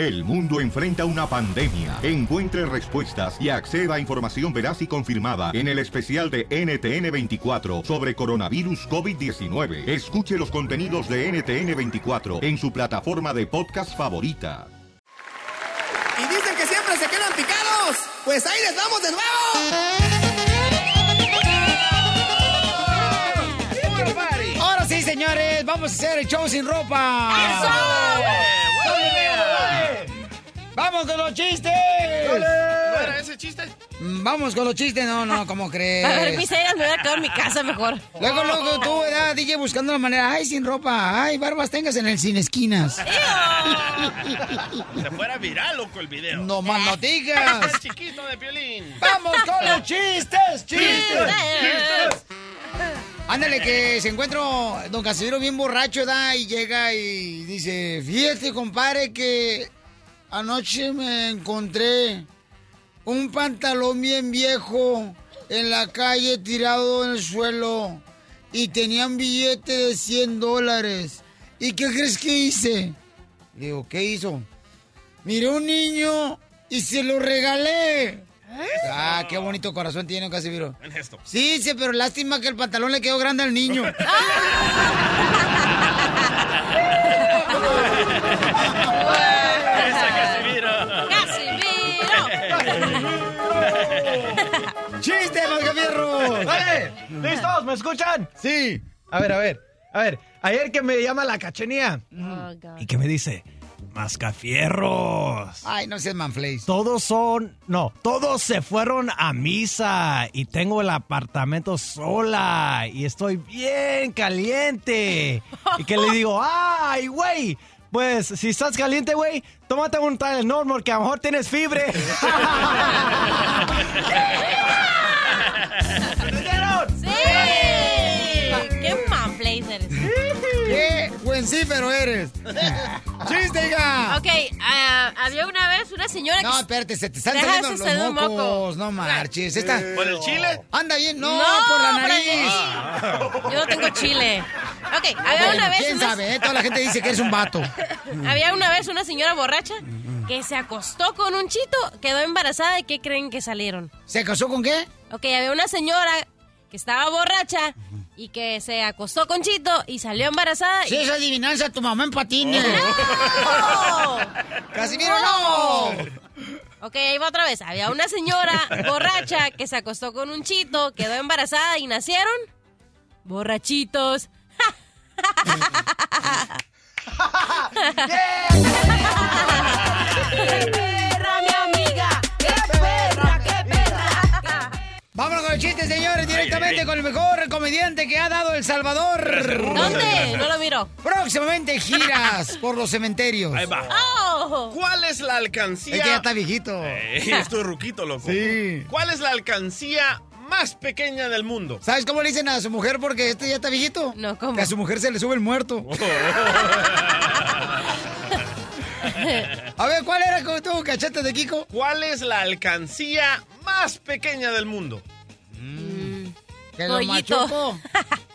El mundo enfrenta una pandemia. Encuentre respuestas y acceda a información veraz y confirmada en el especial de NTN24 sobre coronavirus COVID-19. Escuche los contenidos de NTN24 en su plataforma de podcast favorita. Y dicen que siempre se quedan picados. Pues ahí les vamos de nuevo. Ahora sí, señores, vamos a hacer el show sin ropa. ¡Vamos con los chistes! ¿No era ese chiste? Mm, Vamos con los chistes, no, no, ¿cómo A ver, crees? mis ideas me voy a quedar en mi casa mejor. Luego, luego tú, ¿verdad, DJ, buscando la manera. Ay, sin ropa. Ay, barbas tengas en el sin esquinas. Se fuera viral, loco, el video. No más no digas. El chiquito de Piolín. ¡Vamos con los chistes! ¡Chistes! ¡Chistes! Ándale, que se encuentra don Casimiro bien borracho, da, y llega y dice, fíjate, compadre, que anoche me encontré un pantalón bien viejo en la calle tirado en el suelo y tenía un billete de 100 dólares. ¿Y qué crees que hice? Le digo, ¿qué hizo? Miré un niño y se lo regalé. Ah, qué bonito corazón tiene Casimiro. En esto. Sí, sí, pero lástima que el pantalón le quedó grande al niño. ¡Vale! ¿Listos? ¿Me escuchan? Sí. A ver, a ver, a ver. Ayer que me llama la cachenía Oh, y que me dice, Mascafierros. Ay, no seas manflays. Todos son, no, todos se fueron a misa y tengo el apartamento sola y estoy bien caliente. Y que le digo, ay, güey, pues si estás caliente, güey, tómate un Tylenol porque a lo mejor tienes fiebre. ¡Qué buen sí, pero eres! ¡Chiste, hija! Ok, ah, había una vez una señora No, que... espérate, se te están saliendo los un moco. mocos. No marches. Esta... ¿Por el chile? Anda bien, no, No, por la por nariz. Yo no tengo chile. Ok, había Bueno, una vez... ¿Quién una- sabe? eh? Toda la gente dice que eres un vato. Había una vez una señora borracha que se acostó con un chito, quedó embarazada y ¿qué creen que salieron? ¿Se casó con qué? Ok, había una señora que estaba borracha y que se acostó con chito y salió embarazada. Sí, y... esa adivinanza, tu mamá en patines. ¡No! ¡Casimiro, no! Ok, ahí va otra vez. Había una señora borracha que se acostó con un chito, quedó embarazada y nacieron borrachitos. ¡Qué Vámonos con el chiste, señores, directamente con el mejor comediante que ha dado El Salvador. ¿Dónde? No lo miro. Próximamente giras por los cementerios. Ahí va. ¡Oh! ¿Cuál es la alcancía? Es que ya está viejito. Eh, estoy ruquito, loco. Sí. ¿Cuál es la alcancía más pequeña del mundo? ¿Sabes cómo le dicen a su mujer porque este ya está viejito? No, ¿cómo? Que a su mujer se le sube el muerto. A ver, ¿cuál era con tu cachete de Kiko? ¿Cuál es la alcancía más pequeña del mundo? Te lo Pollito. machuco.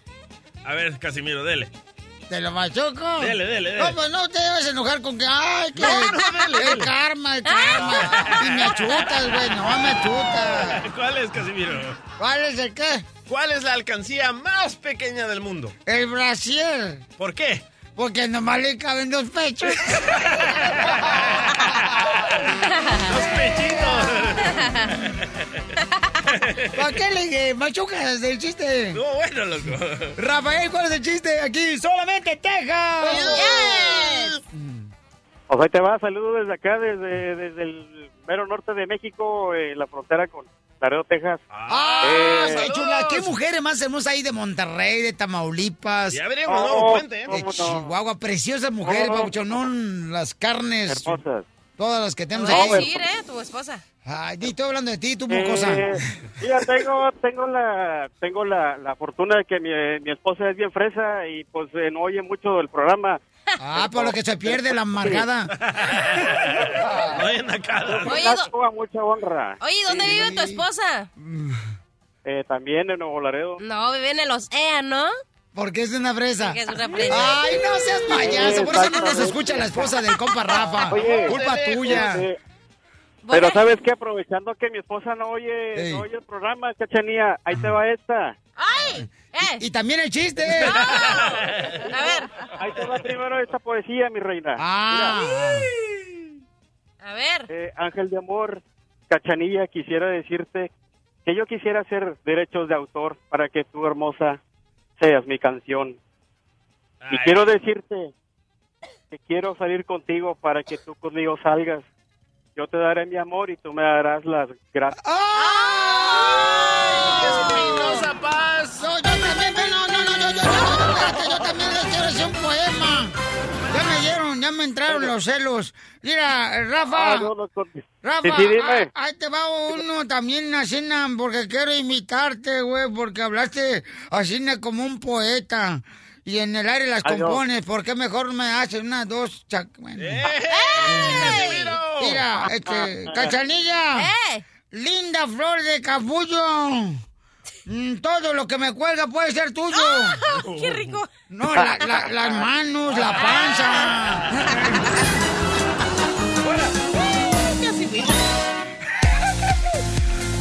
A ver, Casimiro, dele. Te lo machuco. Dele, dele, dele. No, pues no te debes enojar con que, ay, que No, no, dele, el dele. karma, el karma. Y me achutas, güey, no me achutas. ¿Cuál es, Casimiro? ¿Cuál es el qué? ¿Cuál es la alcancía más pequeña del mundo? El brasier. ¿Por qué? Porque nomás le caben dos pechos. Los pechitos. ¿Para qué le machucas el chiste? No, bueno, loco. Rafael, ¿cuál es el chiste? Aquí, solamente Texas. Pues ahí te va, saludos desde acá, desde, desde el mero norte de México, en la frontera con Laredo, Texas. ¡Ah! Eh, qué chula! ¿Qué mujeres más hermosas hay de Monterrey, de Tamaulipas? Ya veremos, Oh, puente, ¿eh? De ¿Cómo no? Chihuahua, preciosas mujeres, ¿Cómo no? Pabuchonón, las carnes, Hermosas. todas las que Te tenemos voy a aquí. decir, ¿eh? Tu esposa. Ay, estoy hablando de ti, tú, mocosa. Eh, mira, tengo, tengo la, tengo la, la fortuna de que mi, mi esposa es bien fresa y pues eh, no oye mucho el programa. Ah, por lo que se pierde la amargada. No. Oye, mucha honra. ¿dónde vive tu esposa? Eh, también en Nuevo Laredo. No, vive en el océano. Porque es una fresa. Porque es una fresa. Ay, no seas payaso. Por eso no nos escucha la esposa del compa Rafa. Oye. Culpa tuya. Pero ¿sabes qué? Aprovechando que mi esposa no oye, Ey. no oye el programa, cachanía, ahí te va esta. ¡Ay! ¡Eh! Y también el chiste. A ver, Ahí te va primero esta poesía, mi reina. Ah. a ver. Eh, Ángel de Amor, Cachanilla, quisiera decirte que yo quisiera hacer derechos de autor para que tú, hermosa, seas mi canción. Y quiero decirte que quiero salir contigo para que tú conmigo salgas. Yo te daré mi amor y tú me darás las gracias. También, no, ya me entraron los celos. Mira, Rafa. Ah, no, no, con- Rafa, Sí, sí, dime. ah, ahí te va uno también así, na, porque quiero imitarte, güey, porque hablaste así na, como un poeta. Y en el aire las Ay, no. compones, ¿por qué mejor me haces una, dos, chac... bueno. ¡Eh, Casimiro! Mira, este, Cachanilla, ¡Eh! linda flor de capullo. Mm, Todo lo que me cuelga puede ser tuyo. ¡Qué rico! No, la- la- las manos, la panza.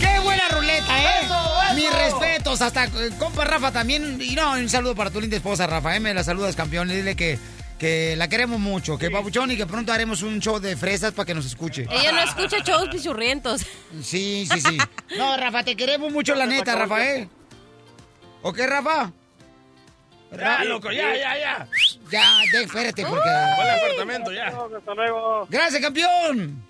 ¡Qué buena ruleta, eh! Mis respetos, hasta eh, compa Rafa también. Y no, un saludo para tu linda esposa, Rafa. eh, Me la saludas, campeón. Dile que, que la queremos mucho, que papuchón y que pronto haremos un show de fresas para que nos escuche. Ella no escucha shows pichurrientos. Sí, sí, sí. No, Rafa, te queremos mucho, la neta, Rafael. ¿O qué, Rafa? Ya, loco, ya, ya, ya. Ya, de, espérate, porque... Al apartamento, ya. Hasta luego. ¡Gracias, campeón!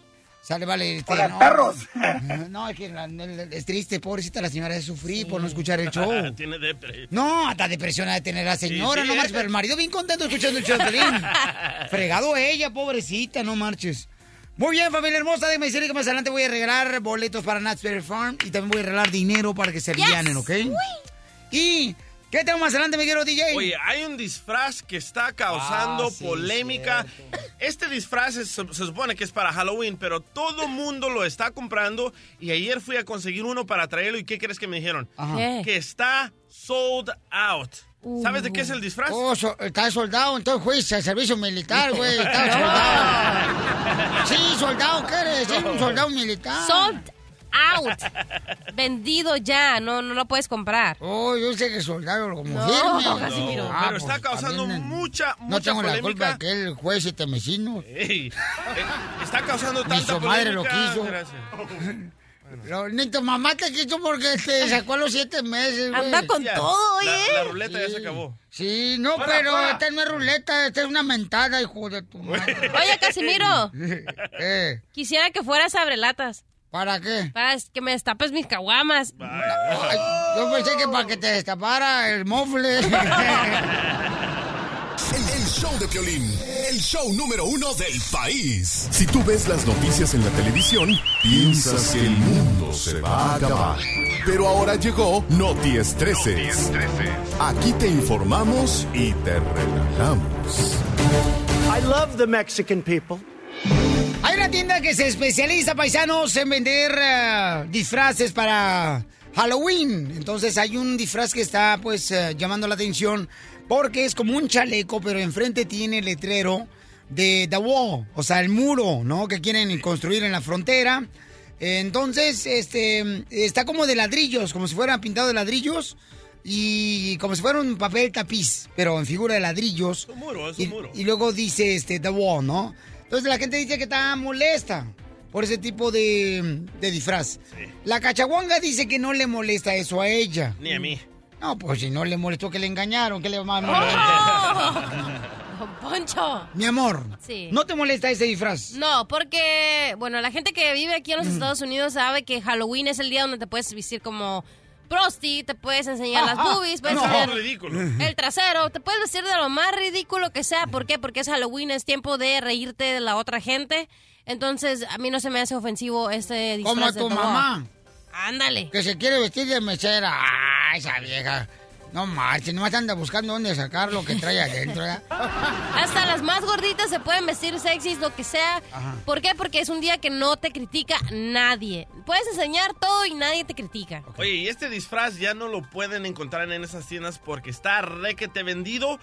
Sale, vale. Este, no, perros! No, es que la- es triste, pobrecita la señora de sufrir por no escuchar el show. Tiene depre. No, hasta depresión ha de tener la señora, Sí, sí. no marches, pero el marido bien contento escuchando el show de. Fregado ella, pobrecita, no marches. Muy bien, familia hermosa, déjame decirle que más adelante voy a regalar boletos para Knott's Farm y también voy a regalar dinero para que se alivianen, ¿ok? Y, ¿qué tengo más adelante, me quiero DJ? Oye, hay un disfraz que está causando Ah, sí, polémica. Este disfraz es- se, supone que es para Halloween, pero todo mundo lo está comprando. Y ayer fui a conseguir uno para traerlo. ¿Y qué crees que me dijeron? Ajá. Que está sold out. ¿Sabes de qué es el disfraz? Oh, so- está soldado, entonces fuiste al servicio militar, güey. Estaba soldado. Sí, soldado, ¿qué eres? Sí, un soldado militar. Sold out. Vendido ya. No, no lo puedes comprar. Oh, yo sé que soldado como No, firme. Casimiro. Ah, pero está pues, causando también, mucha, No mucha tengo la culpa que el juez este temecino. Ey, eh, está causando Ni tanta su madre lo quiso. Gracias. Lo- Ni tu mamá te quiso porque te sacó a los siete meses, güey. Anda con Ya, todo, oye. la ruleta ya se acabó. Sí, no, Fuera, pero fuera. esta no es ruleta, esta es una mentada, hijo de tu madre. Oye, Casimiro. eh, Quisiera que fueras abrelatas. ¿Para qué? Para que me destapes mis caguamas. Ay, yo pensé que para que te destapara el mofle. El, el show de Piolín, el show número uno del país. Si tú ves las noticias en la televisión, piensas que el mundo se va a acabar. Pero ahora llegó Noti Estreses. Aquí te informamos y te relajamos. I love the Mexican people. Hay una tienda que se especializa, paisanos, en vender eh, disfraces para Halloween. Entonces hay un disfraz que está pues eh, llamando la atención porque es como un chaleco, pero enfrente tiene el letrero de The Wall, o sea, el muro, ¿no? Que quieren construir en la frontera. Entonces, este, está como de ladrillos, como si fuera pintado de ladrillos y como si fuera un papel tapiz, pero en figura de ladrillos. un muro, es y, un muro. y luego dice este The Wall, ¿no? Entonces la gente dice que está molesta por ese tipo de, de disfraz. La cachaguanga dice que no le molesta eso a ella. Ni a mí. No, pues si no le molestó que le engañaron, que le va a Don Poncho. Mi amor, Sí. ¿no te molesta ese disfraz? No, porque, bueno, la gente que vive aquí en los Estados Unidos sabe que Halloween es el día donde te puedes vestir como prosti, te puedes enseñar las boobies, puedes enseñar Ridículo. el trasero, te puedes vestir de lo más ridículo que sea. ¿Por qué? Porque es Halloween, es tiempo de reírte de la otra gente. Entonces, a mí no se me hace ofensivo este disfraz Como de tu mamá, Ándale. que se quiere vestir de mesera. ¡Ah, esa vieja! No marches, nomás anda buscando dónde sacar lo que trae adentro. Hasta las más gorditas se pueden vestir sexys, lo que sea. ¿Por qué? Porque es un día que no te critica nadie. Puedes enseñar todo y nadie te critica. Oye, y este disfraz ya no lo pueden encontrar en esas tiendas porque está requete vendido.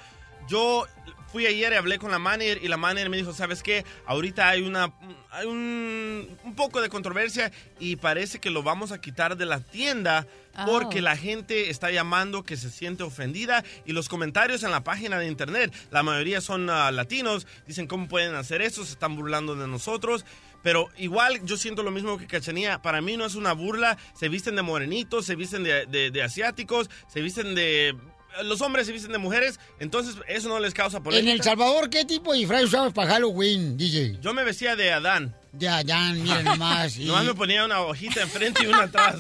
Yo fui ayer y hablé con la manager y la manager me dijo, ¿sabes qué? Ahorita hay una hay un, un poco de controversia y parece que lo vamos a quitar de la tienda porque Oh. la gente está llamando que se siente ofendida y los comentarios en la página de internet, la mayoría son ah, latinos, dicen cómo pueden hacer eso, se están burlando de nosotros. Pero igual yo siento lo mismo que Cachanía. Para mí no es una burla. Se visten de morenitos, se visten de, de- de asiáticos, se visten de... Los hombres se visten de mujeres. Entonces eso no les causa En polémica. El Salvador, ¿qué tipo de disfraz usabas para Halloween, DJ? Yo me vestía de Adán. Ya, ya, mira nomás. Y, Nomás me ponía una hojita enfrente y una atrás.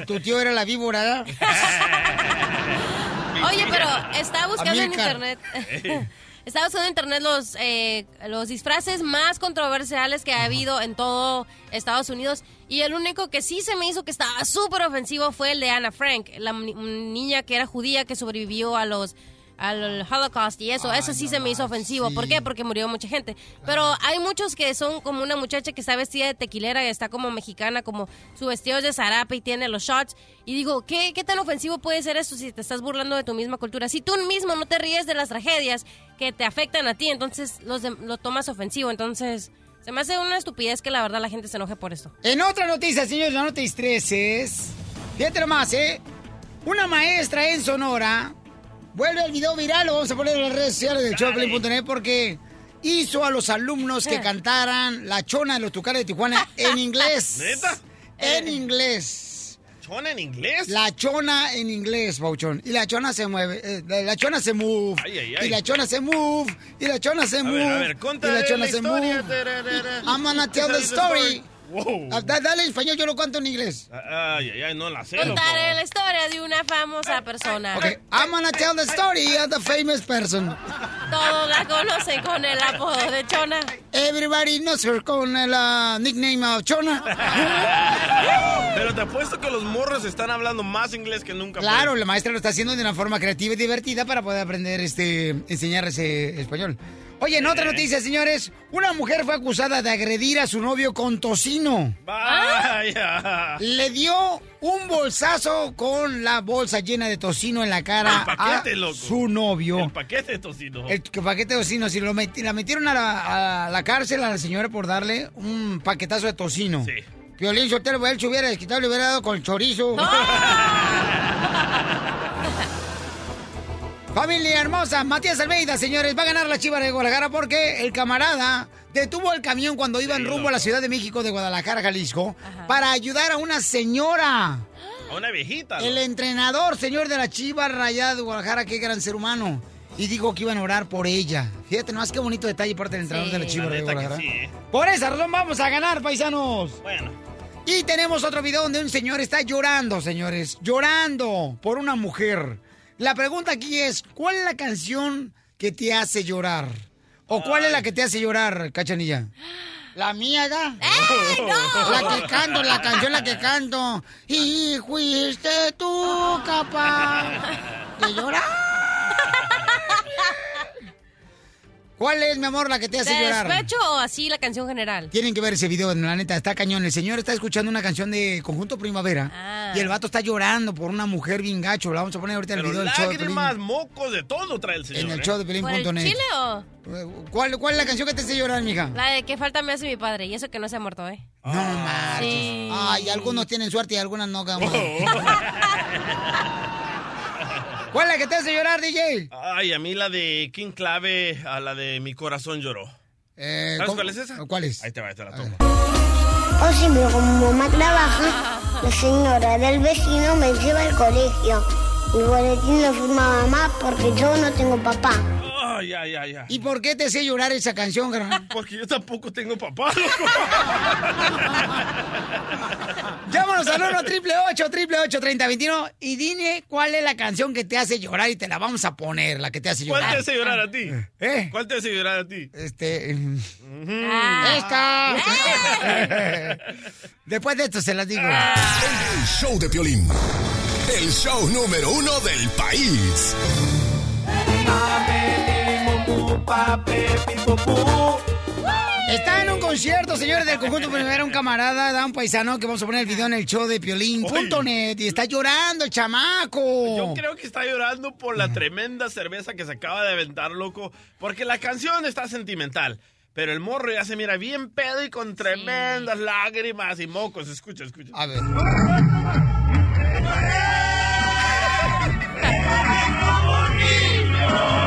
y tu tío era la víbora. Oye, pero estaba buscando en internet. Estaba buscando en internet los, eh, los disfraces más controversiales que ha habido en todo Estados Unidos. Y el único que sí se me hizo que estaba súper ofensivo fue el de Anna Frank, la ni- niña que era judía que sobrevivió a los al Holocaust y eso, eso sí se me hizo ofensivo. ¿Por qué? Porque murió mucha gente. Pero hay muchos que son como una muchacha que está vestida de tequilera y está como mexicana, como su vestido es de zarape y tiene los shots. Y digo, ¿qué, ¿qué tan ofensivo puede ser eso si te estás burlando de tu misma cultura? Si tú mismo no te ríes de las tragedias que te afectan a ti, entonces los de- lo tomas ofensivo. Entonces, se me hace una estupidez que la verdad la gente se enoje por esto. En otra noticia, señores, no te estreses. Fíjate nomás, ¿eh? Una maestra en Sonora vuelve el video viral, lo vamos a poner en las redes sociales de showplay.net porque hizo a los alumnos que cantaran La Chona de los Tucanes de Tijuana en inglés. ¿Neta? En inglés. ¿Chona en inglés? La chona en inglés, Bauchón. Y la chona se mueve. eh, la, chona se move. Ay, ay, ay. Y la chona se move. Y la chona se A move. ver, a ver, y la chona la se historia. move. I'm gonna Tell the story. Wow. Ah, da- Dale en español, yo lo cuento en inglés. Ay, ay, ay, no la sé. loco. Contaré la historia de una famosa persona. Ok, I'm gonna tell the story of the famous person. Todos la conocen con el apodo de Chona. Everybody knows her con el ah, nickname of Chona. Pero te apuesto que los morros están hablando más inglés que nunca. Claro, pues. la maestra lo está haciendo de una forma creativa y divertida para poder aprender, este, enseñar ese español. Oye, en otra noticia, señores, una mujer fue acusada de agredir a su novio con tocino. Vaya. Le dio un bolsazo con la bolsa llena de tocino en la cara El paquete, a loco. su novio. El paquete de tocino. El que paquete de tocino, si lo meti- la metieron a la, a la cárcel a la señora por darle un paquetazo de tocino. Sí. Violín Sotelo, él se hubiera desquitado, le hubiera dado con el chorizo. Familia hermosa, Matías Almeida, señores, va a ganar la chiva de Guadalajara porque el camarada detuvo el camión cuando iba en rumbo a la Ciudad de México de Guadalajara, Jalisco, para ayudar a una señora. A una viejita. ¿no? El entrenador, señor de la Chiva Rayada de Guadalajara, qué gran ser humano. Y dijo que iban a orar por ella. Fíjate nomás qué bonito detalle parte del entrenador Sí. de la Chiva La de Guadalajara. sí, ¿eh? Por esa razón vamos a ganar, paisanos. Bueno. Y tenemos otro video donde un señor está llorando, señores. Llorando por una mujer. La pregunta aquí es, ¿cuál es la canción que te hace llorar? ¿O cuál es la que te hace llorar, cachanilla? La mía, ¿da? La que canto, la canción la que canto. Y fuiste tú capaz de llorar. ¿Cuál es, mi amor, la que te hace ¿De llorar? despecho o así la canción general? Tienen que ver ese video, la neta, está cañón. El señor está escuchando una canción de Conjunto Primavera Ah. y el vato está llorando por una mujer bien gacho. La vamos a poner ahorita en el Pero video del show de Pelín. lágrimas, mocos, de todo trae el señor. En el ¿eh? show de ¿Por el Pelín.net. chile o...? ¿Cuál, ¿Cuál es la canción que te hace llorar, mija? La de que falta me hace mi padre, y eso que no se ha muerto, ¿eh? No marches. Sí. Ay, algunos tienen suerte y algunas no, cabrón. ¿Cuál es la que te hace llorar, DJ? Ay, a mí la de King Clave, a la de Mi Corazón Lloró. Eh, ¿Sabes ¿cómo- cuál es esa? ¿Cuál es? Ahí te va, ahí te la tomo. O si mi mamá trabaja, la señora del vecino me lleva al colegio. Mi boletín lo firma mamá porque yo no tengo papá. Ay, ay, ay, ay. ¿Y por qué te hace llorar esa canción, carnal? Porque yo tampoco tengo papá, loco. Llámanos al 1 triple 8 triple 8 3021 y dime cuál es la canción que te hace llorar y te la vamos a poner, la que te hace ¿Cuál te llorar. hace llorar a ti? ¿Eh? ¿Cuál te hace llorar a ti? Este. Ah. ¡Esta! Después de esto se las digo. El show de Piolín. el show número uno del país. Está en un concierto, señores del conjunto primavera, un camarada, da un paisano que vamos a poner el video en el show de piolín.net y está llorando el chamaco. Yo creo que está llorando por la tremenda cerveza que se acaba de aventar, loco. Porque la canción está sentimental. Pero el morro ya se mira bien pedo y con tremendas lágrimas y mocos. Escucha, escucha. A ver.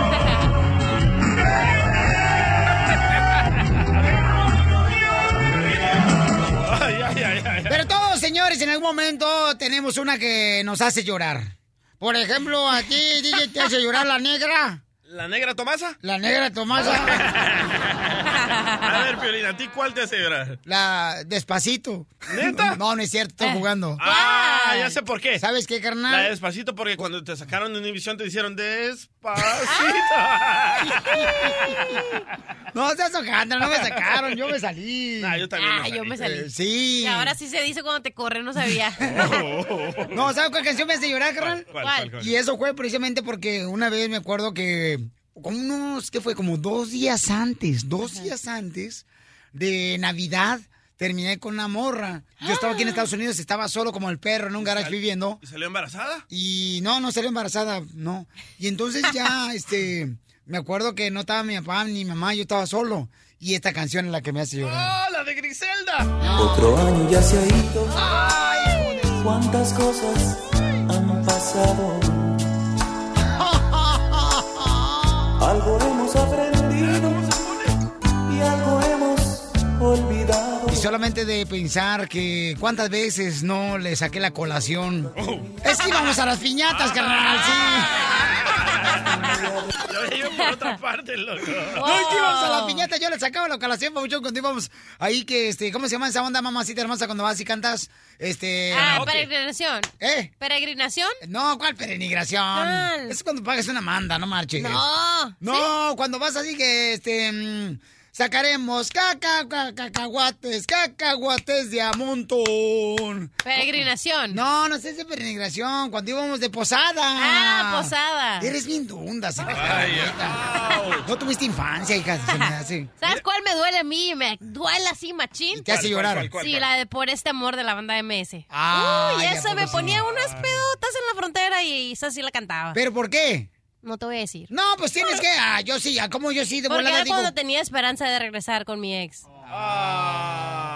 en algún momento tenemos una que nos hace llorar. Por ejemplo, a ti, DJ, te hace llorar la negra. ¿La negra Tomasa? La negra Tomasa. A ver, Piolín, ¿a ti cuál te hace llorar? La despacito. ¿Neta? No, no es cierto, estoy jugando. Ah, ya sé por qué. ¿Sabes qué, La carnal? de despacito porque cuando te sacaron de Univision te hicieron despacito. No seas hojandra, no me sacaron, yo me salí. Ah, yo también me Ah, salí. yo me salí. Eh, sí. Y ahora sí se dice cuando te corre, no sabía. No, ¿sabes cuál canción me hace llorar, carnal? ¿Cuál, ¿Cuál? cuál, cuál? Y eso fue precisamente porque una vez me acuerdo que, como unos, ¿qué fue? Como dos días antes, dos días antes de Navidad, terminé con una morra. Yo estaba aquí en Estados Unidos, estaba solo como el perro en un garage viviendo. ¿Y salió embarazada? Y no, no salió embarazada, no. Y entonces ya, este, me acuerdo que no estaba mi papá ni mi mamá, yo estaba solo. Y esta canción es la que me hace llorar. ¡Oh, la de Griselda! Otro año ya se ha ido. ¡Ay, Cuántas cosas han pasado. Algo hemos aprendido y algo hemos olvidado. Y solamente de pensar que cuántas veces no le saqué la colación. Es que íbamos a las piñatas, carnal, sí. Yo iba por otra parte, loco. No, es que íbamos a las piñatas, yo le sacaba la mucho cuando íbamos ahí que, este, ¿cómo se llama esa onda, mamacita hermosa, cuando vas y cantas? Este... Ah, peregrinación. ¿Eh? ¿Peregrinación? No, ¿cuál peregrinación? ¿Cuál? Es cuando pagas una manda, no marches. No. No, cuando vas así que, este, mm, sacaremos caca, caca, cacahuates, cacahuates de a montón. Peregrinación. No, no sé de peregrinación, cuando íbamos de posada. Ah, posada. Eres bien dunda, se me Ay, neta. No tuviste infancia, hija, se me hace. ¿Sabes cuál me duele a mí? Me duele así, machín. Y te hace ¿Cuál, cuál, llorar. cuál, cuál? Sí, la de Por este amor de la banda MS. Ah, Uy, ¿a esa me sí? ponía unas pedotas en la frontera y esa sí la cantaba. ¿Pero por qué? No te voy a decir. No, pues tienes que. Ah, yo sí, ah, como yo sí, de Porque volada era digo. cuando tenía esperanza de regresar con mi ex. Ah.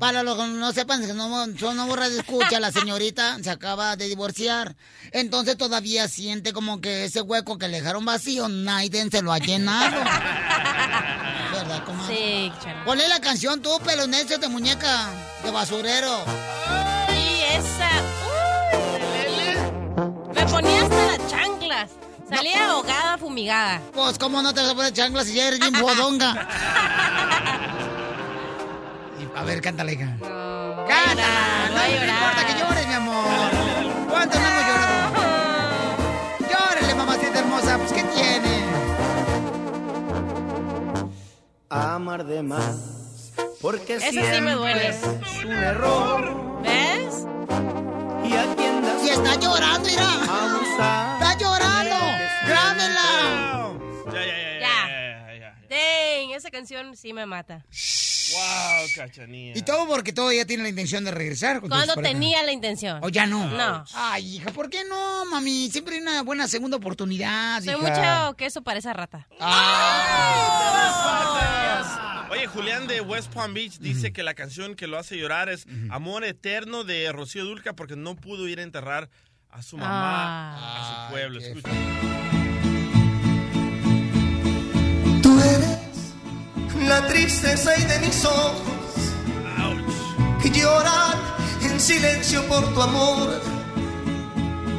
Para los que no sepan, que no son no borras de escucha, la señorita se acaba de divorciar. Entonces todavía siente como que ese hueco que le dejaron vacío, Naiden se lo ha llenado. ¿Verdad, comadre? Sí, chara. Ponle la canción tú, pelo necio de muñeca, de basurero. Y esa. Uy. Me ponía hasta las chanclas. Salía ahogada, fumigada. Pues, ¿cómo no te vas a poner chanclas si ya eres bien bodonga? A ver, cántale, hija. No, Cántala. No, no llorar. importa que llores, mi amor. ¿Cuánto no hemos llorado? Llórele, mamacita hermosa, pues, ¿qué tiene? Amar de más. Porque sí siempre me duele. es un error. ¿Ves? Y a quien das Y está llorando, mira. abusar. Esa canción sí me mata. Wow, cachanía. Y todo porque todavía tiene la intención de regresar. Cuando tenía la intención. ¿O ya no? No. Ay, hija, ¿por qué no, mami? Siempre hay una buena segunda oportunidad, Soy hija. mucho queso para esa rata. Oye, Julián de West Palm Beach dice que la canción que lo hace llorar es Amor Eterno de Rocío Dulca porque no pudo ir a enterrar a su mamá Ah. a su pueblo. Escucha. La tristeza y de mis ojos Ouch. que lloran en silencio por tu amor.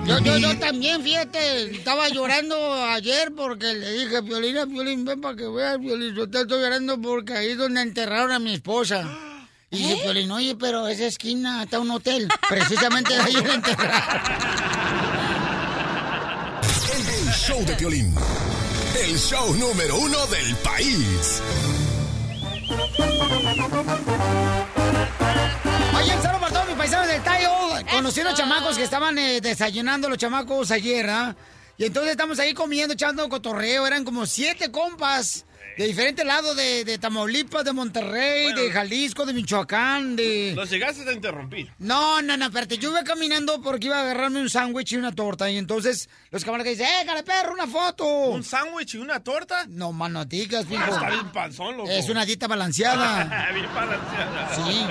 Yo, yo, yo también, fíjate, estaba llorando ayer porque le dije, Violina, Violín, ven para que veas, Violín, yo te estoy llorando porque ahí es donde enterraron a mi esposa. Y dice, Violín, oye, pero esa esquina está un hotel, precisamente ahí la enterraron. El show de Piolín. El show número uno del país. Oye, un saludo para todos mis paisanos del Tayo, conocí unos chamacos que estaban eh, desayunando los chamacos ayer, ¿ah? Y entonces estamos ahí comiendo, echando cotorreo. Eran como siete compas de diferentes lados de, de Tamaulipas, de Monterrey, de Jalisco, de Michoacán, de... Los llegaste a interrumpir. No, no, no, espérate. Yo iba caminando porque iba a agarrarme un sándwich y una torta. Y entonces los camaradas dicen, ¡eh, cara perro, una foto! ¿Un sándwich y una torta? No, mano, digas, Ah, hijo. está bien panzón, loco. Es una dieta balanceada. bien balanceada. Sí.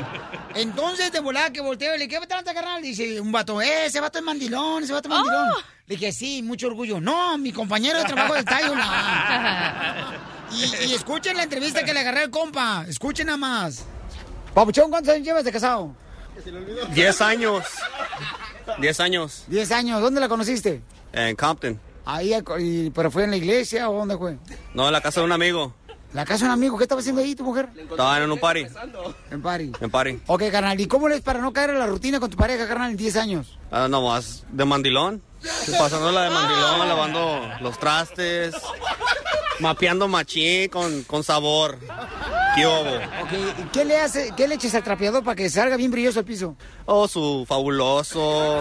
Entonces, de volada que volteo y le dije, ¿qué trata, carnal? Dice un vato, eh, ese vato es mandilón, ese vato es mandilón. Le dije, sí, mucho orgullo. No, mi compañero de trabajo del tallo, Y, y escuchen la entrevista que le agarré al compa. Escuchen nada más. Papuchón, ¿cuántos años llevas de casado? Diez años. Diez años. Diez años. ¿Dónde la conociste? En Compton. Ahí, ¿pero fue en la iglesia o dónde fue? No, en la casa de un amigo. ¿La casa de un amigo? ¿Qué estaba haciendo ahí tu mujer? Estaba en un party. En party. En party. Ok, carnal. ¿Y cómo le es para no caer en la rutina con tu pareja, carnal, en 10 años? Ah, no más de mandilón. Pasando la de mandilón, lavando los trastes. Mapeando machín con, con sabor. ¿Qué ¿qué le hace, qué le echas al trapeador para que salga bien brilloso el piso? Oh, su fabuloso.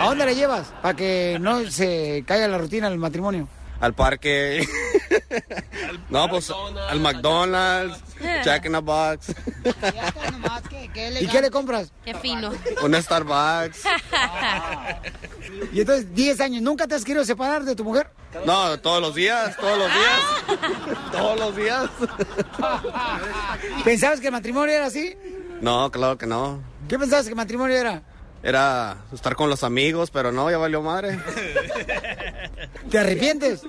¿A dónde la llevas? Para que no se caiga la rutina del matrimonio. Al parque. no, pues al McDonald's. Jack in the Box. ¿Y qué le compras? Qué fino. Un Starbucks. Y entonces, 10 años, ¿nunca te has querido separar de tu mujer? No, todos los días, todos los días. todos los días. ¿Pensabas que el matrimonio era así? No, claro que no. ¿Qué pensabas que el matrimonio era? Era estar con los amigos, pero no, ya valió madre. ¿Te arrepientes?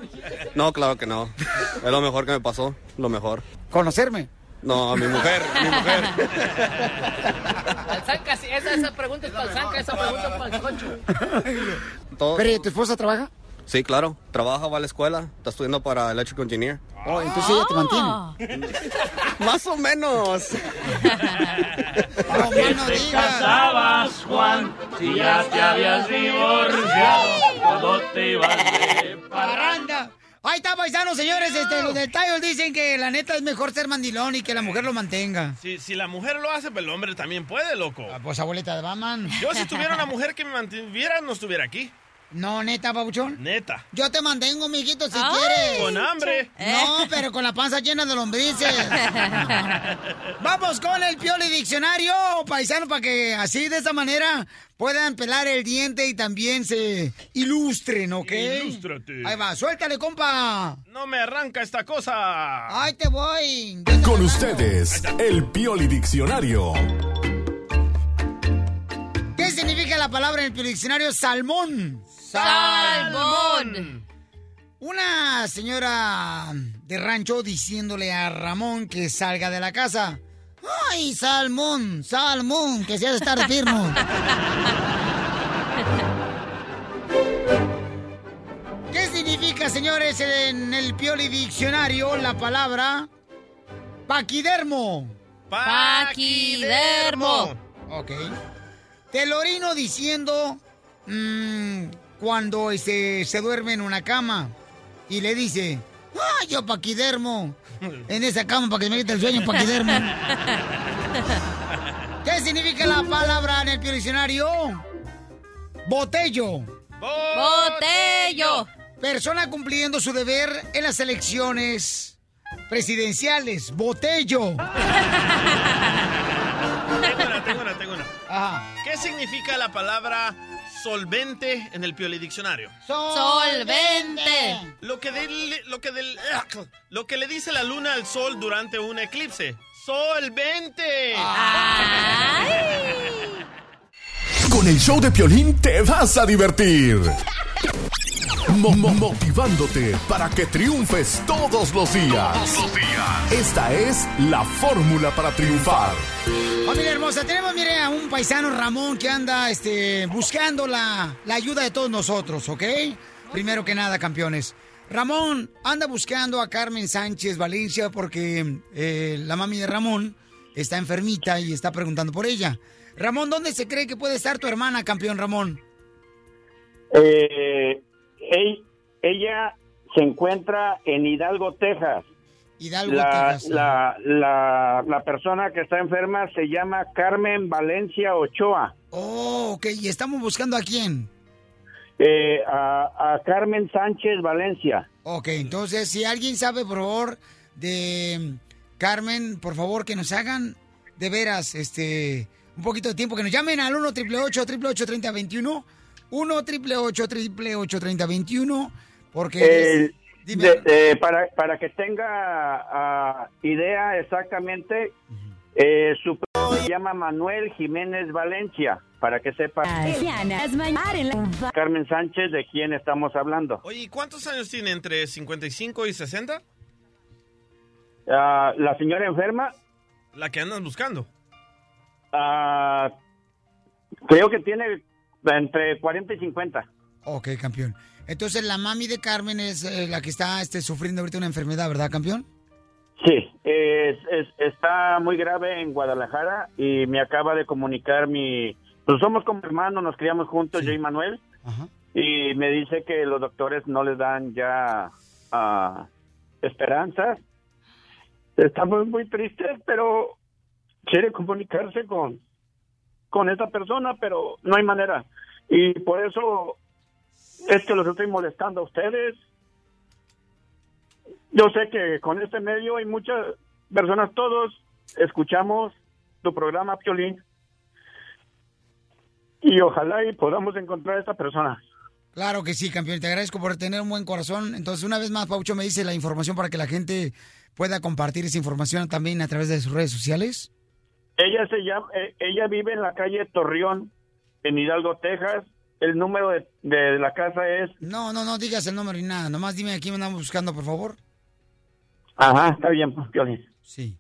No, claro que no. Es lo mejor que me pasó, lo mejor. ¿Conocerme? No, a mi mujer, mi mujer. Esa, esa pregunta es para el esa pregunta es para el Concho. ¿Pero ¿y tu esposa trabaja? Sí, claro. Trabaja, va a la escuela. Está estudiando para electrical engineer. Oh, entonces ella te mantiene. Más o menos. No, no digas. Juan, si ya te habías divorciado, todo te ibas de Parranda. Ahí está, paisanos, señores. Este, los del Tallo dicen que la neta es mejor ser mandilón y que la mujer lo mantenga. Si, si la mujer lo hace, pues el hombre también puede, loco. pues abuelita de Batman. Yo si tuviera una mujer que me mantuviera, no estuviera aquí. No, neta, babuchón. Neta. Yo te mantengo, mijito, si Ay, quieres. con hambre. No, pero con la panza llena de lombrices. Vamos con el Pioli Diccionario, paisano, para que así de esa manera puedan pelar el diente y también se ilustren, ¿ok? Ilústrate. Ahí va, suéltale, compa. No me arranca esta cosa. Ahí te voy. Con ustedes, el Pioli Diccionario. ¿Qué significa la palabra en el Pioli Diccionario? Salmón. Salmón. Una señora de rancho diciéndole a Ramón que salga de la casa. ¡Ay, salmón! ¡Salmón! Que se ha de estar firmo. ¿Qué significa, señores, en el Pioli Diccionario la palabra paquidermo? Paquidermo. Ok. Telorino diciendo mm, cuando este, se duerme en una cama y le dice, ¡ay, yo paquidermo! En esa cama para que me quite el sueño, paquidermo. ¿Qué significa la palabra en el diccionario? Botello. Botello. Persona cumpliendo su deber en las elecciones presidenciales. Botello. Tengo una, tengo una, tengo una. Ajá. ¿Qué significa la palabra solvente en el Pioli Diccionario? Solvente. Lo que, del- lo, que del- lo que le dice la luna al sol durante un eclipse. ¡Solvente! Con el show de Piolín te vas a divertir. Mo- mo- motivándote para que triunfes todos los días. Esta es la fórmula para triunfar. Familia hermosa, tenemos, mire, a un paisano Ramón que anda este, buscando la, la ayuda de todos nosotros, ¿ok? Primero que nada, campeones. Ramón anda buscando a Carmen Sánchez Valencia porque eh, la mami de Ramón está enfermita y está preguntando por ella. Ramón, ¿dónde se cree que puede estar tu hermana, campeón Ramón? Eh, ella se encuentra en Hidalgo, Texas. Hidalgo, La, Texas. la, la, la persona que está enferma se llama Carmen Valencia Ochoa. Oh, ok. ¿Y estamos buscando a quién? Eh, a, a Carmen Sánchez Valencia. Ok, entonces, si alguien sabe, por favor, de Carmen, por favor, que nos hagan de veras este un poquito de tiempo, que nos llamen al 1 888 3021 1 888 3021 porque... Eh, dime. de- eh, para, para que tenga ah, idea exactamente, eh, su se llama Manuel Jiménez Valencia, para que sepa Carmen Sánchez de quién estamos hablando. Oye, ¿y cuántos años tiene entre 55 y 60? Ah, la señora enferma, La que andas buscando. ah, creo que tiene entre 40 y 50. Ok, campeón. Entonces, la mami de Carmen es eh, la que está este, sufriendo ahorita una enfermedad, ¿verdad, campeón? Sí, es, es- está muy grave en Guadalajara y me acaba de comunicar mi... Pues somos como hermanos, nos criamos juntos, yo y Manuel, y me dice que los doctores no le dan ya ah, esperanzas. Estamos muy tristes, pero quiere comunicarse con, con esta persona, pero no hay manera. Y por eso es que los estoy molestando a ustedes. Yo sé que con este medio hay muchas personas, todos escuchamos tu programa, Piolín, y ojalá y podamos encontrar a esta persona. Claro que sí, campeón. Te agradezco por tener un buen corazón. Entonces, una vez más, Paucho me dice la información para que la gente pueda compartir esa información también a través de sus redes sociales. Ella se llama, eh, ella vive en la calle Torreón, en Hidalgo, Texas. El número de, de la casa es, No, no, no digas el número ni nada. Nomás dime a quién andamos buscando, por favor. ajá, está bien, pues, Piolín. Sí.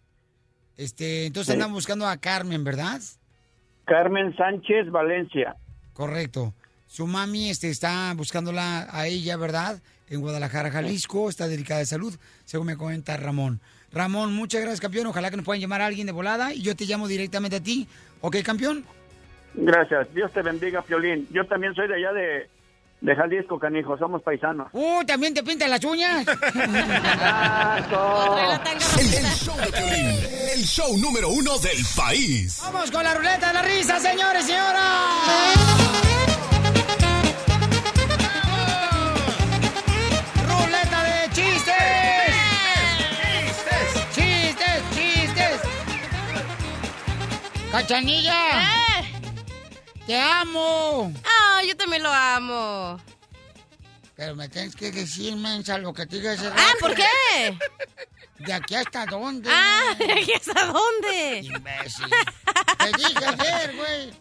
Este, entonces Sí. andamos buscando a Carmen, ¿verdad? Carmen Sánchez Valencia. Correcto. Su mami este, está buscándola a ella, ¿verdad? En Guadalajara, Jalisco. Está delicada de salud, según me comenta Ramón. Ramón, muchas gracias, campeón. Ojalá que nos puedan llamar a alguien de volada y yo te llamo directamente a ti. ¿Ok, campeón? Gracias, Dios te bendiga, Piolín. Yo también soy de allá de, de Jalisco, canijo, somos paisanos. Uh, ¿también te pintan las uñas? El, el show de Piolín, el show número uno del país. Vamos con la ruleta de la risa, señores y señoras. ¡Cachanilla! ¡Te amo! Ah, yo también lo amo. Pero me tienes que decir, mensa, lo que te diga ese Ah, ¿por qué? ¿De aquí hasta dónde? Ah, ¿de aquí hasta dónde? Imbécil. Te dije ayer, güey.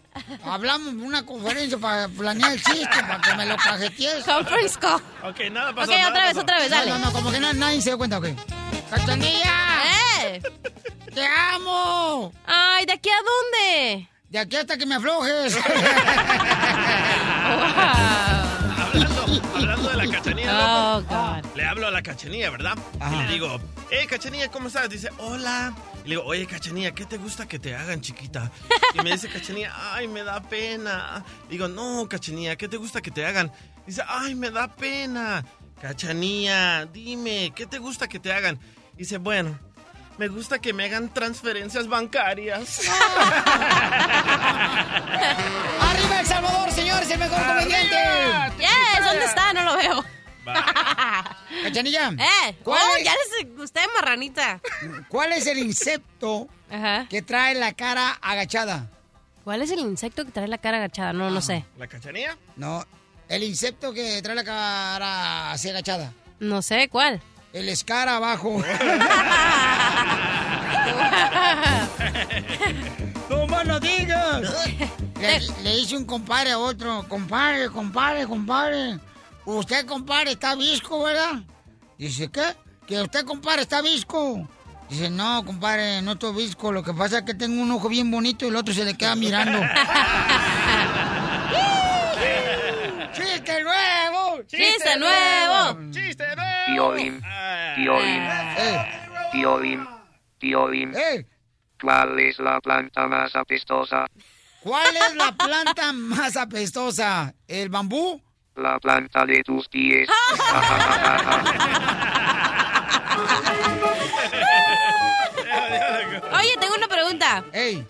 Hablamos en una conferencia para planear el chiste, para que me lo cajetees. Conference call. Ok, nada pasó. Ok, nada otra vez, otra vez, dale. No, no, no, como que na- nadie se dio cuenta, ok. ¡Cachanilla! ¡Eh! ¡Te amo! Ay, ¿de aquí a dónde? De aquí hasta que me aflojes. Hablando, hablando de la cachanilla, Oh, loco, le hablo a la cachanilla, ¿verdad? Y le digo, hey, cachanilla, ¿cómo estás? Dice, hola. Y le digo, oye, cachanilla, ¿qué te gusta que te hagan, chiquita? Y me dice, cachanilla, ay, me da pena. Digo, no, cachanilla, ¿qué te gusta que te hagan? Dice, ay, me da pena. Cachanilla, dime, ¿qué te gusta que te hagan? Dice, bueno, me gusta que me hagan transferencias bancarias. ¡Arriba El Salvador, señores! ¡El mejor comediante! Yes, ¿dónde está? No lo veo. Cachanilla. ¡Eh! ¿Cuál oh, es? ya les gusté, marranita. ¿Cuál es el insecto que trae la cara agachada? ¿Cuál es el insecto que trae la cara agachada? No, no sé. ¿La cachanilla? No, el insecto que trae la cara así agachada. No sé, ¿cuál? El escarabajo. ¡No más no digas! Le, le dice un compadre a otro, compadre, compadre, compadre. Usted, compadre, está visco, ¿verdad? Dice, ¿qué? Que usted, compadre, está visco. Dice, no, compadre, no estoy visco. Lo que pasa es que tengo un ojo bien bonito y el otro se le queda mirando. ¡Chiste nuevo! ¡Chiste nuevo! ¡Chiste nuevo! Piolín, Piolín, Piolín, Piolín. ¿Cuál es la planta más apestosa? ¿Cuál es la planta más apestosa? ¿El bambú? La planta de tus pies. Oye, tengo una pregunta. Ey.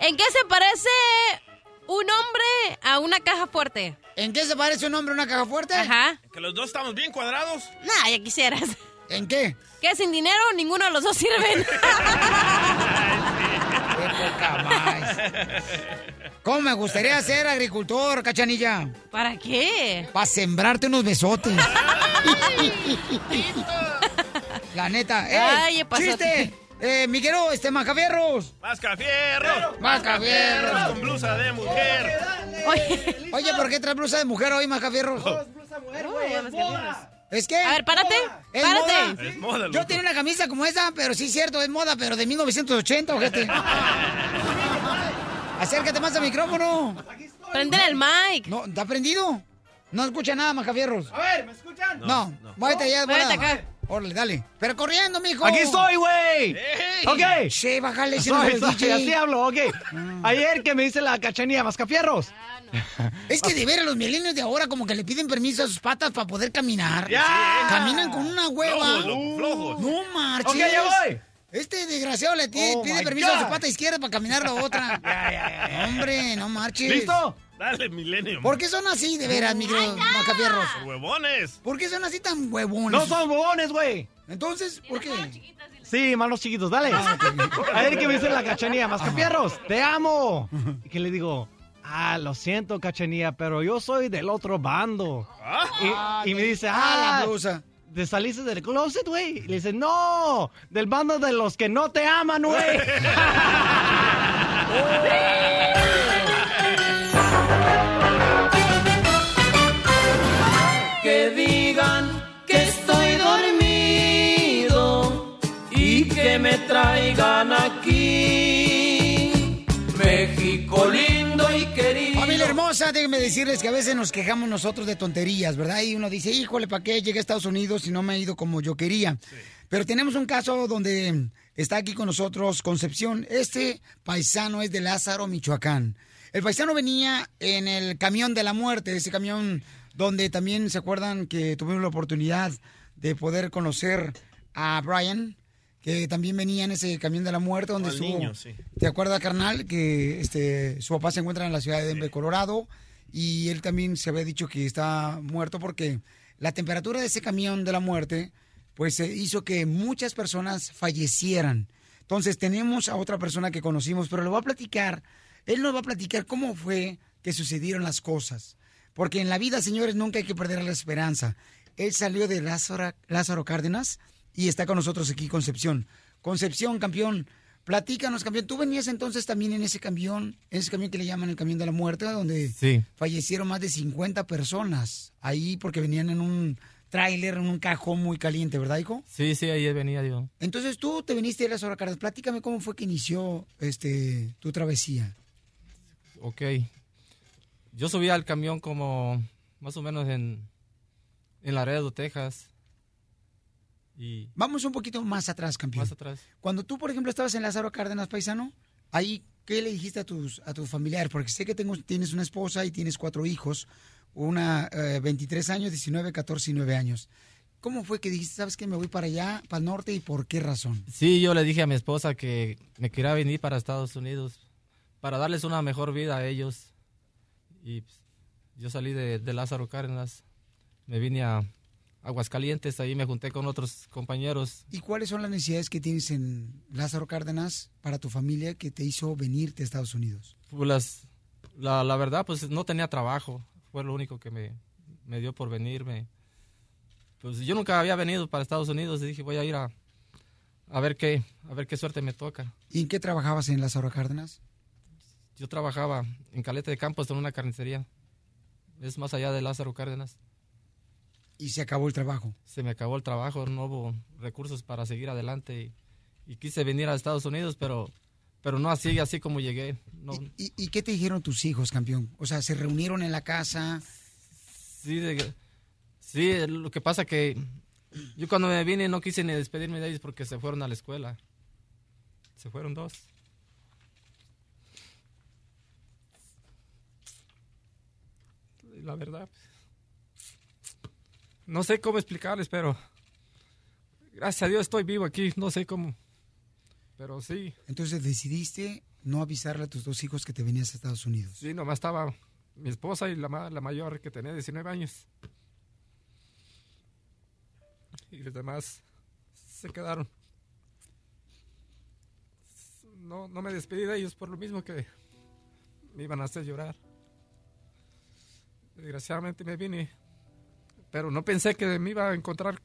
¿En qué se parece un hombre a una caja fuerte. ¿En qué se parece un hombre a una caja fuerte? Ajá. Que los dos estamos bien cuadrados. Nah, ya quisieras. ¿En qué? Que sin dinero ninguno de los dos sirven. Qué poca más. ¿Cómo me gustaría ser agricultor, cachanilla? ¿Para qué? Para sembrarte unos besotes. La neta. ¡Ey! Ay. ¡Chiste! Eh, Miguelo, este, Macafierros. ¡Mascafierro! Mascafierros. Con blusa de mujer. Oye, Oye, ¿por qué traes blusa de mujer hoy, Macafierros? ¿Es que? A ver, párate. ¿Es párate. moda? Es moda, Yo tenía una camisa como esa, pero sí, cierto, es moda, pero de 1980, ojete. Acércate más al micrófono. Prende el mic. No, ¿está prendido? No escucha nada, Macafierros. A ver, ¿me escuchan? No, váyate allá. Váyate volada. acá. Órale, dale. Pero corriendo, mijo. Aquí estoy, güey. Ok. Sí, bájale. ese no Soy, el soy, así hablo, ok. Ayer que me dice la cachanilla Mascafierros. Es que de veras los milenios de ahora como que le piden permiso a sus patas para poder caminar. Ya. Caminan con una hueva. Flojos, loco, flojos. No marches. Ok, ya voy. Este desgraciado le Oh, pide permiso a su pata izquierda para caminar la otra. Hombre, no marches. ¿Listo? Dale, Millennium. ¿Por qué son así, de veras, micro macafierros? Huevones. ¿Por qué son así tan huevones? No son bobones, güey. Entonces, ¿por qué? Sí, manos chiquitos, dale. Ayer que me dice la cachanilla Mascafierros, te amo. Y que le digo, ah, lo siento, cachanilla, pero yo soy del otro bando. Y, y me dice, Ah, ah, la blusa. ¿te saliste del closet, güey? Y le dice, no, del bando de los que no te aman, güey. Que digan que estoy dormido y que me traigan aquí. México lindo y querido. Familia hermosa, déjenme decirles que a veces nos quejamos nosotros de tonterías, ¿verdad? Y uno dice, híjole, ¿para qué llegué a Estados Unidos y no me ha ido como yo quería? Pero tenemos un caso donde está aquí con nosotros Concepción. Este paisano es de Lázaro, Michoacán. El paisano venía en el camión de la muerte, ese camión donde también se acuerdan que tuvimos la oportunidad de poder conocer a Brian, que también venía en ese camión de la muerte donde estuvo... niño, sí. ¿Te acuerdas, carnal, que este su papá se encuentra en la ciudad de Denver, Colorado? Y él también se había dicho que está muerto porque la temperatura de ese camión de la muerte, pues eh, hizo que muchas personas fallecieran. Entonces tenemos a otra persona que conocimos, pero le voy a platicar, él nos va a platicar cómo fue que sucedieron las cosas. Porque en la vida, señores, nunca hay que perder la esperanza. Él salió de Lázaro, Lázaro Cárdenas y está con nosotros aquí, Concepción. Concepción, campeón, platícanos, campeón. ¿Tú venías entonces también en ese camión, en ese camión que le llaman el camión de la muerte, donde Sí. fallecieron más de 50 personas ahí porque venían en un tráiler, en un cajón muy caliente, ¿verdad, hijo? Sí, sí, ayer venía yo. Entonces tú te viniste de Lázaro Cárdenas. Platícame cómo fue que inició este tu travesía. Ok. Yo subí al camión como más o menos en, en Laredo, Texas. Y Vamos un poquito más atrás, campeón. más atrás. Cuando tú, por ejemplo, estabas en Lázaro Cárdenas, paisano, ahí, ¿qué le dijiste a tus, a tus familiares? Porque sé que tengo, tienes una esposa y tienes cuatro hijos, una eh, 23 años, 19, 14 y 9 años. ¿Cómo fue que dijiste, sabes que me voy para allá, para el norte y por qué razón? Sí, yo le dije a mi esposa que me quería venir para Estados Unidos para darles una mejor vida a ellos. Y pues, yo salí de, de Lázaro Cárdenas, me vine a Aguascalientes, ahí me junté con otros compañeros. ¿Y cuáles son las necesidades que tienes en Lázaro Cárdenas para tu familia que te hizo venirte a Estados Unidos? Pues las- la, la verdad, pues no tenía trabajo, fue lo único que me, me dio por venirme. Pues yo nunca había venido para Estados Unidos y dije voy a ir a, a ver qué, a ver qué suerte me toca. ¿Y en qué trabajabas en Lázaro Cárdenas? Yo trabajaba en Caleta de Campos en una carnicería. Es más allá de Lázaro Cárdenas. Y se acabó el trabajo. Se me acabó el trabajo, no hubo recursos para seguir adelante y, y quise venir a Estados Unidos, pero, pero no así, así como llegué. No, ¿Y, y qué te dijeron tus hijos, campeón? O sea, se reunieron en la casa. sí, de- sí, lo que pasa que yo cuando me vine no quise ni despedirme de ellos porque se fueron a la escuela. Se fueron dos. La verdad. No sé cómo explicarles, pero gracias a Dios estoy vivo aquí. No sé cómo. Pero sí, Entonces decidiste no avisarle a tus dos hijos que te venías a Estados Unidos. sí, nomás estaba mi esposa y la, la mayor que tenía 19 años. Y los demás se quedaron. No, no me despedí de ellos por lo mismo que me iban a hacer llorar. Desgraciadamente me vine, pero no pensé que me iba a encontrar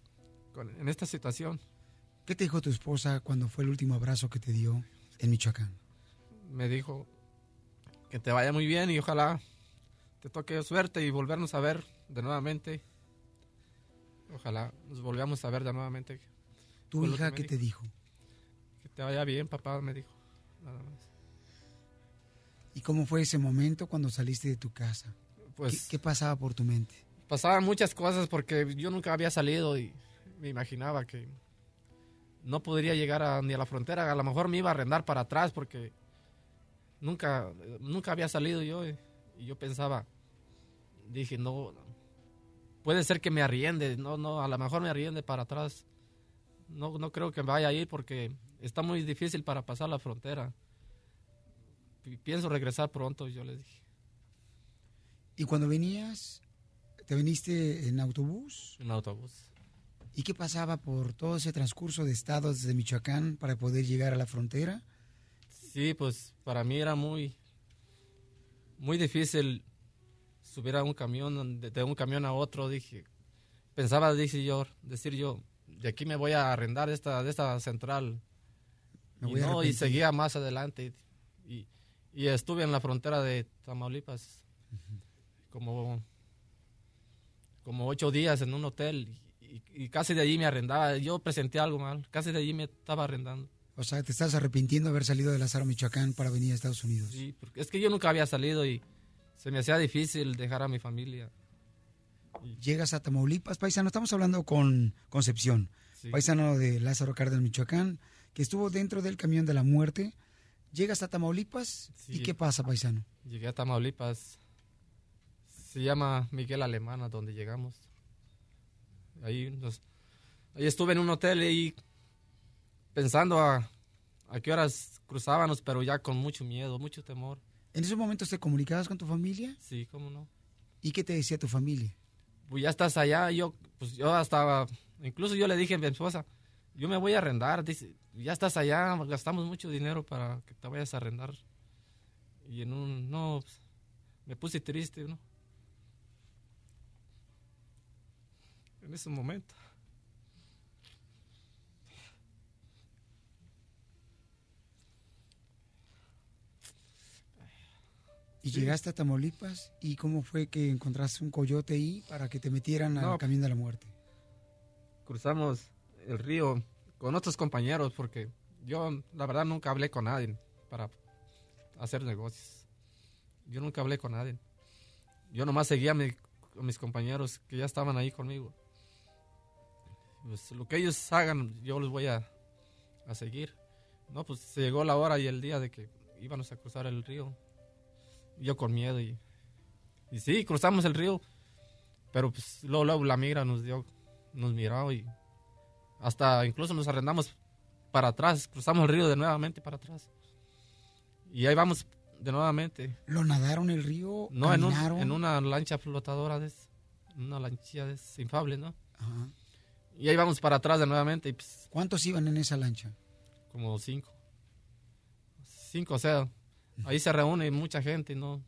con- en esta situación. ¿Qué te dijo tu esposa cuando fue el último abrazo que te dio en Michoacán? me dijo que te vaya muy bien y ojalá te toque suerte y volvernos a ver de nuevamente. Ojalá nos volvamos a ver de nuevamente. ¿Tu Fue hija qué te dijo? Que te vaya bien, papá, me dijo. Nada más. ¿Y cómo fue ese momento cuando saliste de tu casa? Pues- ¿Qué, qué pasaba por tu mente? Pasaban muchas cosas porque yo nunca había salido y me imaginaba que no podría llegar a- ni a la frontera. A lo mejor me iba a arrendar para atrás porque nunca, nunca había salido yo y, y yo pensaba, dije, no, puede ser que me arriende, no, no, a lo mejor me arriende para atrás. No, no creo que vaya a ir porque está muy difícil para pasar la frontera. Pi- Pienso regresar pronto, yo les dije. ¿Y cuando venías, te viniste en autobús? En autobús. ¿Y qué pasaba por todo ese transcurso de estados desde Michoacán para poder llegar a la frontera? Sí, pues para mí era muy, muy difícil subir a un camión, de, de un camión a otro. Dije, pensaba, dije yo, decir yo, de aquí me voy a arrendar de esta, de esta central. Me y voy a no, y seguía más adelante. Y, y estuve en la frontera de Tamaulipas como, como ocho días en un hotel y, y casi de allí me arrendaba. Yo presenté algo mal, casi de allí me estaba arrendando. O sea, te estás arrepintiendo de haber salido de Lázaro, Michoacán para venir a Estados Unidos. Sí, porque es que yo nunca había salido y se me hacía difícil dejar a mi familia. Llegas a Tamaulipas, paisano, estamos hablando con Concepción, Sí. paisano de Lázaro Cárdenas, Michoacán, que estuvo dentro del camión de la muerte. Llegas a Tamaulipas y. ¿qué pasa, paisano? Llegué a Tamaulipas. Se llama Miguel Alemana, donde llegamos. Ahí, nos- ahí estuve en un hotel y pensando a, a qué horas cruzábamos, pero ya con mucho miedo, mucho temor. ¿En esos momentos te comunicabas con tu familia? Sí, cómo no. ¿Y qué te decía tu familia? Pues ya estás allá, yo, pues yo hasta, incluso yo le dije a mi esposa, yo me voy a arrendar, dice, ya estás allá, gastamos mucho dinero para que te vayas a arrendar. Y en un, no, pues, me puse triste, ¿no? En ese momento. Y Sí. llegaste a Tamaulipas y cómo fue que encontraste un coyote ahí para que te metieran al No. camión de la muerte. cruzamos el río con otros compañeros porque yo la verdad nunca hablé con nadie para hacer negocios. Yo nunca hablé con nadie. Yo nomás seguía a, mi- a mis compañeros que ya estaban ahí conmigo. Pues lo que ellos hagan, yo los voy a, a seguir. No, pues se llegó la hora y el día de que íbamos a cruzar el río. Yo con miedo y, y sí, cruzamos el río. Pero pues luego, luego la migra nos dio, nos miró y hasta incluso nos arrendamos para atrás, cruzamos el río de nuevamente para atrás. Y ahí vamos de nuevamente. ¿Lo nadaron el río? No, en, un- en una lancha flotadora, de, una lanchilla de es infable, ¿no? Ajá. Y ahí vamos para atrás de nuevamente y pues, ¿Cuántos iban en esa lancha? como cinco. Cinco, o sea, ahí se reúne mucha gente, ¿no?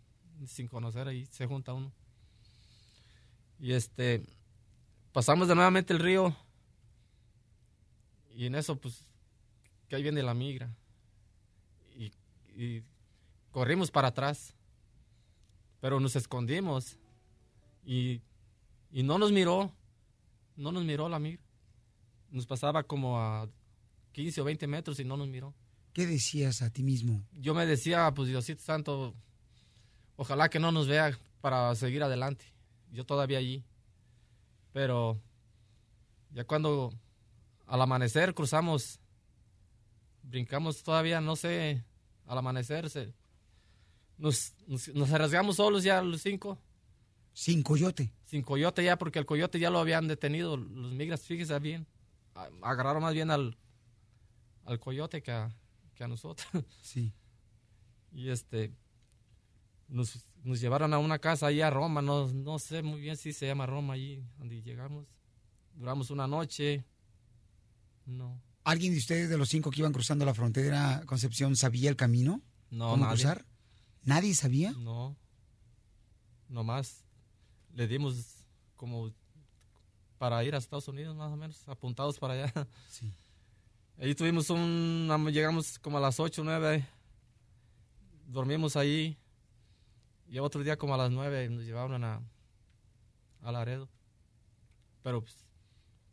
Sin conocer, ahí se junta uno. Y este, pasamos de nuevamente el río. Y en eso, pues, que ahí viene la migra. Y, y corrimos para atrás. Pero nos escondimos. Y, y no nos miró. No nos miró la migra. Nos pasaba como a 15 o 20 metros y no nos miró. ¿Qué decías a ti mismo? Yo me decía, pues Diosito Santo, ojalá que no nos vea para seguir adelante. Yo todavía allí. Pero ya cuando al amanecer cruzamos, brincamos todavía, no sé, al amanecer se- nos, nos, nos arriesgamos solos ya los cinco. Sin coyote. Sin coyote ya, porque el coyote ya lo habían detenido. Los migras, fíjese bien. Agarraron más bien al, al coyote que a, que a nosotros. Sí. Y este, nos, nos llevaron a una casa ahí a Roma, no, no sé muy bien si se llama Roma allí, donde llegamos. Duramos una noche. No. ¿Alguien de ustedes, de los cinco que iban cruzando la frontera, Concepción, sabía el camino? No, ¿Cómo nadie. cruzar? ¿Nadie sabía? No. Nomás le dimos como para ir a Estados Unidos, más o menos, apuntados para allá. Sí. Ahí tuvimos un. Llegamos como a las 8, 9. Dormimos ahí. Y otro día, como a las 9, nos llevaron a, a Laredo. Pero pues,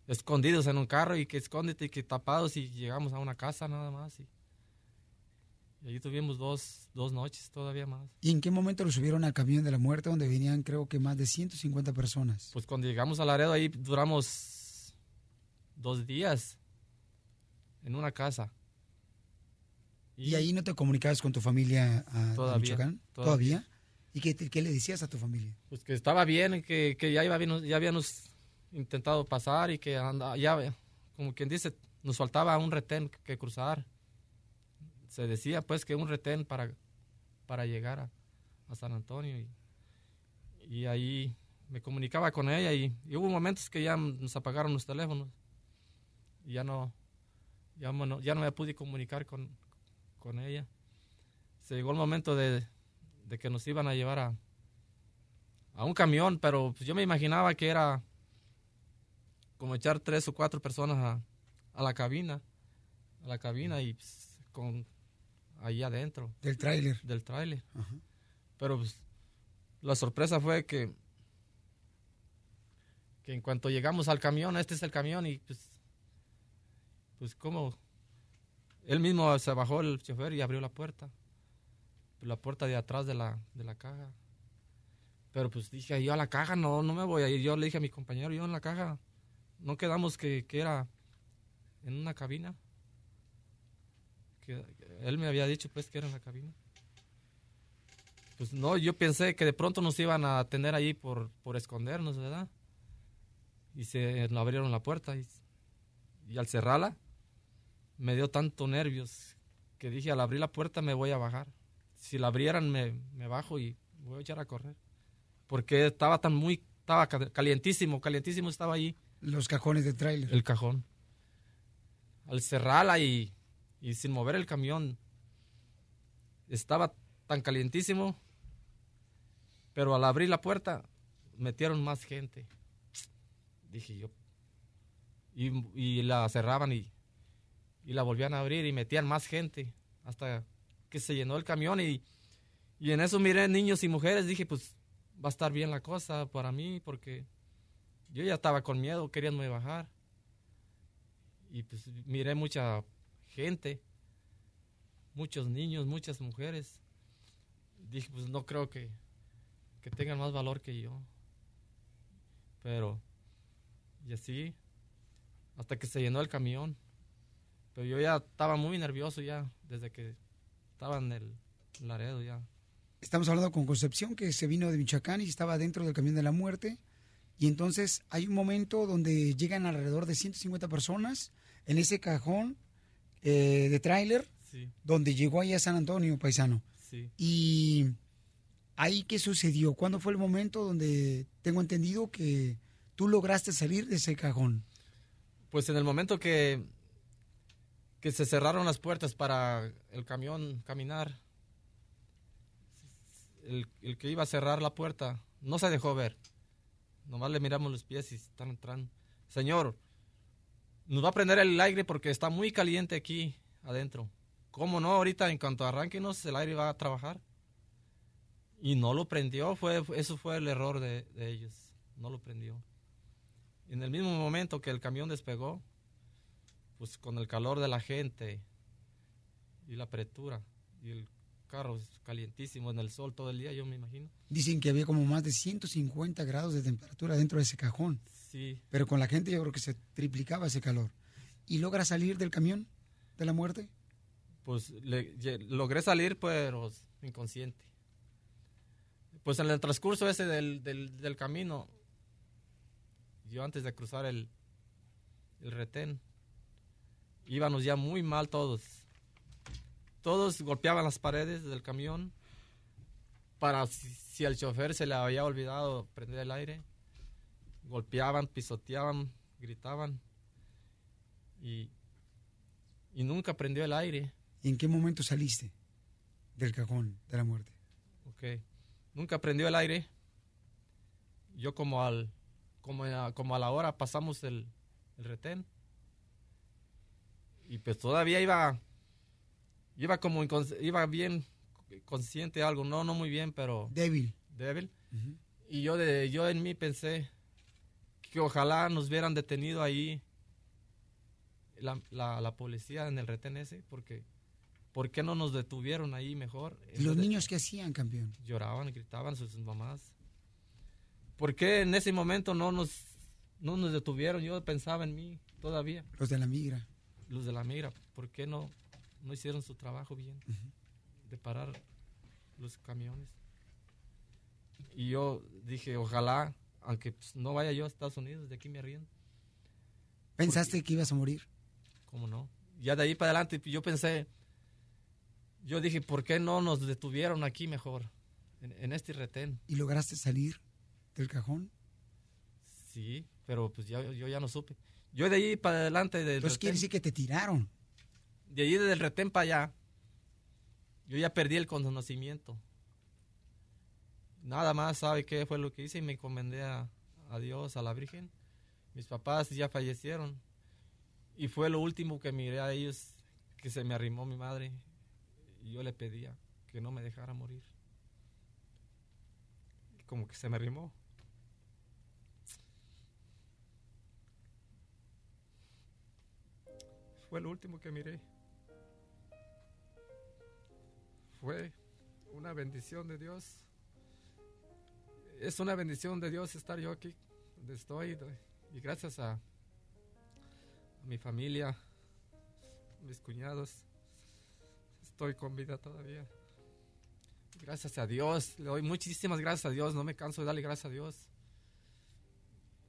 escondidos en un carro y que escóndete y que tapados y llegamos a una casa nada más. Y, y ahí tuvimos dos, dos noches todavía más. ¿Y en qué momento lo subieron al camión de la muerte donde venían creo que más de 150 personas? Pues cuando llegamos a Laredo ahí duramos dos días en una casa. ¿Y, ahí no te comunicabas con tu familia a, a Todavía, Michoacán? todavía. ¿Y qué, qué le decías a tu familia? Pues que estaba bien, que, que ya, iba bien, ya habíamos intentado pasar y que anda, ya, como quien dice, nos faltaba un retén que cruzar. Se decía pues que un retén para, para llegar a, San Antonio. Y, ahí me comunicaba con ella y, y hubo momentos que ya nos apagaron los teléfonos. Y ya no, ya, no- ya no me pude comunicar con, con ella. Se llegó el momento de, de que nos iban a llevar a, a un camión, pero pues, yo me imaginaba que era como echar tres o cuatro personas a, a la cabina, a la cabina y pues, con ahí adentro. Del tráiler. Del tráiler. Pero pues, la sorpresa fue que que en cuanto llegamos al camión, este es el camión y pues pues como él mismo se bajó el chofer y abrió la puerta. La puerta de atrás de la, de la caja. Pero pues dije, yo a la caja no, no me voy a ir. Yo le dije a mi compañero, yo en la caja. No quedamos que, que era en una cabina. Que, él me había dicho pues que era en la cabina. Pues no, yo pensé que de pronto nos iban a tener ahí por, por escondernos, ¿verdad? Y se nos abrieron la puerta y, y al cerrarla me dio tanto nervios que dije al abrir la puerta me voy a bajar. Si la abrieran me, me bajo y voy a echar a correr. Porque estaba tan muy, estaba ca- calientísimo, calientísimo estaba ahí. Los cajones del tráiler. El cajón. Al cerrarla y, y sin mover el camión, estaba tan calientísimo, pero al abrir la puerta, metieron más gente. Dije yo. Y, la cerraban y, y la volvían a abrir y metían más gente hasta que se llenó el camión y, y en eso miré niños y mujeres, dije pues va a estar bien la cosa para mí porque yo ya estaba con miedo, queriéndome bajar. Y pues miré mucha gente, muchos niños, muchas mujeres. Dije, pues no creo que, que tengan más valor que yo. Pero, y así, hasta que se llenó el camión. Pero yo ya estaba muy nervioso ya, desde que estaba en el Laredo ya. Estamos hablando con Concepción, que se vino de Michoacán y estaba dentro del camión de la muerte. Y entonces hay un momento donde llegan alrededor de 150 personas en ese cajón eh, de tráiler, Sí. donde llegó ahí a San Antonio, paisano. Sí. Y ahí, ¿qué sucedió? ¿Cuándo fue el momento donde tengo entendido que tú lograste salir de ese cajón? Pues en el momento que, que se cerraron las puertas para el camión caminar, el, el que iba a cerrar la puerta no se dejó ver. Nomás le miramos los pies y están entrando. Señor, nos va a prender el aire porque está muy caliente aquí adentro. ¿Cómo no? Ahorita en cuanto arranquenos el aire va a trabajar. Y no lo prendió, fue, eso fue el error de, ellos. No lo prendió. En el mismo momento que el camión despegó, pues con el calor de la gente y la apretura y el carro es calientísimo en el sol todo el día, yo me imagino. Dicen que había como más de 150 grados de temperatura dentro de ese cajón. Sí. Pero con la gente yo creo que se triplicaba ese calor. ¿Y logra salir del camión de la muerte? Pues le- logré salir, pero inconsciente. Pues en el transcurso ese del, del, del camino, yo antes de cruzar el, el retén, íbamos ya muy mal todos. Todos golpeaban las paredes del camión para si, si al chofer se le había olvidado prender el aire. Golpeaban, pisoteaban, gritaban y, y nunca prendió el aire. ¿Y en qué momento saliste del cajón de la muerte? Ok. Nunca prendió el aire. Yo como al como a, como a la hora pasamos el, el retén. Y pues todavía iba iba como iba bien consciente de algo, no no muy bien, pero Débil. débil. Y yo de yo en mí pensé que ojalá nos hubieran detenido ahí la, la, la policía en el retén ese, porque ¿por qué no nos detuvieron ahí mejor? ¿Y los niños qué hacían, campeón? lloraban, gritaban sus mamás. ¿Por qué en ese momento no nos, no nos detuvieron? Yo pensaba en mí todavía, Los de la migra. los de la migra. ¿Por qué no, no hicieron su trabajo bien de parar los camiones? Y yo dije, ojalá, aunque pues, no vaya yo a Estados Unidos, de aquí me arriendo. ¿Pensaste que ibas a morir? ¿Cómo no? Ya de ahí para adelante yo pensé, yo dije, ¿por qué no nos detuvieron aquí mejor? En, en este retén. ¿Y lograste salir del cajón? Sí, pero pues ya, yo ya no supe. Yo de ahí para adelante del Entonces quiere decir que te tiraron. De allí del retén para allá, yo ya perdí el conocimiento. Nada más sabe qué fue lo que hice y me encomendé a, a Dios, a la Virgen. Mis papás ya fallecieron y fue lo último que miré a ellos, que se me arrimó mi madre y yo le pedía que no me dejara morir. Y como que se me arrimó. Fue lo último que miré. Fue una bendición de Dios. Es una bendición de Dios estar yo aquí donde estoy. Y gracias a, mi familia, mis cuñados, estoy con vida todavía. Gracias a Dios, le doy muchísimas gracias a Dios. No me canso de darle gracias a Dios.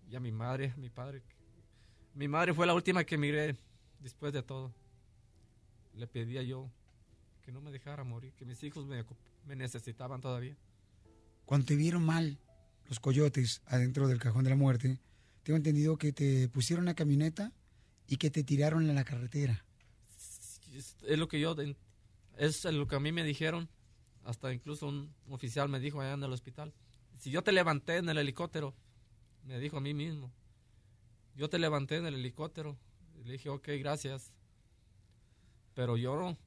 Y a mi madre, a mi padre. Mi madre fue la última que miré después de todo. Le pedía yo que no me dejara morir, que mis hijos me, necesitaban todavía. Cuando te vieron mal los coyotes adentro del cajón de la muerte, tengo entendido que te pusieron una camioneta y que te tiraron en la carretera. Es, lo que yo, es lo que a mí me dijeron. Hasta incluso un oficial me dijo allá en el hospital. Si yo te levanté en el helicóptero, me dijo a mí mismo. Yo te levanté en el helicóptero. Le dije, ok, gracias. Pero yo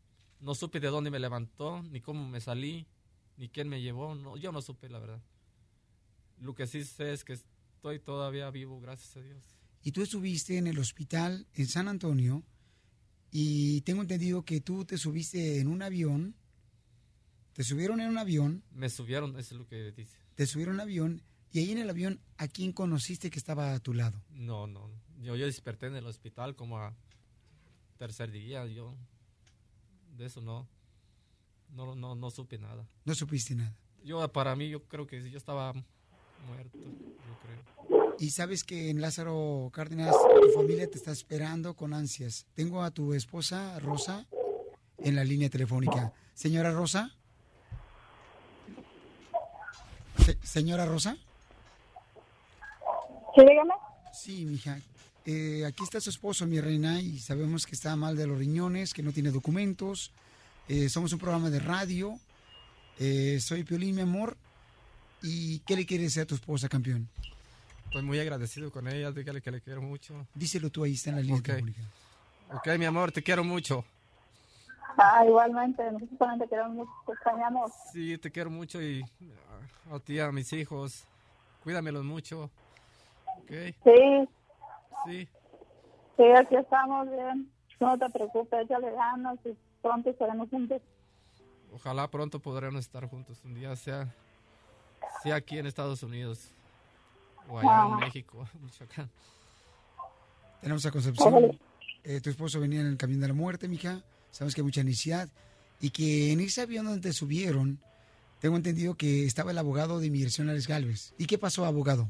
no, supe de dónde me levantó, ni cómo me salí, ni quién me llevó. No, yo no supe, la verdad. Lo que sí sé es que estoy todavía vivo, gracias a Dios. Y tú estuviste en el hospital en San Antonio y tengo entendido que tú te subiste en un avión, te subieron en un avión, Me subieron, eso es lo que dice. te subieron en un avión y ahí en el avión, ¿a quién conociste que estaba a tu lado? No, no. Yo, yo desperté en el hospital como a tercer día. Yo de eso no, no, no, no supe nada. No supiste nada. Yo para mí yo creo que yo estaba muerto, yo creo. Y sabes que en Lázaro Cárdenas tu familia te está esperando con ansias. Tengo a tu esposa Rosa en la línea telefónica. Señora Rosa. Se- señora Rosa. Sí, dígame. Sí, mija. Eh, aquí está su esposo, mi reina, y sabemos que está mal de los riñones, que no tiene documentos. Eh, somos un programa de radio. Eh, soy Piolín, mi amor. ¿Y qué le quieres decir a tu esposa, campeón? Estoy muy agradecido con ella, dígale que le quiero mucho. Díselo tú, ahí está en la línea Ok. telefónica. Ok, mi amor, te quiero mucho. Ah, igualmente, nosotros también te queremos mucho, te extrañamos. Sí, te quiero mucho y ah, a ti, a mis hijos, cuídamelos mucho. Ok, Sí, sí. sí, aquí estamos bien. No te preocupes, échale ganas y pronto estaremos juntos. Ojalá pronto podremos estar juntos un día, sea, sea aquí en Estados Unidos o allá Ah. en México, Michoacán. Tenemos a Concepción. Eh, tu esposo venía en el camión de la muerte, mija. Sabemos que hay mucha necesidad. Y que en ese avión donde te subieron, tengo entendido que estaba el abogado de inmigración, Alex Galvez. ¿Y qué pasó, abogado?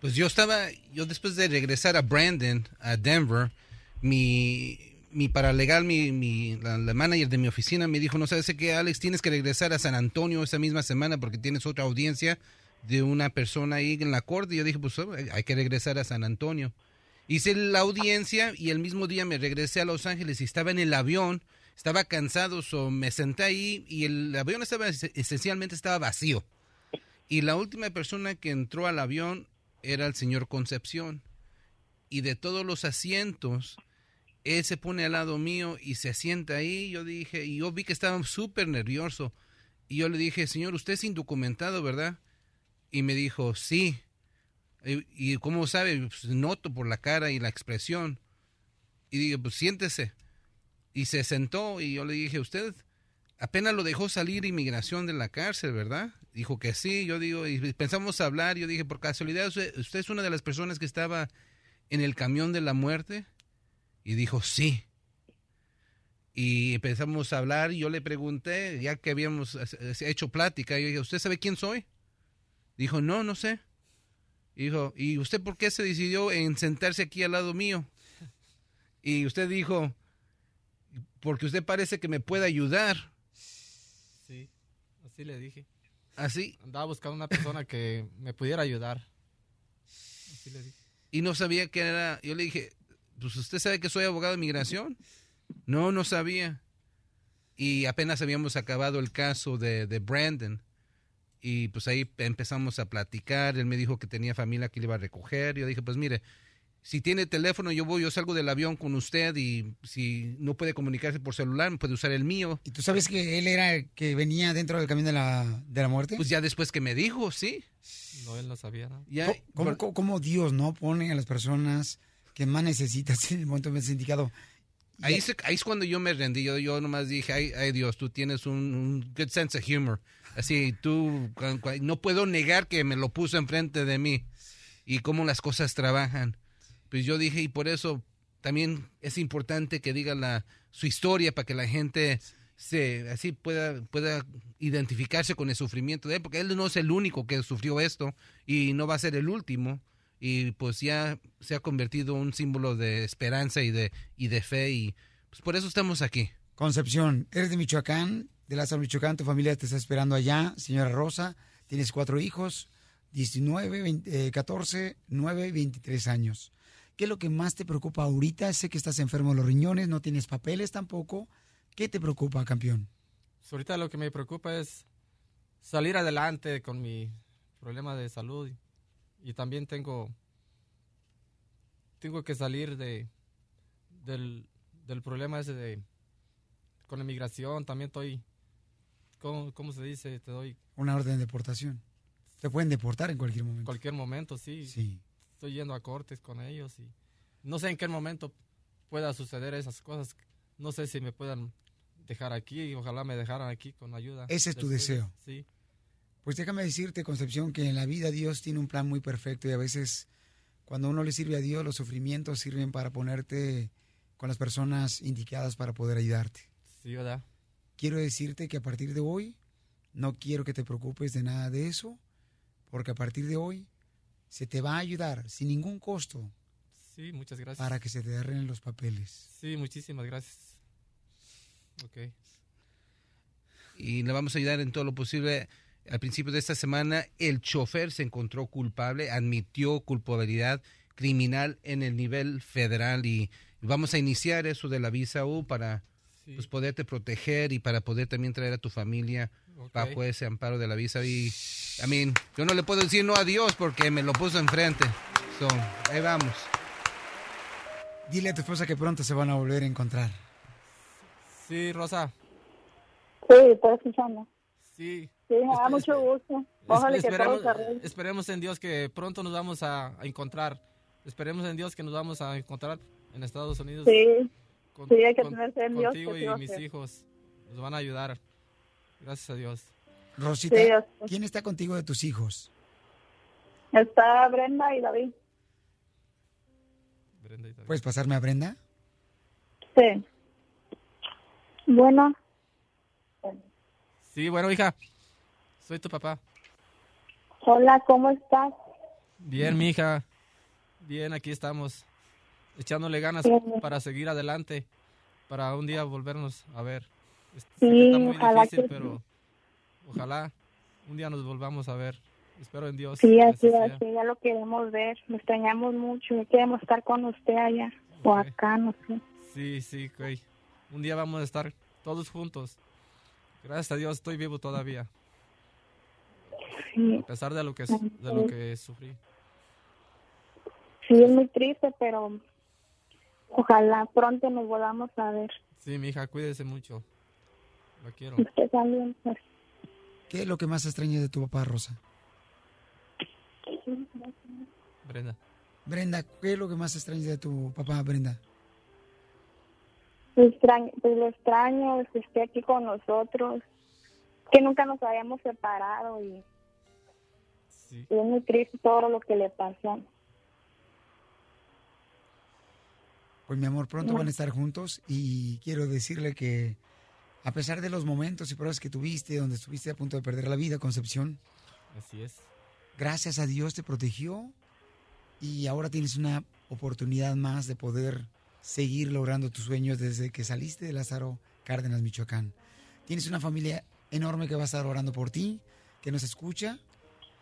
Pues yo estaba, yo después de regresar a Brandon, a Denver, mi, mi paralegal, mi, mi la, manager de mi oficina me dijo, no sabes qué, Alex, tienes que regresar a San Antonio esa misma semana porque tienes otra audiencia de una persona ahí en la corte. Y yo dije, pues oh, hay que regresar a San Antonio. Hice la audiencia y el mismo día me regresé a Los Ángeles y estaba en el avión, estaba cansado, so me senté ahí y el avión estaba es- esencialmente estaba vacío. Y la última persona que entró al avión era el señor Concepción. Y de todos los asientos, él se pone al lado mío y se sienta ahí. Yo dije, y yo vi que estaba súper nervioso. Y yo le dije, señor, usted es indocumentado, ¿verdad? Y me dijo, sí. Y, ¿cómo sabe? Pues, noto por la cara y la expresión. Y dije, pues siéntese. Y se sentó y yo le dije, usted apenas lo dejó salir inmigración de la cárcel, ¿verdad? Dijo que sí, yo digo, y pensamos hablar, yo dije, por casualidad, usted, es una de las personas que estaba en el camión de la muerte. Y dijo, sí. Y empezamos a hablar y yo le pregunté, ya que habíamos hecho plática, yo dije, ¿usted sabe quién soy? Dijo, no, no sé. Dijo, ¿y usted por qué se decidió en sentarse aquí al lado mío? Y usted dijo, porque usted parece que me puede ayudar. Sí, así le dije. Así. Andaba buscando una persona que me pudiera ayudar. Así le dije. Y no sabía que era. Yo le dije, pues usted sabe que soy abogado de inmigración. No, no sabía. Y apenas habíamos acabado el caso de, de Brandon. Y pues ahí empezamos a platicar. Él me dijo que tenía familia que le iba a recoger. Yo dije, pues mire, si tiene teléfono, yo voy, yo salgo del avión con usted y si no puede comunicarse por celular, puede usar el mío. ¿Y tú sabes que él era el que venía dentro del camión de la, de la muerte? Pues ya después que me dijo, sí. No, él no sabía. Ya, ¿Cómo, cómo- cómo- cómo Dios no pone a las personas que más necesitas en el momento más indicado? Ahí, se- ahí es cuando yo me rendí. Yo, yo nomás dije, ay, ay Dios, tú tienes un, un good sense of humor. Así, tú, no puedo negar que me lo puso enfrente de mí y cómo las cosas trabajan. Pues yo dije, y por eso también es importante que diga la, su historia para que la gente se, así pueda, pueda identificarse con el sufrimiento de él, porque él no es el único que sufrió esto y no va a ser el último. Y pues ya se ha convertido un símbolo de esperanza y de, y de fe y pues por eso estamos aquí. Concepción, eres de Michoacán, de Lázaro, Michoacán, tu familia te está esperando allá, señora Rosa, tienes cuatro hijos, 19, 20, eh, 14, 9 y 23 años. ¿Qué es lo que más te preocupa ahorita? Sé que estás enfermo de los riñones, no tienes papeles tampoco. ¿Qué te preocupa, campeón? Pues ahorita lo que me preocupa es salir adelante con mi problema de salud y también tengo tengo que salir de del, del problema ese de con la inmigración también estoy ¿cómo, cómo se dice? te doy Una orden de deportación. Te pueden deportar en cualquier momento. cualquier momento sí Sí. Estoy yendo a cortes con ellos y no sé en qué momento pueda suceder esas cosas no sé si me puedan dejar aquí ojalá me dejaran aquí con ayuda Ese es tu ustedes. deseo. sí Pues déjame decirte, Concepción, que en la vida Dios tiene un plan muy perfecto y a veces cuando uno le sirve a Dios, los sufrimientos sirven para ponerte con las personas indicadas para poder ayudarte. sí verdad Quiero decirte que a partir de hoy no quiero que te preocupes de nada de eso, porque a partir de hoy se te va a ayudar sin ningún costo sí muchas gracias para que se te arreglen los papeles. Sí, muchísimas gracias. Ok. y le vamos a ayudar en todo lo posible. Al principio de esta semana, el chofer se encontró culpable, admitió culpabilidad criminal en el nivel federal y vamos a iniciar eso de la visa U para pues, poderte proteger y para poder también traer a tu familia Ok. bajo ese amparo de la visa. Y, I mean, yo no le puedo decir no a Dios porque me lo puso enfrente. So, ahí vamos. Dile a tu esposa que pronto se van a volver a encontrar. Sí, Rosa. Sí, estoy escuchando. Sí. Sí, me da mucho gusto. Ojalá que todo esperemos, se esperemos en Dios que pronto nos vamos a, a encontrar. Esperemos en Dios que nos vamos a encontrar en Estados Unidos. Sí. Con- Sí, hay que con- tener fe en Dios Contigo que y mis hijos. Nos van a ayudar. Gracias a Dios. Rosita, Sí. ¿quién está contigo de tus hijos? Está Brenda y David. ¿Puedes pasarme a Brenda? Sí. Bueno, Sí, bueno, hija. Soy tu papá. hola, ¿cómo estás? Bien, mi hija. Bien, aquí estamos. Echándole ganas Bien. para seguir adelante. para un día volvernos a ver. Es- sé Sí, está muy ojalá difícil, que pero ojalá un día nos volvamos a ver. Espero en Dios. Sí, así, así ya lo queremos ver. Lo extrañamos mucho. Queremos estar con usted allá o acá, no sé. Sí, sí, güey. Un día vamos a estar todos juntos. Gracias a Dios estoy vivo todavía. Sí, A pesar de lo que, de lo que sufrí. sí, es muy triste, pero ojalá pronto nos volvamos a ver. Sí, mi hija, cuídese mucho. La quiero. Usted también, pues. ¿Qué es lo que más extrañas de tu papá, Rosa? Brenda. Brenda, ¿qué es lo que más extrañas de tu papá, Brenda? Lo extraño, pues lo extraño, que esté aquí con nosotros, que nunca nos habíamos separado y, y es muy triste todo lo que le pasó. Pues mi amor, pronto van a estar juntos y quiero decirle que a pesar de los momentos y pruebas que tuviste, donde estuviste a punto de perder la vida, Concepción, Así es. gracias a Dios te protegió y ahora tienes una oportunidad más de poder seguir logrando tus sueños desde que saliste de Lázaro Cárdenas, Michoacán. Tienes una familia enorme que va a estar orando por ti, que nos escucha.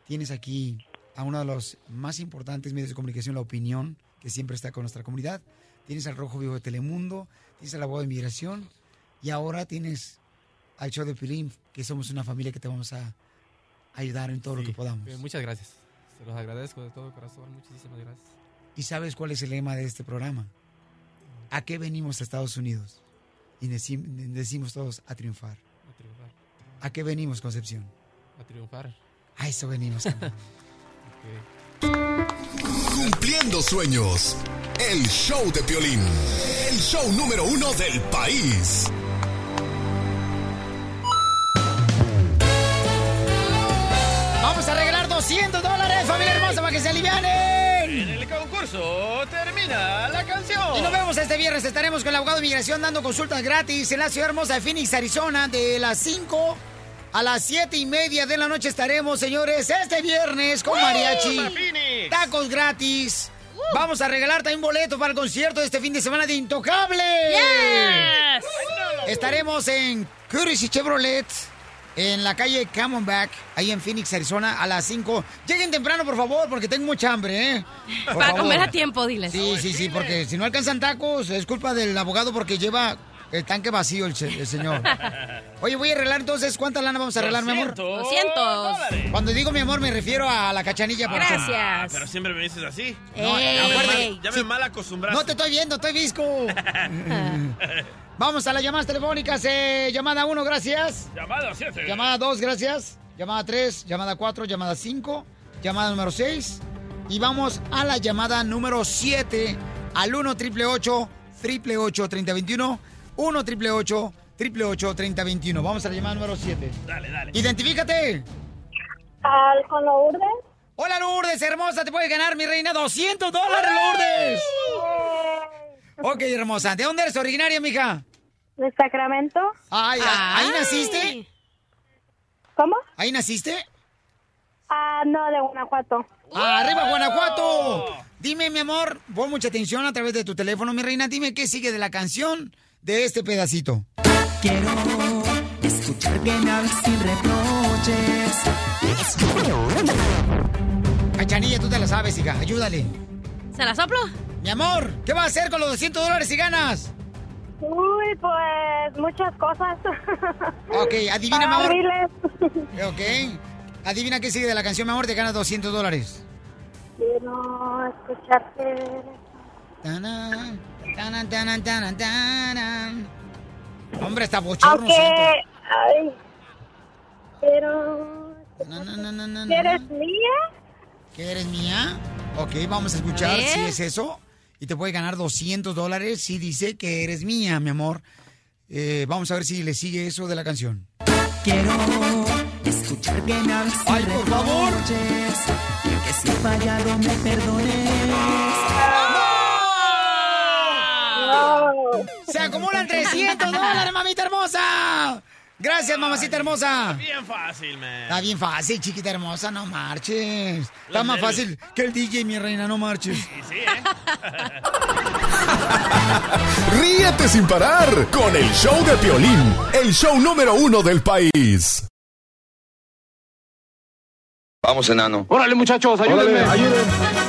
Tienes aquí a uno de los más importantes medios de comunicación, La Opinión, que siempre está con nuestra comunidad. Tienes al Rojo Vivo de Telemundo, tienes al abogado de inmigración y ahora tienes al show de Pilim, que somos una familia que te vamos a ayudar en todo lo Sí, que podamos. eh, muchas gracias. Se los agradezco de todo corazón. Muchísimas gracias. ¿Y sabes cuál es el lema de este programa? ¿A qué venimos a Estados Unidos? Y decim- decimos todos a triunfar. A triunfar. ¿A qué venimos, Concepción? A triunfar. A eso venimos. Cumpliendo sueños. El show de Piolín. El show número uno del país. 200 dólares, familia hermosa, para que se alivianen. En el concurso termina la canción. Y nos vemos este viernes. Estaremos con el abogado de migración dando consultas gratis en la ciudad hermosa de Phoenix, Arizona, de las 5 a las 7 y media de la noche estaremos, señores, este viernes con mariachi. Tacos gratis. Vamos a regalar también boleto para el concierto de este fin de semana de Intocable. Yes. Estaremos en Curtis y Chevrolet. En la calle Camelback, ahí en Phoenix, Arizona, a las 5. Lleguen temprano, por favor, porque tengo mucha hambre, ¿eh? Por Para favor. comer a tiempo, diles. Sí, sí, sí, porque si no alcanzan tacos, es culpa del abogado porque lleva el tanque vacío el, el señor. Oye, voy a arreglar entonces. ¿Cuánta lana vamos a arreglar, mi amor? 200. dólares. Cuando digo mi amor, me refiero a la cachanilla. por favor. Gracias. Pero siempre me dices así. No, Ey. Ya me, mal, ya me mal acostumbraste. No te estoy viendo, estoy visco. Vamos a las llamadas telefónicas. eh, llamada 1, gracias. Llamada 7. Llamada 2, gracias. Llamada 3, llamada 4, llamada 5, llamada número 6. Y vamos a la llamada número 7 al 1 888 888 3021 1 888 888 3021 Vamos a la llamada número 7. Dale, dale. Identifícate. Al, con Lourdes, Hola Lourdes, hermosa, te puedes ganar mi reina 200 dólares, Lourdes. Ok, hermosa. ¿De dónde eres originaria, mija? de Sacramento. Ay, ¿ahí Ay. naciste? ¿Cómo? ¿Ahí naciste? Ah, no, de Guanajuato. ¡Arriba, Guanajuato! Dime, mi amor, pon mucha atención a través de tu teléfono, mi reina. Dime qué sigue de la canción de este pedacito. Quiero escuchar que me hables sin reproches. Cachanilla, tú te la sabes, hija. Ayúdale. ¿Se la soplo? Mi amor, ¿qué vas a hacer con los 200 dólares si ganas? Uy, pues muchas cosas. Ok, adivina, mi Para amor. Ok. Adivina qué sigue de la canción, mi amor. Te ganas 200 dólares. Quiero escucharte. Tanan, tanan, tanan, tanan. Hombre, está bochorno. Siento. Ay. Pero. No, no, no, no, no, ¿Que ¿Eres mía? ¿Que eres mía? Ok, vamos a escuchar ver. si es eso. Y te puede ganar 200 dólares si dice que eres mía, mi amor. Eh, vamos a ver si le sigue eso de la canción. Quiero escuchar que me hables Ay, por favor. Que si he fallado me perdones. ¡Se acumulan 300 dólares, mamita hermosa! Gracias, mamacita hermosa. Bien fácil, man. Está bien fácil, chiquita hermosa, no marches. Está Los más nervios. fácil que el DJ, mi reina, no marches. Sí, ¿eh? Ríete sin parar con el show de Piolín, el show número uno del país. Vamos, enano. Órale, muchachos, ayúdenme. ¡Vamos con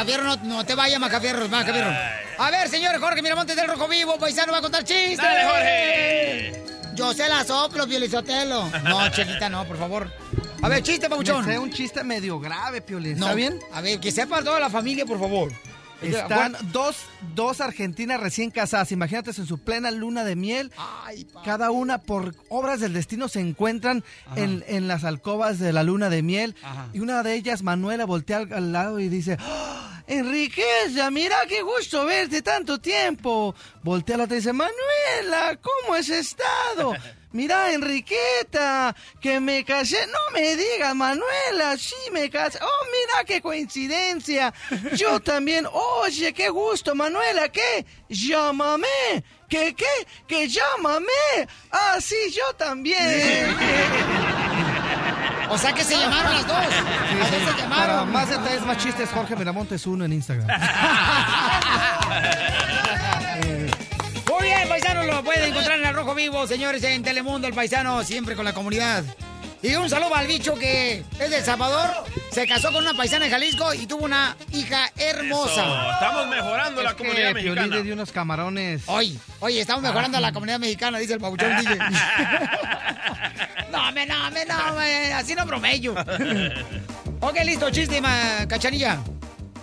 Macafierro, no, no te vayas, Macafierro, Macafierro. A ver, señor Jorge Miramontes del Rojo Vivo, paisano va a contar chistes. ¡Dale, Jorge! Yo se la soplo, Violizotelo. No, Chelita, no, por favor. A ver, chiste, Me Pauchón. trae un chiste medio grave, Piolín. No, ¿Está bien? A ver, que sepa toda la familia, por favor. Están dos, dos argentinas recién casadas. Imagínate en su plena luna de miel. Cada una por obras del destino se encuentran en, en las alcobas de la luna de miel. Y una de ellas, Manuela, voltea al, al lado y dice... "Ah, Enriqueza, mira qué gusto verte tanto tiempo. Voltea la otra y dice, Manuela, ¿cómo has estado? Mira, Enriqueta, que me casé. No me digas, Manuela, sí me casé. Oh, mira qué coincidencia. Yo también. Oye, qué gusto, Manuela, ¿qué? Llámame. ¿Qué, qué? Que llámame. Ah, sí, yo también. O sea que se llamaron las dos. Las dos se Para llamaron. más detalles, más chistes, Jorge Miramontes uno en Instagram. Lo pueden encontrar en el Rojo Vivo, señores, en Telemundo, el paisano, siempre con la comunidad. Y un saludo al bicho que es de El Salvador, se casó con una paisana de Jalisco y tuvo una hija hermosa. Eso, Estamos mejorando la comunidad mexicana. dio unos camarones. Oye, oye, estamos mejorando a la comunidad mexicana, dice el pabuchón DJ. no, me, no, me, no, me, así no bromello. ok, listo, chiste, ma- cachanilla.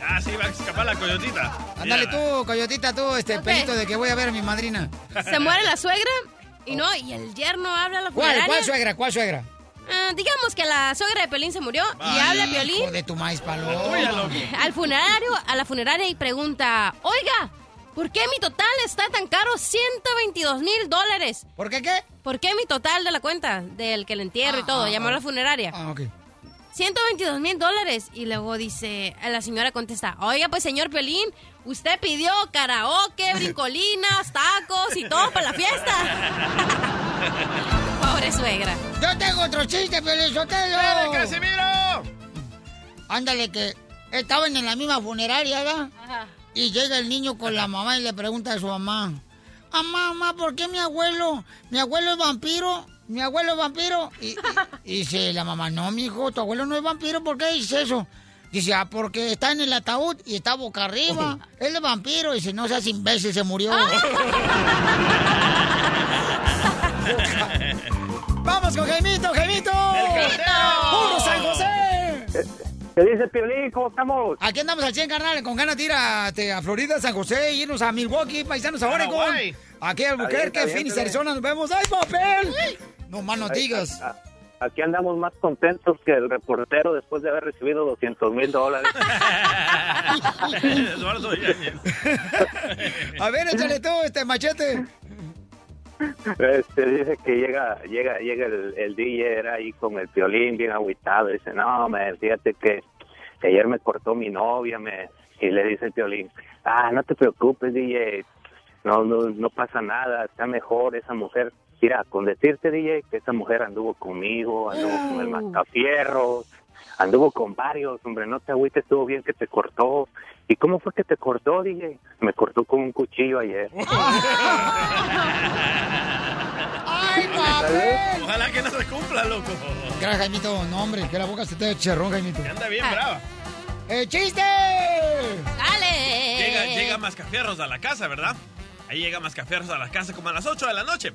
Ah, sí, va a escapar la coyotita. Ándale tú, coyotita, tú, este Ok. pelito de que voy a ver a mi madrina. Se muere la suegra y no, y el yerno habla a la ¿Cuál, funeraria. cuál suegra, cuál suegra? Ah, digamos que la suegra de Pelín se murió y Ay, habla a Piolín Hijo de tu maíz paloma. al funerario, a la funeraria y pregunta, oiga, ¿por qué mi total está tan caro? 122 mil dólares. ¿Por qué qué? ¿Por qué mi total de la cuenta? Del que le entierro y todo. ah, Llamó a ah. la funeraria. Ah, ok. 122 mil dólares. Y luego dice, la señora contesta, oiga, pues señor Piolín, usted pidió karaoke, brincolinas, tacos y todo para la fiesta. Pobre suegra. Yo tengo otro chiste, Pelizotelo. ¡Dale, Casimiro! Ándale, que estaban en la misma funeraria, ¿verdad? Y llega el niño con la mamá y le pregunta a su mamá. Ah, mamá, ¿por qué mi abuelo? ¿Mi abuelo es vampiro? ¿Mi abuelo es vampiro? Y, y- y dice la mamá, no, mijo, tu abuelo no es vampiro, ¿por qué dices eso? Dice, ah, porque está en el ataúd y está boca arriba. Él es vampiro. Dice, no seas imbécil, se murió. ¡Vamos con Jaimito, Jaimito! ¡Puro San José! ¿Qué dice Piolín? ¿Cómo estamos? Aquí andamos al 100, carnal, con ganas de ir a, Florida, San José, irnos a Milwaukee, paisanos a Oregon. Hawaii. Aquí a Está bien, Albuquerque, Phoenix. Arizona, nos vemos. ¡Ay, papel! No más no digas. Aquí andamos más contentos que el reportero después de haber recibido 200 mil dólares. Eduardo. A ver, échale tú, este machete. Este, dice que llega llega llega el, el DJ era ahí con el violín bien agüitado dice no me fíjate que, que ayer me cortó mi novia me y le dice el violín ah no te preocupes DJ no no no pasa nada está mejor esa mujer mira con decirte DJ que esa mujer anduvo conmigo anduvo con el Mascafierros anduvo con varios hombre no te agüites estuvo bien que te cortó ¿Y cómo fue que te cortó, DJ? Me cortó con un cuchillo ayer. ¡Ay, papel! Ojalá que no se cumpla, loco. Gracias, Jaimito. No, hombre, que la boca se te dé cherrón, Jaimito. Anda bien brava. ¡Eh, chiste! ¡Dale! Llega, llega Mascafierros a la casa, ¿verdad? Ahí llega Mascafierros a la casa como a las 8 de la noche.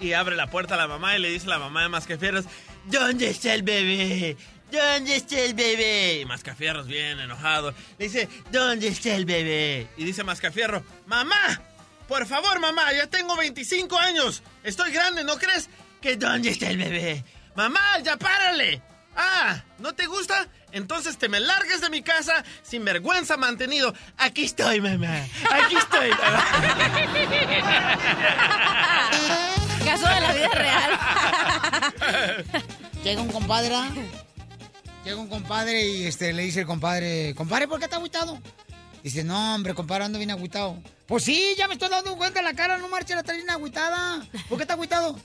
Y abre la puerta a la mamá y le dice a la mamá de Mascafierros, ¿dónde está el bebé? ¿Dónde está el bebé? Y Mascafierros bien enojado. Le dice, ¿dónde está el bebé? Y dice Mascafierro, mamá, por favor, mamá, ya tengo 25 años. Estoy grande, ¿no crees? Que ¿dónde está el bebé? Mamá, ya párale. Ah, ¿no te gusta? Entonces te me largues de mi casa sin vergüenza mantenido. Aquí estoy, mamá. Aquí estoy, mamá. Caso de la vida real. Llega un compadre ¿ah? Llega un compadre y este, le dice el compadre, compadre, ¿por qué está agüitado? Dice, no, hombre, compadre, ando bien agüitado. Pues sí, ya me estoy dando cuenta en la cara, no marcha la trae agüitada. ¿Por qué está agüitado?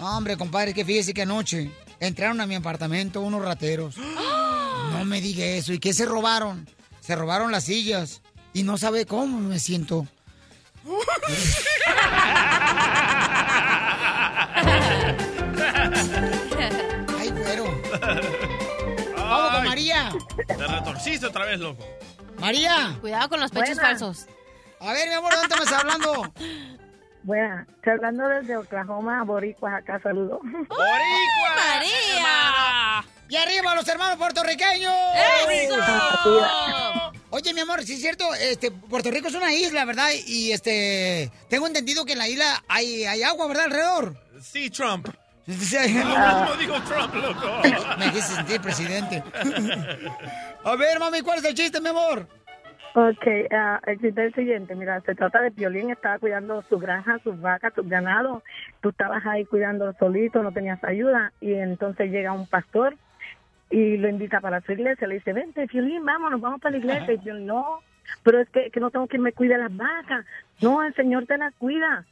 No, hombre, compadre, que fíjese que anoche entraron a mi apartamento unos rateros. No me diga eso. ¿Y qué se robaron? Se robaron las sillas. Y no sabe cómo me siento. Vamos con María. Te retorciste otra vez, loco. María. Cuidado con los pechos Buena. falsos. A ver, mi amor, ¿dónde me estás hablando? Bueno, estoy hablando desde Oklahoma, Boricuas, acá, saludos. ¡María! ¡Y arriba los hermanos puertorriqueños! ¡Eso! Oye, mi amor, sí es cierto, este, Puerto Rico es una isla, ¿verdad? Y este, tengo entendido que en la isla hay, hay agua, ¿verdad? Alrededor. Sí, Trump. Lo mismo dijo Trump, loco. Me quise sentir presidente. A ver, mami, ¿cuál es el chiste, mi amor? Ok, ah, el chiste es el siguiente. Mira, se trata de Piolín, estaba cuidando su granja, sus vacas, sus ganados. Tú estabas ahí cuidando solito, no tenías ayuda. Y entonces llega un pastor y lo invita para su iglesia. Le dice, vente, Piolín, vámonos, vamos para la iglesia. Y Piolín, no, pero es que, que no tengo quien me cuide las vacas. No, el Señor te las cuida.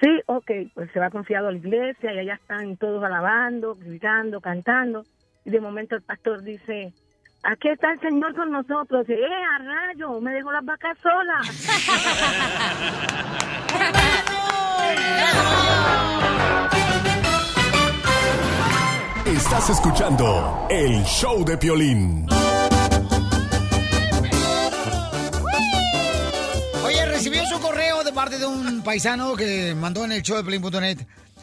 Sí, ok, pues se va confiado a la iglesia y allá están todos alabando, gritando, cantando. Y de momento el pastor dice, aquí está el Señor con nosotros. Eh, a rayo, me dejó las vacas solas. Estás escuchando el show de Piolín. Recibí un correo de parte de un paisano que mandó en el show de Play.net.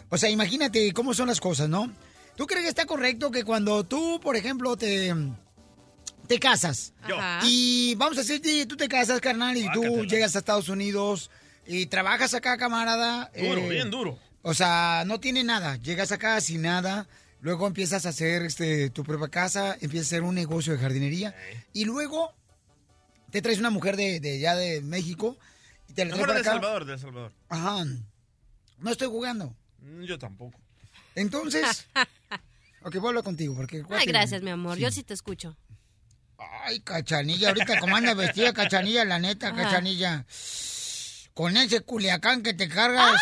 O sea, imagínate cómo son las cosas, ¿no? ¿Tú crees que está correcto que cuando tú, por ejemplo, te, te casas? Yo. Y vamos a decir, tú te casas, carnal, y tú llegas a Estados Unidos y trabajas acá, camarada. Duro, eh, bien duro. O sea, no tiene nada. Llegas acá sin nada. Luego empiezas a hacer este, tu propia casa, empiezas a hacer un negocio de jardinería. Y luego te traes una mujer de, de allá de México te traes Mejor de acá. Salvador, de Salvador. Ajá. No estoy jugando. Mm, Yo tampoco. Entonces. ok, hablar contigo. Porque, Ay, gracias, mi amor. Sí. Yo sí te escucho. Ay, cachanilla, ahorita como anda vestida, cachanilla, la neta, Ajá. cachanilla. Con ese culiacán que te cargas.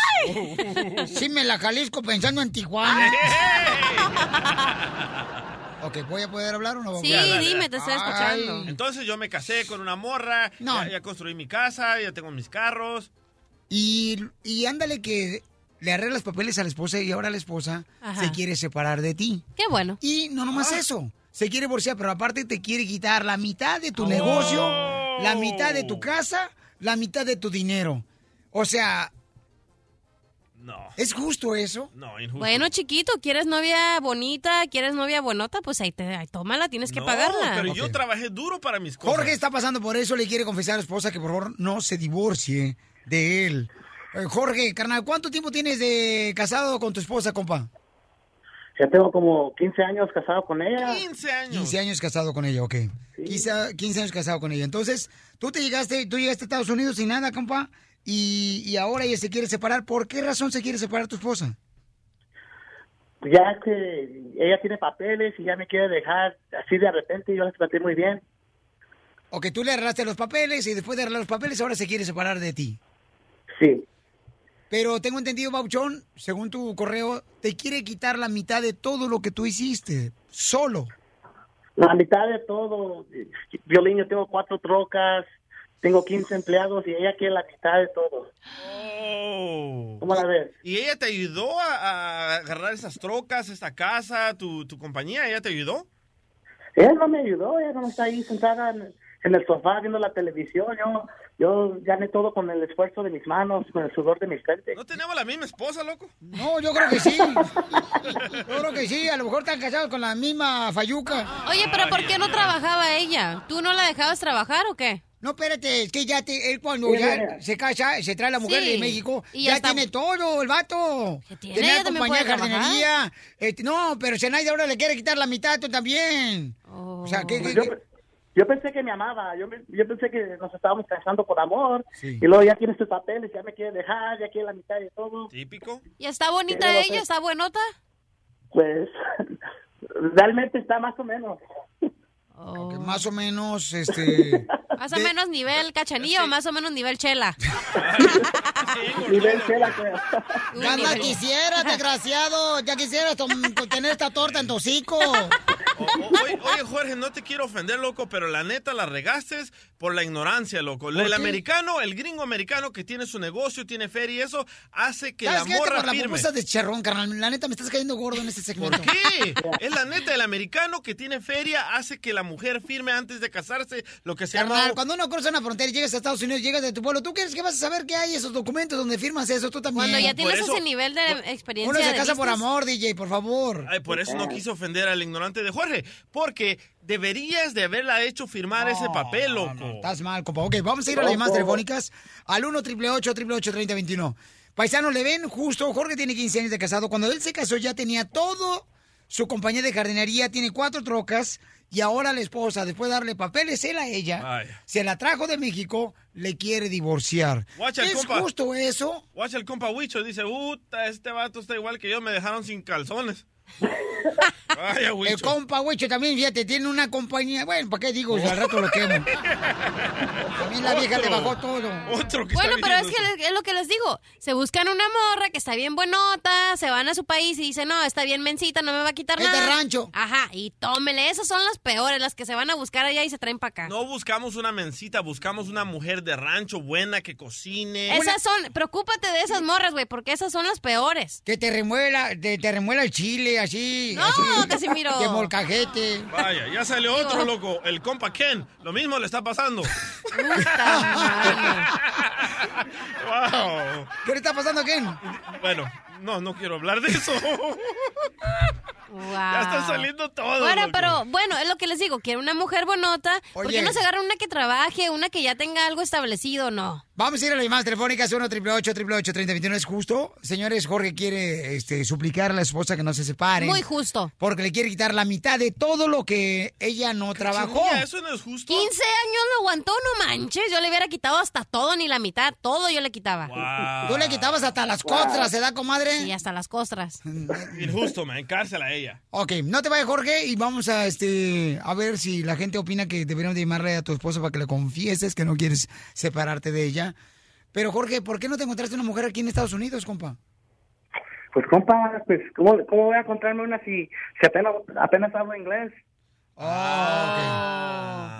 Sí me la Jalisco pensando en Tijuana. ok, ¿voy a poder hablar o no? Sí, Ya, dale, dime, te estoy escuchando. Entonces yo me casé con una morra, No. ya, ya construí mi casa, ya tengo mis carros. Y, y ándale que le arreglas papeles a la esposa y ahora la esposa Ajá. se quiere separar de ti. Qué bueno. Y no nomás eso. Se quiere divorciar, pero aparte te quiere quitar la mitad de tu negocio, la mitad de tu casa, la mitad de tu dinero. O sea, No. ¿es justo eso? No, injusto. Bueno, chiquito, ¿quieres novia bonita? ¿Quieres novia buenota? Pues ahí te, ahí, tómala, tienes que No, pagarla. pero yo trabajé duro para mis cosas. Jorge está pasando por eso, le quiere confesar a la esposa que por favor no se divorcie de él. Eh, Jorge, carnal, ¿cuánto tiempo tienes de casado con tu esposa, compa? Ya tengo como 15 años casado con ella. 15 años. 15 años casado con ella, ok. Quizá 15 años casado con ella. Entonces, tú te llegaste, tú llegaste a Estados Unidos sin nada, compa, y, y ahora ella se quiere separar. ¿Por qué razón se quiere separar tu esposa? Ya que ella tiene papeles y ya me quiere dejar así de repente, yo la traté muy bien. O que tú le arreglaste los papeles y después de arreglar los papeles ahora se quiere separar de ti. Sí. Pero tengo entendido, Bauchón, según tu correo, te quiere quitar la mitad de todo lo que tú hiciste, solo. La mitad de todo. Violín, yo tengo cuatro trocas, tengo 15 empleados y ella quiere la mitad de todo. Oh. ¿Cómo la ves? ¿Y ella te ayudó a, a agarrar esas trocas, esta casa, tu, tu compañía? ¿Ella te ayudó? Ella no me ayudó, ella no está ahí sentada en, en el sofá viendo la televisión. Yo, yo gané todo con el esfuerzo de mis manos, con el sudor de mis frentes. ¿No tenemos la misma esposa, loco? No, yo creo que sí. Yo creo que sí, a lo mejor están casados con la misma fayuca. Oye, pero ¿por qué no trabajaba ella? ¿Tú no la dejabas trabajar o qué? No, espérate, es que ya te, él cuando Sí, ya mira. se casa, se trae la mujer Sí. de México, Y ya, tiene todo el vato. tiene? Tenía Ella también compañía de jardinería. Este, no, pero Zenaida ahora le quiere quitar la mitad tú también. O sea, ¿qué, qué- Yo, qué? yo pensé que me amaba, yo, me- yo pensé que nos estábamos casando por amor. Sí. Y luego ya tiene sus papeles, ya me quiere dejar, ya quiere la mitad de todo. Típico. ¿Y está bonita ella? ¿Está buenota? Pues realmente está más o menos. Ok, más o menos, este... Más o menos nivel cachanilla o más o menos nivel chela. Nivel chela, creo. Ya la quisieras, desgraciado. Ya quisieras tener esta torta en tu hocico. O- oye, oye, Jorge, no te quiero ofender, loco, pero la neta la regaste por la ignorancia, loco. ¿Por El qué? americano, el gringo americano que tiene su negocio, tiene feria y eso, hace que la morra por la firme. pupusa de charrón, carnal. La neta, me estás cayendo gordo en este segmento. ¿Por qué? Es la neta, el americano que tiene feria hace que la mujer firme antes de casarse, lo que se llama... Carnal, cuando uno cruza una frontera y llegas a Estados Unidos, llegas de tu pueblo, ¿tú crees que vas a saber que hay esos documentos donde firmas eso? Tú también. Cuando ya tienes ese nivel de experiencia. Uno se de casa por amor, DJ, por favor. Ay, por eso no quise ofender al ignorante de Jorge, porque deberías de haberla hecho firmar ese papel, loco. Estás mal, compa. Ok, vamos a ir a las llamadas telefónicas al 1 888 3021 Paisano, ¿le ven justo? Jorge tiene 15 años de casado. Cuando él se casó ya tenía todo su compañía de jardinería, tiene cuatro trocas y ahora la esposa, después de darle papeles él a ella, se la trajo de México, le quiere divorciar. Guacha, ¿Es compa. justo eso? Watch el compa Huicho, dice, puta, este vato está igual que yo, me dejaron sin calzones. Vaya, El compa Huicho también, fíjate, tiene una compañía. Bueno, ¿para qué digo? Si al rato lo quemo. También la vieja le bajó todo. Otro Bueno, pero es que es lo que les digo. Se buscan una morra que está bien buenota, se van a su país y dicen, no, está bien mencita, no me va a quitar Es de nada. rancho. Ajá, y tómele. Esas son las peores, las que se van a buscar allá y se traen para acá. No buscamos una mencita, buscamos una mujer de rancho buena que cocine. Esas son, preocúpate de esas morras, güey, porque esas son las peores. Que te remuela, te, te remuela el chile, así. No, así, Casimiro. De molcajete. Vaya, ya salió otro, loco. El compa Ken. Lo mismo le está pasando. wow. ¿Qué le está pasando a Ken? Bueno, no, no quiero hablar de eso. Ya está saliendo todo. Bueno, loco. pero bueno, es lo que les digo, quiero una mujer bonota. ¿Por Oye. qué no se agarra una que trabaje, una que ya tenga algo establecido? No. Vamos a ir a las llamadas telefónicas 1 888 3021 ¿Es justo? Señores, Jorge quiere este, suplicar a la esposa que no se separen. Muy justo. Porque le quiere quitar la mitad de todo lo que ella no trabajó. Cachanilla, eso no es justo. 15 años lo aguantó, no manches. Yo le hubiera quitado hasta todo, ni la mitad. Todo yo le quitaba. Tú le quitabas hasta las costras, ¿se da, comadre? Sí, hasta las costras. Injusto, man. Cárcel a ella. Ok, no te vayas, Jorge, y vamos a este a ver si la gente opina que deberíamos de llamarle a tu esposa para que le confieses que no quieres separarte de ella. Pero, Jorge, ¿por qué no te encontraste una mujer aquí en Estados Unidos, compa? Pues, compa, pues, ¿cómo, cómo voy a encontrarme una si, si apenas, apenas hablo inglés?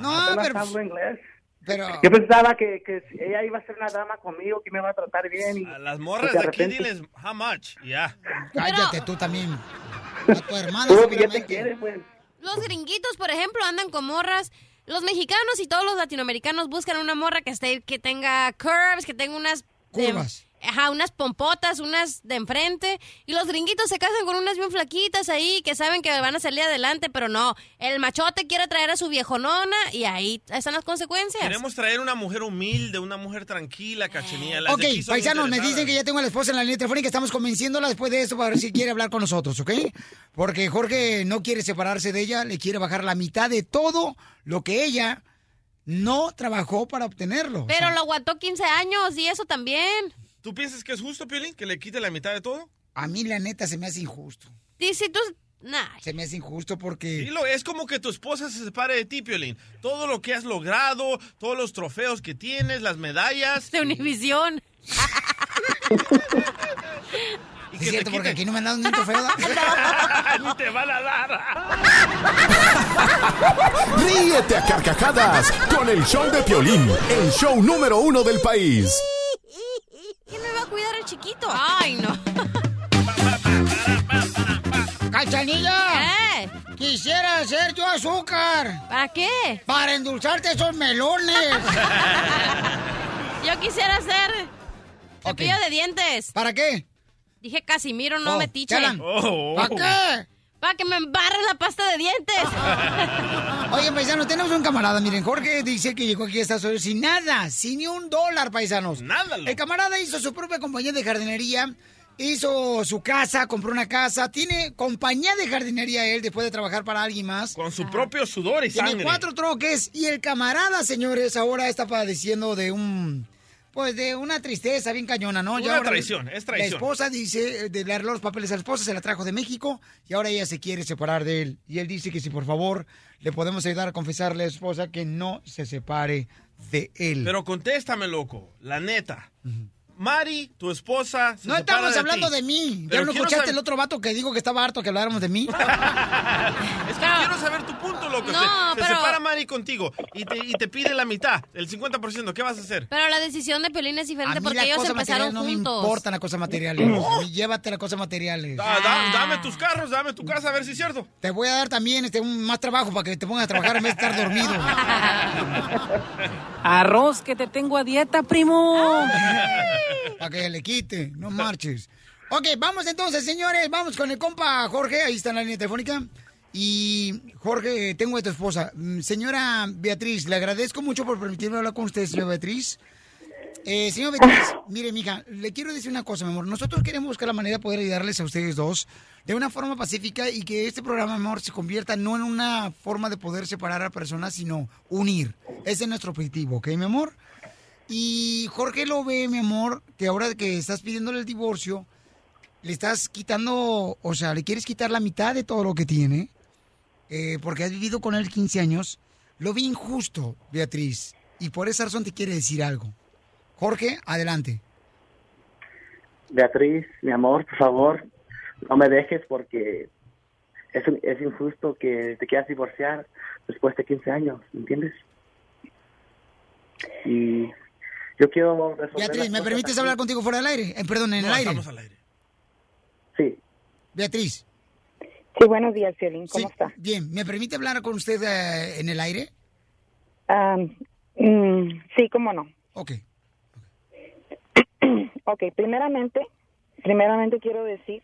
No, apenas pero- hablo inglés. Pero... Yo pensaba que, que ella iba a ser una dama conmigo, que me iba a tratar bien. Y, A las morras pues, de aquí repente- diles, how much? Ya. Cállate tú también. A tu hermana. Puro billete seguramente. quiere, pues. Los gringuitos, por ejemplo, andan con morras. Los mexicanos y todos los latinoamericanos buscan una morra que esté, que tenga curves, que tenga unas de- Curvas. Ajá, unas pompotas, unas de enfrente. Y los gringuitos se casan con unas bien flaquitas ahí que saben que van a salir adelante, pero no. El machote quiere traer a su viejonona y ahí están las consecuencias. Queremos traer una mujer humilde, una mujer tranquila, cachenilla. Las Ok, paisanos, me dicen que ya tengo a la esposa en la línea telefónica. Estamos convenciéndola después de esto para ver si quiere hablar con nosotros, ¿ok? Porque Jorge no quiere separarse de ella, le quiere bajar la mitad de todo lo que ella no trabajó para obtenerlo. Pero lo aguantó 15 años y eso también. ¿Tú piensas que es justo, Piolín, que le quite la mitad de todo? A mí, la neta, se me hace injusto. Dice tú, nah. Se me hace injusto porque... Dilo, es como que tu esposa se separe de ti, Piolín. Todo lo que has logrado, todos los trofeos que tienes, las medallas. De Univisión. Es cierto, porque aquí no me han dado ni un trofeo. Ni te van a dar. Ríete a carcajadas con el show de Piolín, el show número uno del país. ¿Quién me va a cuidar el chiquito? Ay, no. ¡Cachanilla! ¿Eh? Quisiera ser yo azúcar. ¿Para qué? Para endulzarte esos melones. Yo quisiera ser cepillo de dientes. ¿Para qué? Dije Casimiro, no Oh, metiche. Chalan. ¿Para qué? Para que me embarre la pasta de dientes. Oye, paisano, tenemos un camarada. Miren, Jorge dice que llegó aquí a Estados Unidos sin nada, sin ni un dólar, paisanos. Nada. El camarada hizo su propia compañía de jardinería, hizo su casa, compró una casa, tiene compañía de jardinería él después de trabajar para alguien más. Con su propio sudor y Tiene sangre. cuatro troques y el camarada, señores, ahora está padeciendo de un pues de una tristeza bien cañona, ¿no? Una ahora traición, es traición. La esposa dice eh, de darle los papeles a la esposa, se la trajo de México y ahora ella se quiere separar de él. Y él dice que si por favor le podemos ayudar a confesarle a la esposa que no se separe de él. Pero contéstame, loco, la neta. Mari, tu esposa, se no estamos de hablando ti. de mí. ¿Ya no escuchaste el otro vato que dijo que estaba harto que habláramos de mí? Es que quiero saber tu punto, loco. No, se, se pero- separa Mari contigo y te, y te pide la mitad, el 50%. ¿Qué vas a hacer? Pero la decisión de Piolín es A diferente mí porque la ellos cosa empezaron material no me juntos. importa la cosa materiales. A mí Llévate las cosas materiales. Da- da- dame tus carros, dame tu casa, a ver si es cierto. Te voy a dar también este, un, más trabajo para que te pongas a trabajar en vez de estar dormido. Arroz que te tengo a dieta, primo. Para que le quite, no marches. Ok, vamos entonces, señores. Vamos con el compa Jorge. Ahí está en la línea telefónica. Y Jorge, tengo a tu esposa. Mm, Señora Beatriz, le agradezco mucho por permitirme hablar con usted, señora Beatriz. Eh, señora Beatriz, mire, mija, le quiero decir una cosa, mi amor. Nosotros queremos buscar la manera de poder ayudarles a ustedes dos de una forma pacífica y que este programa, mi amor, se convierta no en una forma de poder separar a personas, sino unir. Ese es nuestro objetivo, ¿ok, mi amor? Y Jorge lo ve, mi amor, que ahora que estás pidiéndole el divorcio, le estás quitando, o sea, le quieres quitar la mitad de todo lo que tiene, eh, porque has vivido con él 15 años. Lo vi injusto, Beatriz, y por esa razón te quiere decir algo. Jorge, adelante. Beatriz, mi amor, por favor, no me dejes porque es, es injusto que te quieras divorciar después de 15 años, ¿me entiendes? Y yo quiero resolver Beatriz, ¿me permites hablar contigo fuera del aire? Eh, perdón, en No, el aire. estamos al aire. Sí. Beatriz. Sí, buenos días, Violín. ¿Cómo Sí, está? Bien, ¿me permite hablar con usted eh, en el aire? Ah, mm, sí, cómo no. Ok. ok, primeramente, primeramente quiero decir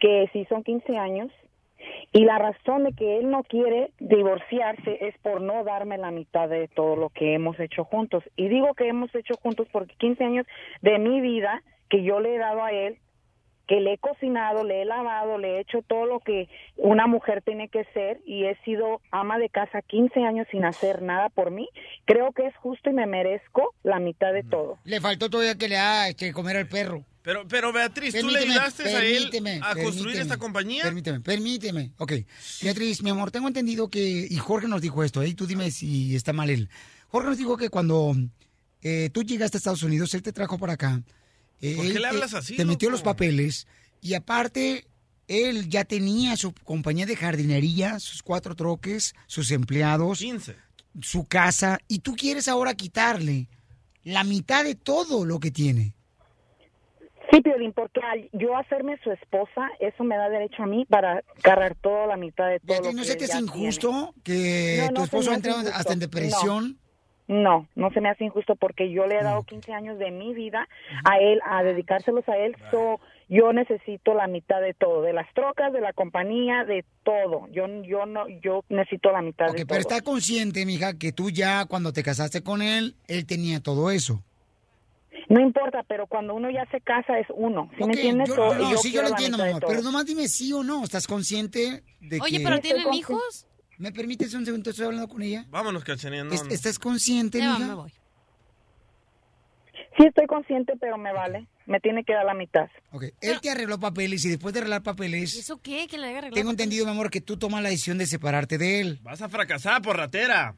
que si son 15 años y la razón de que él no quiere divorciarse es por no darme la mitad de todo lo que hemos hecho juntos. Y digo que hemos hecho juntos porque 15 años de mi vida que yo le he dado a él, que le he cocinado, le he lavado, le he hecho todo lo que una mujer tiene que ser y he sido ama de casa 15 años sin hacer nada por mí, creo que es justo y me merezco la mitad de todo. Le faltó todavía que le haga este, comer al perro. Pero, pero Beatriz, ¿tú le Permíteme, ayudaste a él a construir esta compañía? Permíteme, permíteme. Ok. Beatriz, mi amor, tengo entendido que, y Jorge nos dijo esto, ¿eh? y tú dime si está mal él. Jorge nos dijo que cuando eh, tú llegaste a Estados Unidos, él te trajo para acá. ¿Por qué le te- hablas así, Te metió los papeles y aparte, él ya tenía su compañía de jardinería, sus cuatro troques, sus empleados, 15. su casa, y tú quieres ahora quitarle la mitad de todo lo que tiene. Sí, Piolín, porque al yo hacerme su esposa, eso me da derecho a mí para cargar toda la mitad de todo Beatriz, lo ¿no que se te ya injusto que. No, tu no esposo ha entrado hasta en depresión? No, no, no se me hace injusto porque yo le he dado 15 años de mi vida a él, a dedicárselos a él. So, yo necesito la mitad de todo, de las trocas, de la compañía, de todo. Yo, yo no, yo necesito la mitad de todo. pero está consciente, mija, que tú ya cuando te casaste con él, él tenía todo eso. No importa, pero cuando uno ya se casa es uno. ¿Sí me entiendes? yo, So, no, yo sí, yo lo entiendo, mamá, todo. pero nomás dime sí o no. ¿Estás consciente de Oye, que... pero ¿tienen hijos? ¿Me permites un segundo? Estoy hablando con ella. Vámonos. No, ¿Es- no. ¿Estás consciente, Ya, mija? me voy. Sí, estoy consciente, pero me vale. Me tiene que dar la mitad. Ok, él te arregló papeles y después de arreglar ¿Y papeles, ¿Eso qué? ¿Que le arreglar? tengo entendido, mi amor, que tú tomas la decisión de separarte de él. Vas a fracasar por ratera.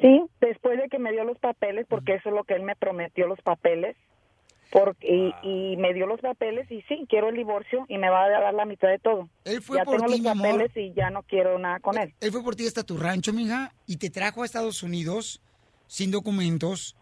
Sí, después de que me dio los papeles, porque eso es lo que él me prometió, los papeles. Porque, y, y me dio los papeles y sí, quiero el divorcio y me va a dar la mitad de todo. Él fue ya por tengo ti, los amor. papeles y ya no quiero nada con él. Él fue por ti hasta tu rancho, mija, y te trajo a Estados Unidos sin documentos.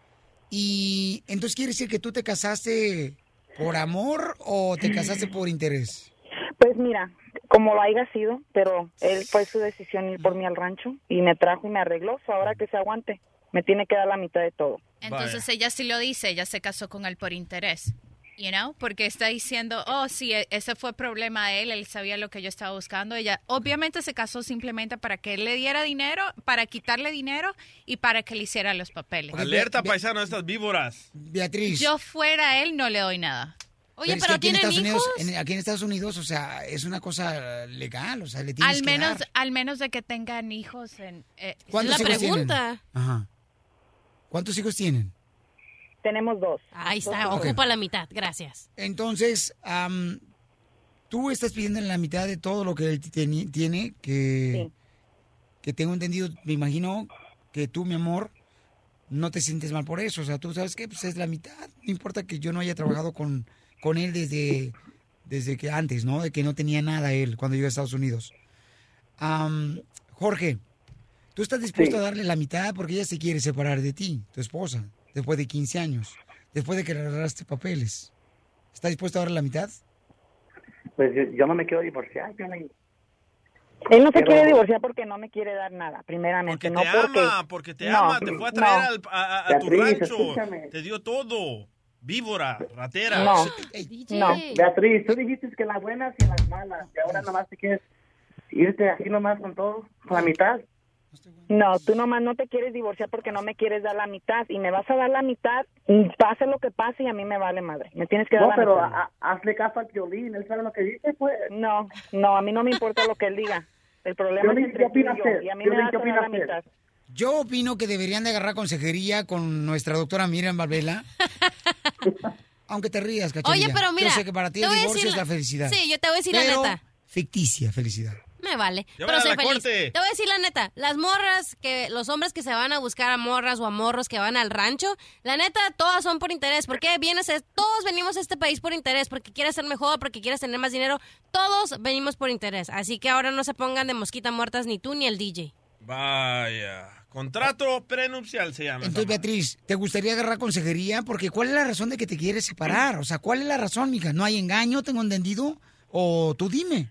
Y entonces quiere decir que tú te casaste por amor o te casaste por interés. Pues mira, como lo haya sido, pero él fue su decisión ir por mí al rancho y me trajo y me arregló. So, ahora que se aguante, me tiene que dar la mitad de todo. Entonces ella sí lo dice, ella se casó con él por interés. You know, porque está diciendo, oh, sí, e- ese fue problema de él, él sabía lo que yo estaba buscando. Ella obviamente se casó simplemente para que él le diera dinero, para quitarle dinero y para que le hiciera los papeles. Alerta, paisano, estas víboras. Beatriz. Yo fuera él no le doy nada. Oye, pero, que aquí en ¿tienen Estados hijos? Unidos, en- aquí en Estados Unidos, o sea, es una cosa legal, o sea, le tienes Al que menos, dar. al menos de que tengan hijos. En, eh, ¿Cuántos es la hijos tienen? pregunta. Ajá. ¿Cuántos hijos tienen? tenemos dos. Ahí está, ocupa la mitad, gracias. Entonces, am, tú estás pidiendo la mitad de todo lo que él tiene, que, que tengo entendido, me imagino que tú, mi amor, no te sientes mal por eso. O sea, tú sabes que pues, es la mitad. No importa que yo no haya trabajado con, con él desde, desde que antes, ¿no? De que no tenía nada él cuando llegó a Estados Unidos. Jorge, ¿tú estás dispuesto Sí. a darle la mitad porque ella se quiere separar de ti, tu esposa, después de 15 años, después de que le agarraste papeles? ¿Estás dispuesto a darle la mitad? Pues yo, no me quiero divorciar, yo no- Él no se Pero- quiere divorciar porque no me quiere dar nada, primeramente. Porque no te porque... ama, porque te No, ama, te fue a traer no. al- a, a- a tu Beatriz, rancho, escúchame. te dio todo, víbora, ratera. No, no. Beatriz, tú dijiste que las buenas y las malas, y ahora nomás te quieres irte así nomás con todo, con la mitad. No, tú nomás no te quieres divorciar porque no me quieres dar la mitad y me vas a dar la mitad, y pase lo que pase y a mí me vale madre. Me tienes que dar No, la pero mitad. ha- hazle caso al violín, él sabe lo que dice, pues. No, no, a mí no me importa lo que él diga. El problema es entre ¿qué tú y opinas yo, y a mí me vas ¿qué a dar la mitad. Yo opino que deberían de agarrar consejería con nuestra doctora Miriam Valvela. Aunque te rías, cachanilla. Oye, pero mira, Yo sé que para ti el a divorcio decir es la- felicidad. Sí, yo te voy a decir la neta. ficticia felicidad. Me vale. Pero a soy la feliz. corte. Te voy a decir la neta. Las morras, que los hombres que se van a buscar a morras o a morros que van al rancho, la neta, todas son por interés. Porque vienes, a- todos venimos a este país por interés, porque quieres ser mejor, porque quieres tener más dinero. Todos venimos por interés. Así que ahora no se pongan de mosquita muertas ni tú ni el DJ. Vaya, contrato prenupcial se llama. Entonces, Beatriz, ¿te gustaría agarrar consejería? Porque ¿cuál es la razón de que te quieres separar? O sea, ¿cuál es la razón, mija? ¿No hay engaño, tengo entendido? O tú dime.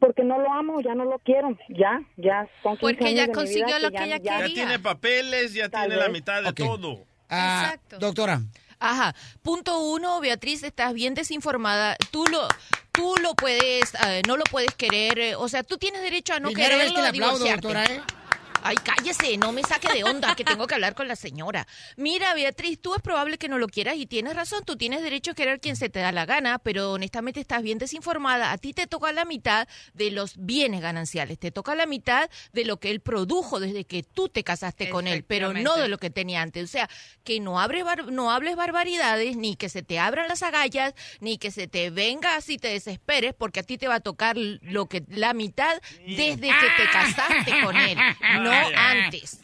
Porque no lo amo, ya no lo quiero, ya, ya son 15 Porque años ya de mi consiguió vida lo que ella ya- Ya tiene papeles, ya tiene la mitad de todo. Ah, Exacto. Doctora, Ajá. Punto uno, Beatriz, estás bien desinformada. Tú lo, tú lo puedes, eh, no lo puedes querer. eh, o sea, tú tienes derecho a no Primera vez quererlo, que le aplaudo, doctora, ¿eh? Ay, cállese, no me saque de onda, que tengo que hablar con la señora. Mira, Beatriz, tú es probable que no lo quieras y tienes razón, tú tienes derecho a querer quien se te da la gana, pero honestamente estás bien desinformada. A ti te toca la mitad de los bienes gananciales, te toca la mitad de lo que él produjo desde que tú te casaste con él, pero no de lo que tenía antes. O sea, que no, abre bar- no hables barbaridades, ni que se te abran las agallas, ni que se te venga así te desesperes, porque a ti te va a tocar lo que la mitad desde que te casaste con él, no antes.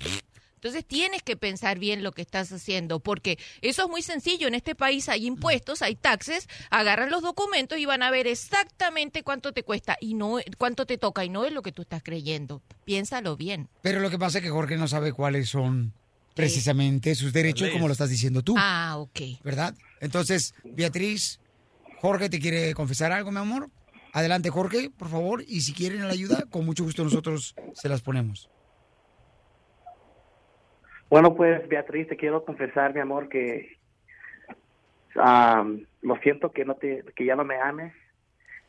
Entonces tienes que pensar bien lo que estás haciendo, porque eso es muy sencillo. En este país hay impuestos, hay taxes, agarran los documentos y van a ver exactamente cuánto te cuesta y no cuánto te toca y no es lo que tú estás creyendo. Piénsalo bien. pero lo que pasa es que Jorge no sabe cuáles son precisamente sus derechos, como lo estás diciendo tú. Ah, ok. ¿Verdad? Entonces, Beatriz, Jorge te quiere confesar algo, mi amor. Adelante, Jorge, por favor. Y si quieren la ayuda, con mucho gusto nosotros se las ponemos. Bueno, pues Beatriz, te quiero confesar, mi amor, que lo siento que no te, que ya no me ames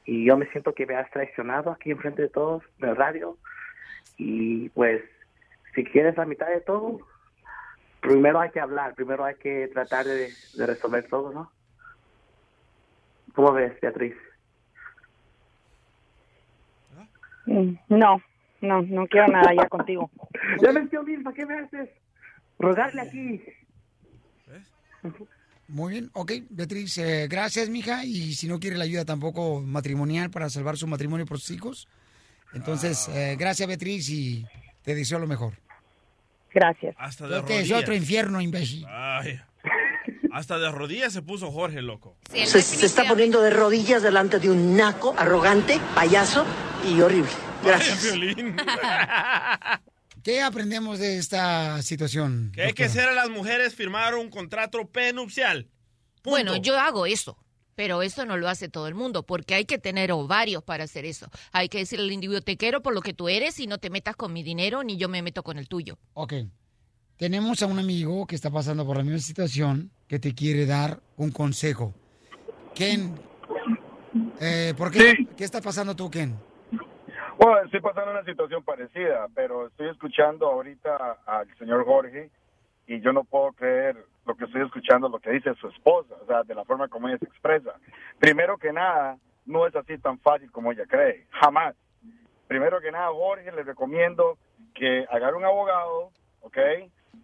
y yo me siento que me has traicionado aquí enfrente de todos en el radio y pues si quieres la mitad de todo, primero hay que hablar, primero hay que tratar de, de resolver todo, ¿no? ¿Cómo ves, Beatriz? Mm, No, no, no quiero nada ya contigo. Ya Piolín, ¿para qué me haces rogarle aquí? Muy bien, ok, Beatriz, eh, gracias, mija. Y si no quiere la ayuda tampoco matrimonial para salvar su matrimonio por sus hijos, entonces, eh, gracias, Beatriz, y te deseo lo mejor. Gracias. Hasta de Yo te deseo rodillas. otro infierno, imbécil. Ay. Hasta de rodillas se puso Jorge, loco. Se, se está poniendo de rodillas delante de un naco, arrogante, payaso y horrible. Gracias. Ay. ¿Qué aprendemos de esta situación? Que hay que hacer a las mujeres firmar un contrato prenupcial. Bueno, yo hago eso, pero eso no lo hace todo el mundo, porque hay que tener ovarios para hacer eso. Hay que decirle al individuo, te quiero por lo que tú eres y no te metas con mi dinero ni yo me meto con el tuyo. Ok. Tenemos a un amigo que está pasando por la misma situación que te quiere dar un consejo. Ken, eh, ¿por qué? ¿Qué está pasando tú, Ken? Bueno, estoy pasando una situación parecida, pero estoy escuchando ahorita al señor Jorge y yo no puedo creer lo que estoy escuchando, lo que dice su esposa, o sea, de la forma como ella se expresa. Primero que nada, no es así tan fácil como ella cree, jamás. Primero que nada, Jorge, le recomiendo que agarre un abogado, ¿ok?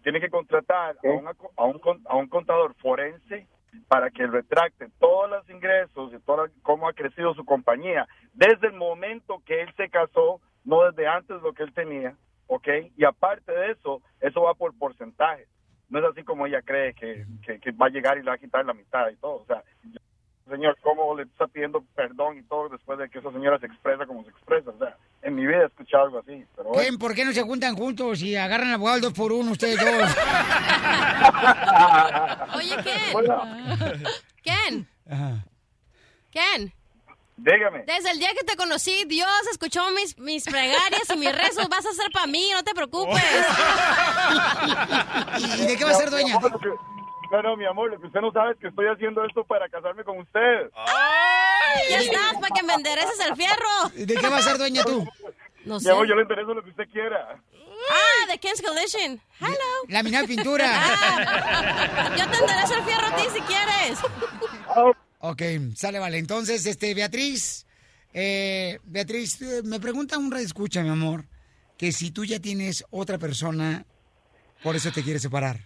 tiene que contratar a, una a un, a un contador forense para que retracte todos los ingresos y todo cómo ha crecido su compañía desde el momento que él se casó, no desde antes lo que él tenía, ¿ok? Y aparte de eso, eso va por porcentaje. No es así como ella cree que, que, que va a llegar y le va a quitar la mitad y todo. O sea, yo- señor, ¿cómo le está pidiendo perdón y todo después de que esa señora se expresa como se expresa? O sea, en mi vida he escuchado algo así. Pero bueno. Ken, ¿por qué no se juntan juntos y agarran al abogado dos por uno ustedes dos? Oye, Ken. Ken. Ken. Dígame. Desde el día que te conocí, Dios escuchó mis, mis plegarias y mis rezos. Vas a ser para mí, no te preocupes. ¿Y de qué va a ser, doña? No, no, mi amor, lo que usted no sabe es que estoy haciendo esto para casarme con usted. Ya estás, para que me endereces el fierro. ¿De qué va a ser, doña, tú? No Mi sé. amor, yo le intereso lo que usted quiera. Ah, de Ken's Collision. Hello. Laminado de pintura. Ah, yo te enderezo el fierro a ti si quieres. Ok, sale, vale. Entonces, este, Beatriz, eh, Beatriz, eh, me pregunta un escucha, mi amor, que si tú ya tienes otra persona, por eso te quieres separar.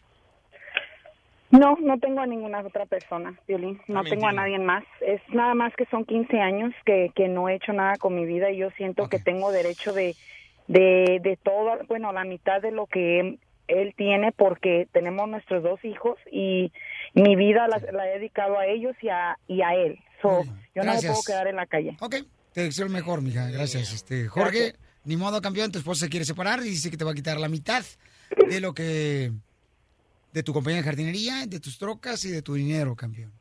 No, no tengo a ninguna otra persona, Violín. No Ah, tengo a nadie más. Es nada más que son 15 años que, que no he hecho nada con mi vida y yo siento que tengo derecho de, de, de todo, bueno, la mitad de lo que él tiene porque tenemos nuestros dos hijos y mi vida la, la he dedicado a ellos y a, y a él. So, yo no me puedo quedar en la calle. Ok, te deseo mejor, mija. Gracias. Este, Jorge, Gracias. ni modo, campeón, tu esposa se quiere separar y dice que te va a quitar la mitad de lo que... de tu compañía de jardinería, de tus trocas y de tu dinero, campeón.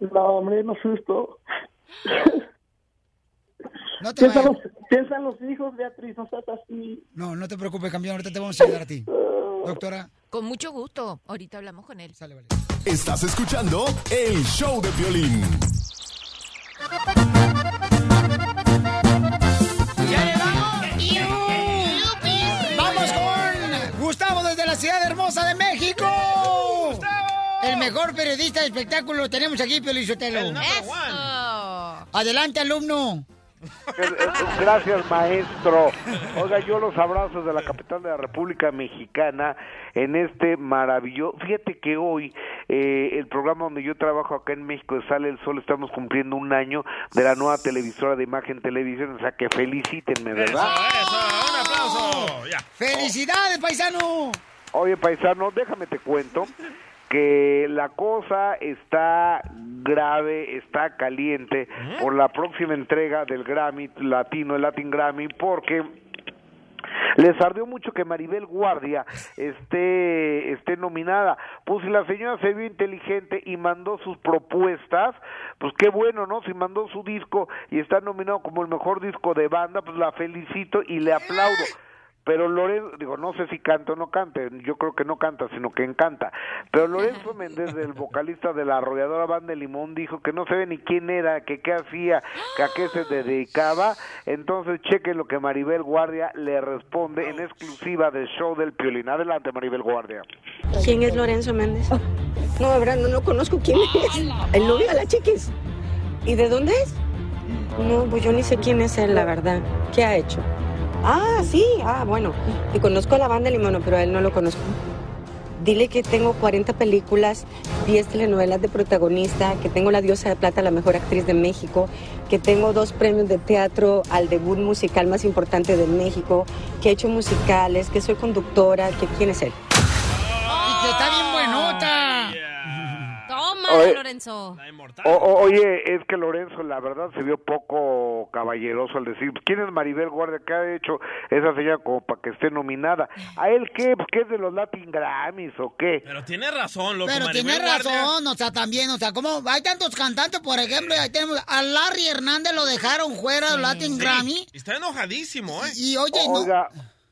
No, hombre, no susto. No te piensa, vayas. los, piensa en los hijos, Beatriz, no seas así. No, no te preocupes, campeón. Ahorita te vamos a ayudar a ti. Doctora. Con mucho gusto. Ahorita hablamos con él. Estás escuchando el show de violín. ¡Vamos con Gustavo desde la ciudad hermosa de México! El mejor periodista de espectáculo tenemos aquí, Pelizotelo. Adelante, alumno. Gracias, maestro. Oiga, yo los abrazos de la capital de la República Mexicana en este maravilloso. Fíjate que hoy eh, el programa donde yo trabajo acá en México, Sale el Sol, estamos cumpliendo un año de la nueva televisora de Imagen Televisión, o sea que felicítenme, ¿verdad? un aplauso. Ya. ¡Felicidades, paisano! Oye, paisano, déjame te cuento que la cosa está grave, está caliente por la próxima entrega del Grammy Latino, el Latin Grammy, porque les ardió mucho que Maribel Guardia esté, esté nominada. Pues si la señora se vio inteligente y mandó sus propuestas, pues qué bueno, ¿no? Si mandó su disco y está nominado como el mejor disco de banda, pues la felicito y le aplaudo. Pero Lorenzo, digo, no sé si canta o no cante, yo creo que no canta, sino que encanta. Pero Lorenzo Méndez, el vocalista de la arrolladora banda de Limón, dijo que no sabe ni quién era, que qué hacía, que a qué se dedicaba. Entonces, chequen lo que Maribel Guardia le responde en exclusiva del show del Piolín. Adelante, Maribel Guardia. ¿Quién es Lorenzo Méndez? No, no, no conozco quién es. El novio de la chiquis. ¿Y de dónde es? No, pues yo ni sé quién es él, la verdad. ¿Qué ha hecho? Ah, sí, ah, bueno. Y conozco a la banda Limono, pero a él no lo conozco. Dile que tengo 40 películas, 10 telenovelas de protagonista, que tengo la diosa de plata, la mejor actriz de México, que tengo dos premios de teatro al debut musical más importante de México, que he hecho musicales, que soy conductora, que quién es él. Y que está bien Oye. Lorenzo. O- o- oye, es que Lorenzo, la verdad, se vio poco caballeroso al decir, ¿quién es Maribel Guardia? ¿Qué ha hecho esa señora como para que esté nominada? ¿A él qué? Pues, ¿Qué es de los Latin Grammys o qué? Pero tiene razón, loco. Pero Maribel tiene Guardia. razón, o sea, también, o sea, como hay tantos cantantes, por ejemplo, ahí tenemos a Larry Hernández lo dejaron fuera del Latin Sí, Grammy. Está enojadísimo, ¿eh? Y oye, no,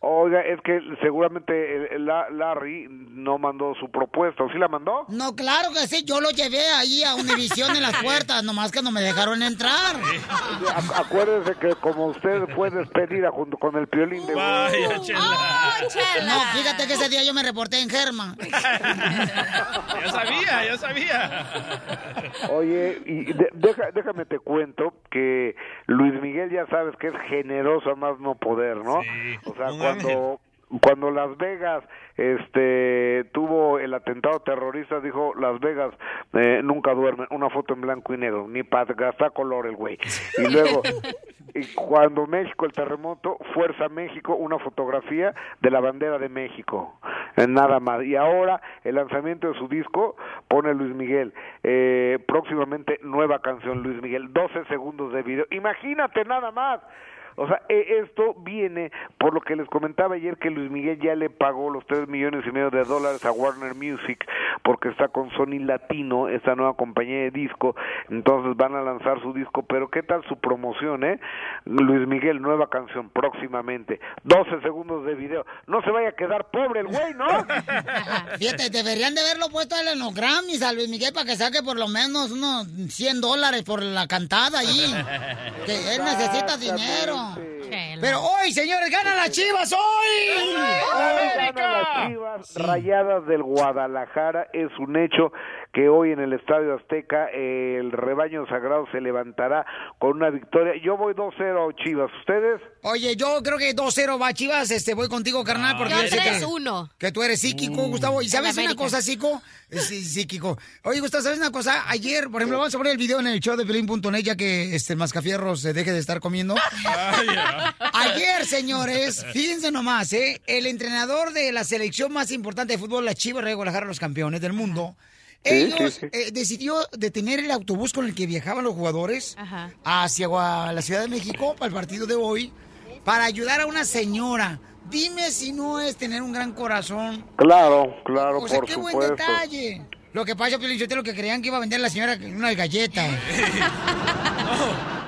Oiga, es que seguramente el- el La- Larry no mandó su propuesta, ¿o sí la mandó? no, claro que sí, yo lo llevé ahí a Univisión en las puertas, nomás que no me dejaron entrar. Ac- acuérdese que como usted fue despedida junto con el piolín de... Vaya, chela. No, fíjate que ese día yo me reporté en Germa. Ya sabía, ya sabía. Oye, y de- deja- déjame te cuento que Luis Miguel ya sabes que es generoso a más no poder, ¿no? o sea, cuando cuando Las Vegas este tuvo el atentado terrorista dijo Las Vegas eh, nunca duerme una foto en blanco y negro ni para gastar color el güey. Y luego y cuando México el terremoto Fuerza México una fotografía de la bandera de México eh, nada más. Y ahora el lanzamiento de su disco pone Luis Miguel eh, próximamente nueva canción Luis Miguel 12 segundos de video. Imagínate nada más o sea, e- esto viene por lo que les comentaba ayer que Luis Miguel ya le pagó los tres millones y medio de dólares a Warner Music porque está con Sony Latino, esta nueva compañía de disco, entonces van a lanzar su disco, pero ¿qué tal su promoción, eh? Luis Miguel, nueva canción próximamente, 12 segundos de video, no se vaya a quedar pobre el güey, ¿no? Fíjate, deberían de haberlo puesto en los Grammys a Luis Miguel para que saque por lo menos unos 100 dólares por la cantada ahí. Que él necesita dinero. Pero hoy, señores, ganan las chivas, hoy. Hoy ganan las Chivas Rayadas del Guadalajara. Es un hecho que hoy en el Estadio Azteca el rebaño sagrado se levantará con una victoria. Yo voy 2-0 Chivas. ¿Ustedes? Oye, yo creo que 2-0 va Chivas. Este, voy contigo, carnal, porque Yo yo sé que, 3-1. que tú eres psíquico, Mm. Gustavo. ¿Y sabes una cosa, psico? Eh, Sí, psíquico. Oye, Gustavo, ¿sabes una cosa? Ayer, por ejemplo, vamos a poner el video en el show de Pelín.net ya que este, el mascafierro se deje de estar comiendo. Ayer, señores, fíjense nomás, ¿eh? El entrenador de la selección más importante de fútbol, la Chivas de Guadalajara, los campeones del mundo, ellos sí, sí. eh, decidió detener el autobús con el que viajaban los jugadores Ajá. hacia la Ciudad de México para el partido de hoy para ayudar a una señora. Dime si no es tener un gran corazón. Claro, claro, O sea, por qué buen detalle. Lo que pasa, Pio lo que creían que iba a vender la señora unas galletas.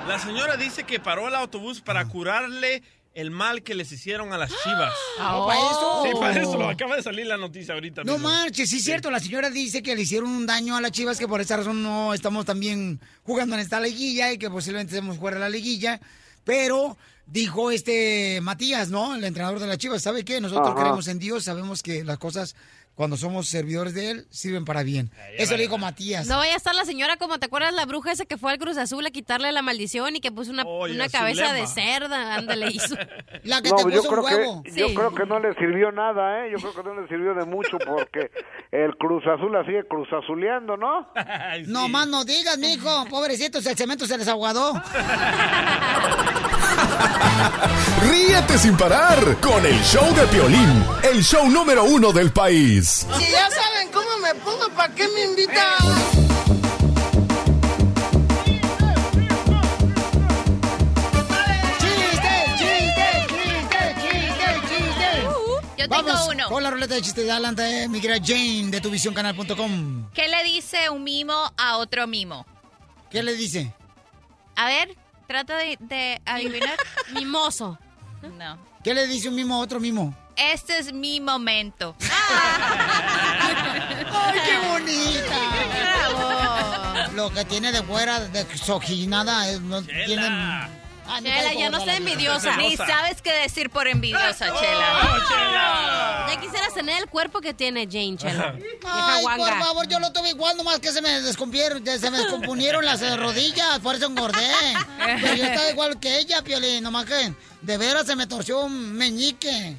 La señora dice que paró el autobús para curarle el mal que les hicieron a las chivas. Ah, ¿para eso? Sí, para eso. Acaba de salir la noticia ahorita. No mismo. marches, sí es cierto. La señora dice que le hicieron un daño a las chivas, que por esa razón no estamos también jugando en esta liguilla y que posiblemente estemos fuera de la liguilla. Pero dijo este Matías, ¿no? El entrenador de las chivas, ¿sabe qué? Nosotros Ajá. creemos en Dios, sabemos que las cosas, cuando somos servidores de Él, sirven para bien. Eso le dijo Matías. No vaya a estar la señora como te acuerdas la bruja esa que fue al Cruz Azul a quitarle la maldición y que puso una, Oye, una cabeza de cerda, ándale hizo. La que No, te yo puso creo un huevo. que yo creo que no le sirvió nada, ¿eh? Yo creo que no le sirvió de mucho porque el Cruz Azul la sigue Cruz Azuleando, ¿no? Ay, sí. No más no digas, mijo. Pobrecitos, el cemento se les aguadó. Ríete sin parar con el show de Piolín, el show número uno del país. Si ya saben cómo me pongo, ¿para qué me invitan? ¡Chiste, chiste, chiste, chiste, chiste! Yo tengo Vamos uno. con la ruleta de chistes. Adelante, mi querida Jane, de tuvisioncanal.com. ¿Qué le dice un mimo a otro mimo? ¿Qué le dice? A ver, trata de, de adivinar. Mimoso. No. ¿Qué le dice un mimo a otro mimo? Este es mi momento. ¡Ay, qué bonita! Lo que tiene de fuera de sojinada es, no tiene... Ah, Chela, ya no gorda sea la vida. envidiosa. Ni sabes qué decir por envidiosa, Chela. ¡Oh, Chela! Ya quisieras tener el cuerpo que tiene Jane, Chela. Ay, por favor, yo lo tuve igual, nomás que se me descompieron, se me descomponieron las rodillas, por eso engordé. Pero yo estaba igual que ella, Piolín, nomás que de veras se me torció un meñique.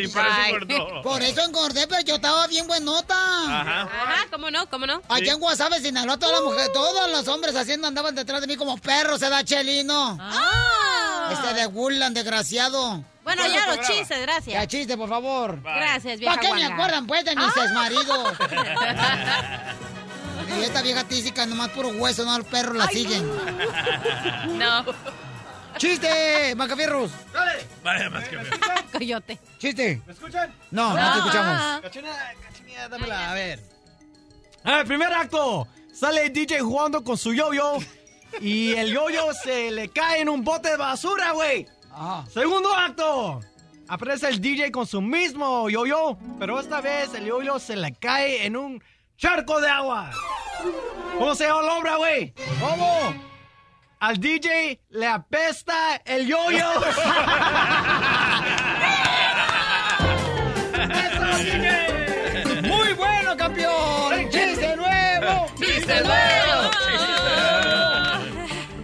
y por eso engordó. Por eso engordé, pero yo estaba bien buenota. Ajá. Ajá, ¿cómo no? ¿Cómo no? Allá en Guasave, Sinaloa, todas las mujeres, todos los hombres haciendo andaban detrás de mí como perros, se da chelino. Ah. Este de Woodland, desgraciado. Bueno, ya los chistes, Ya gracias. chiste, por favor. Gracias, vieja ¿Para qué me acuerdan, pues, de mis Ah. exmaridos? Y esta vieja tísica, nomás puro hueso, no, los perros la siguen. No. ¡Chiste, Macafierros! Vaya más que ver. Coyote. ¡Chiste! ¿Me escuchan? No, no te escuchamos. Cachina, cachinilla, dámela, a ver. A ver, primer acto. Sale el DJ jugando con su yo-yo y el yo-yo se le cae en un bote de basura, güey. Ajá. Segundo acto. Aparece el DJ con su mismo yo-yo, pero esta vez el yo-yo se le cae en un charco de agua. ¿Cómo se llama la obra, güey? ¿Cómo? Al DJ le apesta el yo-yo. ¡Muy bueno, campeón! ¡Chiste nuevo! ¡Chiste nuevo!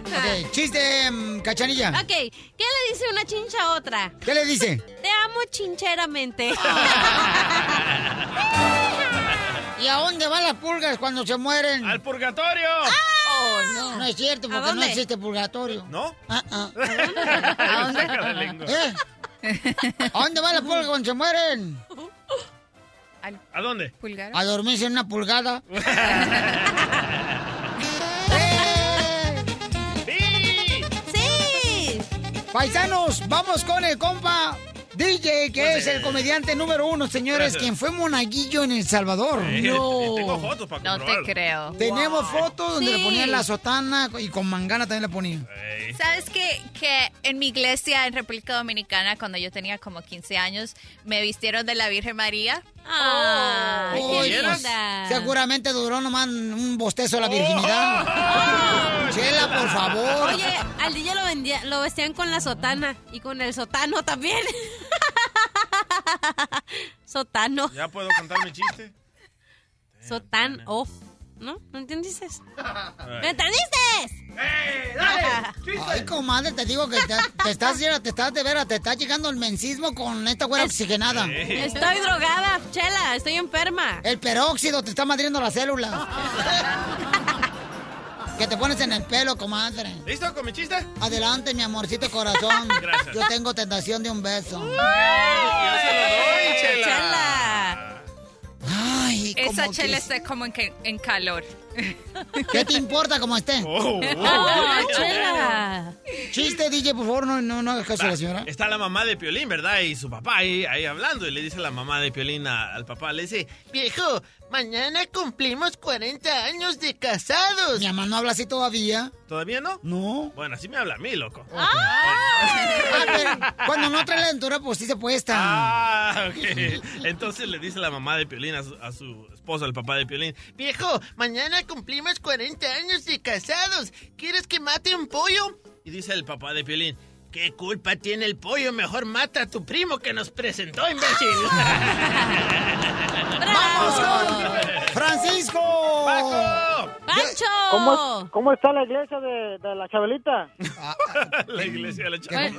Ok, chiste, mm, Cachanilla. Ok, ¿qué le dice una chincha a otra? ¿Qué le dice? Te amo chincheramente. ¿Y a dónde van las pulgas cuando se mueren? ¡Al purgatorio! Oh, no. No es cierto, ¿A porque no dónde? existe purgatorio. ¿No? Ah, ah. ¿A dónde? La lengua. ¿Eh? ¿A dónde van las pulgas cuando se mueren? ¿A dónde? ¿Pulgar? A dormirse en una pulgada. ¡Sí! Paisanos, vamos con el compa DJ, que es el comediante número uno, señores, Gracias. quien fue monaguillo en El Salvador. Eh, Tengo fotos para No te creo. Tenemos fotos donde Sí. le ponían la sotana y con mangana también le ponían. ¿Sabes qué? Que en mi iglesia en República Dominicana, cuando yo tenía como 15 años, me vistieron de la Virgen María. Ah, Uy, qué pues, linda. seguramente duró nomás un bostezo la virginidad. Chela, por favor. Oye, al DJ lo, vendía, lo vestían con la sotana y con el sotano también. Sotano. ¿Ya puedo contar mi chiste? Sotan off. ¿No? ¿No entendiste? ¿Me entendiste? Ay, comadre, te digo que te, te estás, te estás de veras, te está llegando el mensismo con esta güera oxigenada. Estoy drogada, Chela, estoy enferma. El peróxido te está madriendo las células. Que te pones en el pelo, comadre. ¿Listo con mi chiste? Adelante, mi amorcito corazón. Gracias. Yo tengo tentación de un beso. Yo se lo doy, Chela. Chela. Ay, Esa como chela que- está como en, que- en calor. ¿Qué te importa cómo esté? Oh, oh. Ah, Chela. Chiste, DJ, por favor, no, no, no hagas caso a la señora. Está la mamá de Piolín, ¿verdad? Y su papá ahí, ahí hablando. Y le dice la mamá de Piolín a- al papá, le dice, viejo, mañana cumplimos 40 años de casados. Mi mamá no habla así todavía. ¿Todavía no? No. Bueno, así me habla a mí, loco. Ah, pero cuando no trae la dentura, pues sí se puesta. Ah, ok. Entonces le dice la mamá de Piolín a su, a su esposo, el papá de Piolín, viejo, mañana cumplimos 40 años de casados. ¿Quieres que mate un pollo? Y dice el papá de Piolín, ¿qué culpa tiene el pollo? Mejor mata a tu primo que nos presentó, imbécil. ¡Vamos con Francisco! ¡Paco! ¡Pancho! ¿Cómo, ¿Cómo está la iglesia de, de la Chabelita? la iglesia de la ¿Qué-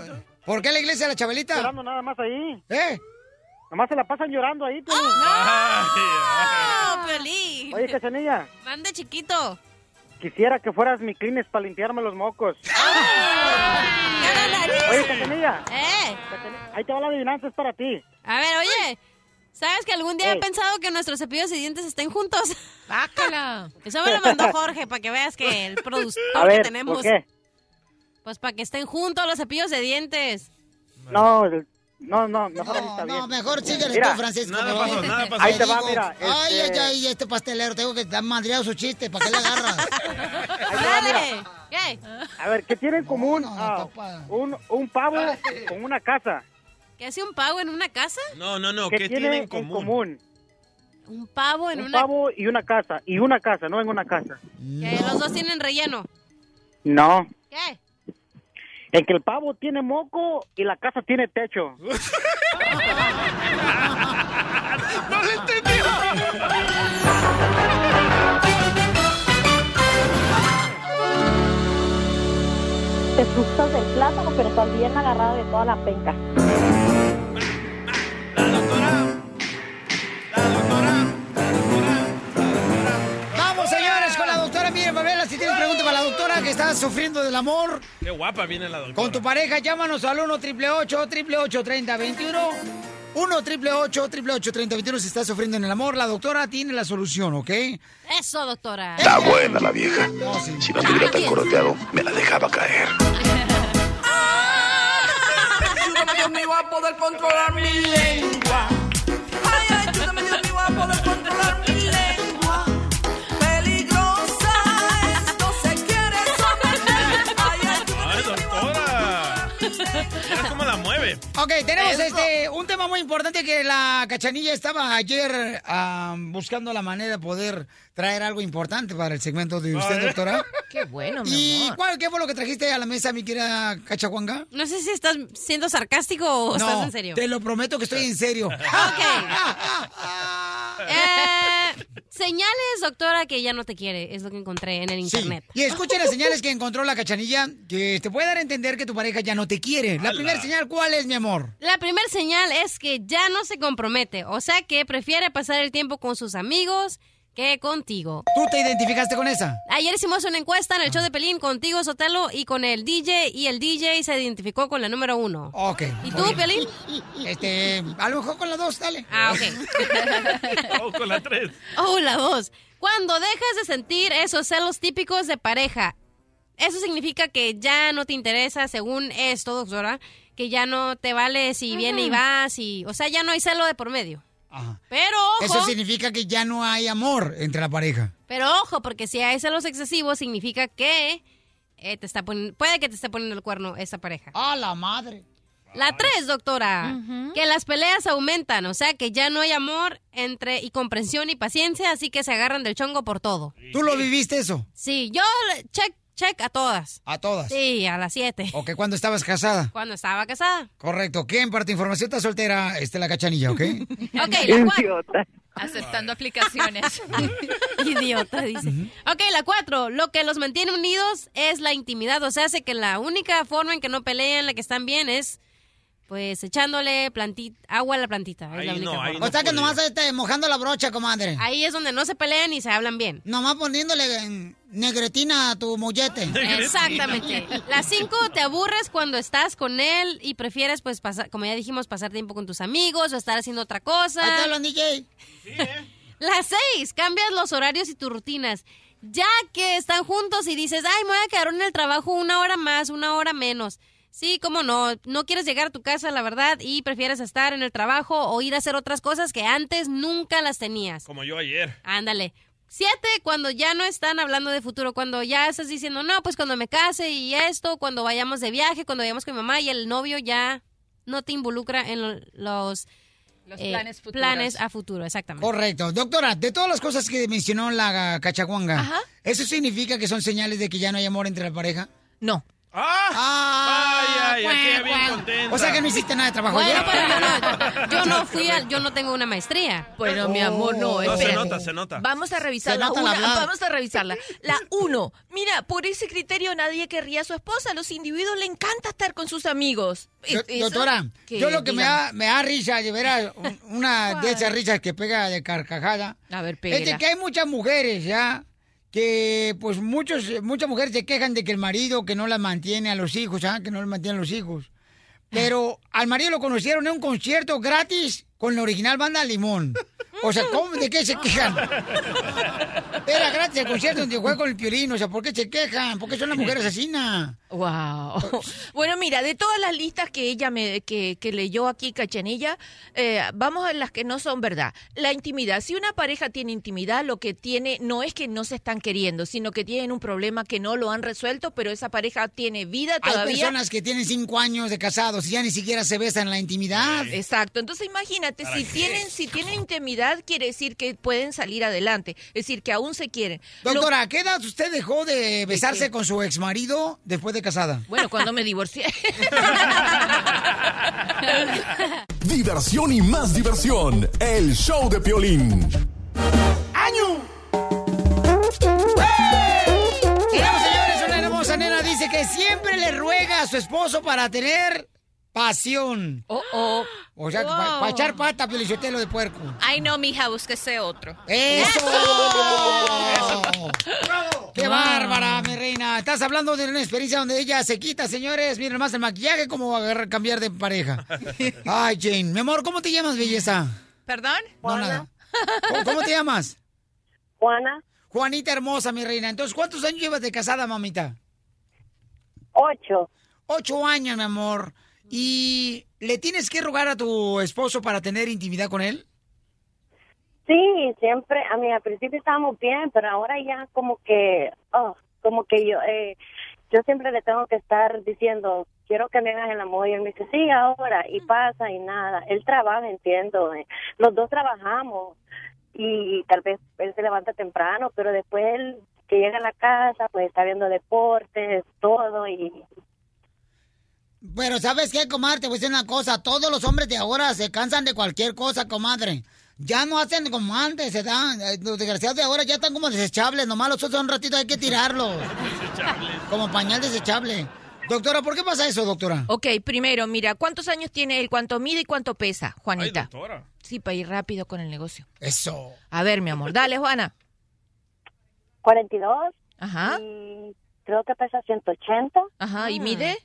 ¿Por qué la iglesia de la Chabelita? Llorando nada más ahí. ¿Eh? Nomás se la pasan llorando ahí, Piolín. ¡No, Piolín! Oye, Cachanilla, Mande chiquito. Quisiera que fueras mi clines para limpiarme los mocos. ¡Ya la nariz! Oye, Cachanilla, ¡Eh! ahí te va la adivinanza, es para ti. A ver, oye. ¿Sabes que algún día he pensado que nuestros cepillos de dientes estén juntos? Bácala. Eso me lo mandó Jorge, para que veas que el productor A que tenemos. ¿por qué? Pues para que estén juntos los cepillos de dientes. No, el- no, no, mejor No, está no, bien. mejor síguele Mira, tú, Francisco. Nada pasó, nada pasó. Ahí te va, mira, Ay, ay, este- ay, este pastelero, tengo que dar madreado su chiste, ¿para qué le agarras? ¡Dale! ¿Qué? A ver, ¿qué tiene en común No, no, ah, papá. un, un pavo con una casa? ¿Que hace un pavo en una casa? No, no, no, ¿Qué ¿qué tiene tienen en en común? común? Un pavo en Un una... pavo y una casa. Y una casa, no en una casa. Que los dos tienen relleno. No. ¿Qué? En que el pavo tiene moco y la casa tiene techo. ¡No lo entendió! Te frustras del plátano, pero estás bien agarrado de toda la penca. Pavela. Si tienes preguntas para la doctora que está sufriendo del amor Qué guapa viene la doctora. con tu pareja, llámanos al 1 888 3021 1 888 3021 si estás sufriendo en el amor. La doctora tiene la solución, ¿ok? Eso, doctora. Está buena la vieja. No, sí. Si no estuviera tan coroteado, me la dejaba caer. Ayúdame, Dios mío, a poder controlar mi lengua. Ok, tenemos Eso. este un tema muy importante que la cachanilla estaba ayer buscando la manera de poder traer algo importante para el segmento de usted, doctora. Qué bueno, mi ¿Y amor. cuál, qué fue lo que trajiste a la mesa, mi querida Cachacuanga? No sé si estás siendo sarcástico o estás en serio. te lo prometo que estoy en serio. Ok. Eh, señales, doctora, que ya no te quiere, es lo que encontré en el internet. Y escuchen las señales que encontró la cachanilla que te puede dar a entender que tu pareja ya no te quiere. La primera señal, ¿cuál es, mi amor? La primera señal es que ya no se compromete, o sea que prefiere pasar el tiempo con sus amigos que contigo. ¿Tú te identificaste con esa? Ayer hicimos una encuesta en el show de Pelín contigo, Sotelo, y con el DJ, y el DJ se identificó con la número uno. Ok. ¿Y tú, Pelín? Este, a lo mejor con la dos, dale. Ah, ok. O con la tres. Oh, la dos. Cuando dejas de sentir esos celos típicos de pareja, eso significa que ya no te interesa, según esto, doctora, que ya no te vale si viene y vas, y, o sea, ya no hay celo de por medio. Pero ojo, Eso significa que ya no hay amor entre la pareja. pero ojo, porque si hay celos excesivos, significa que eh, te está poniendo, puede que te esté poniendo el cuerno esa pareja. ¡A la madre! La tres, doctora, que las peleas aumentan, o sea que ya no hay amor entre y comprensión y paciencia, así que se agarran del chongo por todo. ¿Tú lo viviste eso? Sí, yo le- check, check a todas. ¿A todas? Sí, a las siete. ¿O que cuando estabas casada? Cuando estaba casada. Correcto. ¿Quién para tu información está soltera? Este, la cachanilla, ¿ok? Ok, la cuatro. Aceptando aplicaciones. Idiota, dice. Ok, la cuatro. Lo que los mantiene unidos es la intimidad. O sea, hace que la única forma en que no pelean, la que están bien, es pues echándole planti- agua a la plantita. Es la Ahí única no, ahí forma. O sea que nomás este, mojando la brocha, comadre. Ahí es donde no se pelean y se hablan bien. Nomás poniéndole eh, negretina a tu mollete. Exactamente. Las cinco, te aburres cuando estás con él y prefieres, pues, pasar, como ya dijimos, pasar tiempo con tus amigos o estar haciendo otra cosa. Ahí hablan, DJ. Las seis, cambias los horarios y tus rutinas. Ya que están juntos y dices, ay, me voy a quedar en el trabajo una hora más, una hora menos. Sí, cómo no, no quieres llegar a tu casa, la verdad, y prefieres estar en el trabajo o ir a hacer otras cosas que antes nunca las tenías. Como yo ayer. Ándale. Siete, cuando ya no están hablando de futuro, cuando ya estás diciendo, no, pues cuando me case y esto, cuando vayamos de viaje, cuando vayamos con mi mamá y el novio ya no te involucra en lo- los, Los eh, planes futuros. planes a futuro, exactamente. Correcto. Doctora, de todas las cosas que mencionó la cachaguanga, ¿eso significa que son señales de que ya no hay amor entre la pareja? No. ¡Ah! Vaya, ya queda bien contenta. O sea que no hiciste nada de trabajo Bueno, pero yo no, yo no fui, al- yo no tengo una maestría. Bueno, mi amor, no, No, se espérate. nota, se nota. Vamos a revisar Se la una, vamos a revisarla. La uno, mira, por ese criterio nadie querría a su esposa. A los individuos le encanta estar con sus amigos. Do- Eso- Doctora, yo lo que me da, me da risa, de veras, un- una de esas risas que pega de carcajada, A ver, es de que hay muchas mujeres, ¿ya? Que, pues, muchos, muchas mujeres se quejan de que el marido que no las mantiene a los hijos, ¿ah? Que no les mantiene a los hijos. Pero al marido lo conocieron en un concierto gratis con la original banda Limón. O sea, ¿cómo, ¿de qué se quejan? Era gratis el concierto donde juega con el piolín. O sea, ¿por qué se quejan? ¿Por qué son las mujeres asesinas? Wow. Bueno, mira, de todas las listas que ella me que, que leyó aquí Cachanilla, eh, vamos a las que no son verdad. La intimidad. Si una pareja tiene intimidad, lo que tiene no es que no se están queriendo, sino que tienen un problema que no lo han resuelto, pero esa pareja tiene vida Hay todavía. personas que tienen cinco años de casados y ya ni siquiera se besan en la intimidad. Exacto. Entonces imagínate, si tienen, si tienen intimidad, quiere decir que pueden salir adelante. Es decir, que aún se quieren. Lo- Doctora, ¿a qué edad usted dejó de besarse con su exmarido después de casada? bueno, cuando me divorcié. Diversión y más diversión. El show de Piolín. ¡Año! Tenemos, señores, una hermosa nena dice que siempre le ruega a su esposo para tener pasión. Oh, oh. O sea, para echar pata, piolichotelo de puerco. Ay, no, mija, búsquese otro. ¡Eso! ¡Qué bárbara, mi reina! Estás hablando de una experiencia donde ella se quita, señores. Miren más el maquillaje, cómo agarrar, cambiar de pareja. Ay, Jane. Mi amor, ¿cómo te llamas, belleza? ¿Perdón? No, nada. ¿Cómo, cómo te llamas? Juana. Juanita hermosa, mi reina. Entonces, ¿cuántos años llevas de casada, mamita? Ocho. Ocho años, mi amor. ¿Y le tienes que rogar a tu esposo para tener intimidad con él? Sí, siempre, a mí al principio estábamos bien, pero ahora ya como que, oh, como que yo, eh, yo siempre le tengo que estar diciendo, quiero que me hagas el amor, y él me dice, sí, ahora, y pasa, y nada. Él trabaja, entiendo, eh. los dos trabajamos, y tal vez él se levanta temprano, pero después él que llega a la casa, pues está viendo deportes, todo, y Pero ¿sabes qué, comadre? Te voy a decir una cosa. Todos los hombres de ahora se cansan de cualquier cosa, comadre. Ya no hacen como antes, se dan. eh, Los desgraciados de ahora ya están como desechables. Nomás los otros un ratito hay que tirarlos. Como pañal desechable. Doctora, ¿por qué pasa eso, doctora? Ok, primero, mira, ¿cuántos años tiene él? ¿Cuánto mide y cuánto pesa, Juanita? doctora. Sí, para ir rápido con el negocio. Eso. A ver, mi amor, dale, Juana. 42. Ajá. Y creo que pesa 180. Ajá, ¿y mide?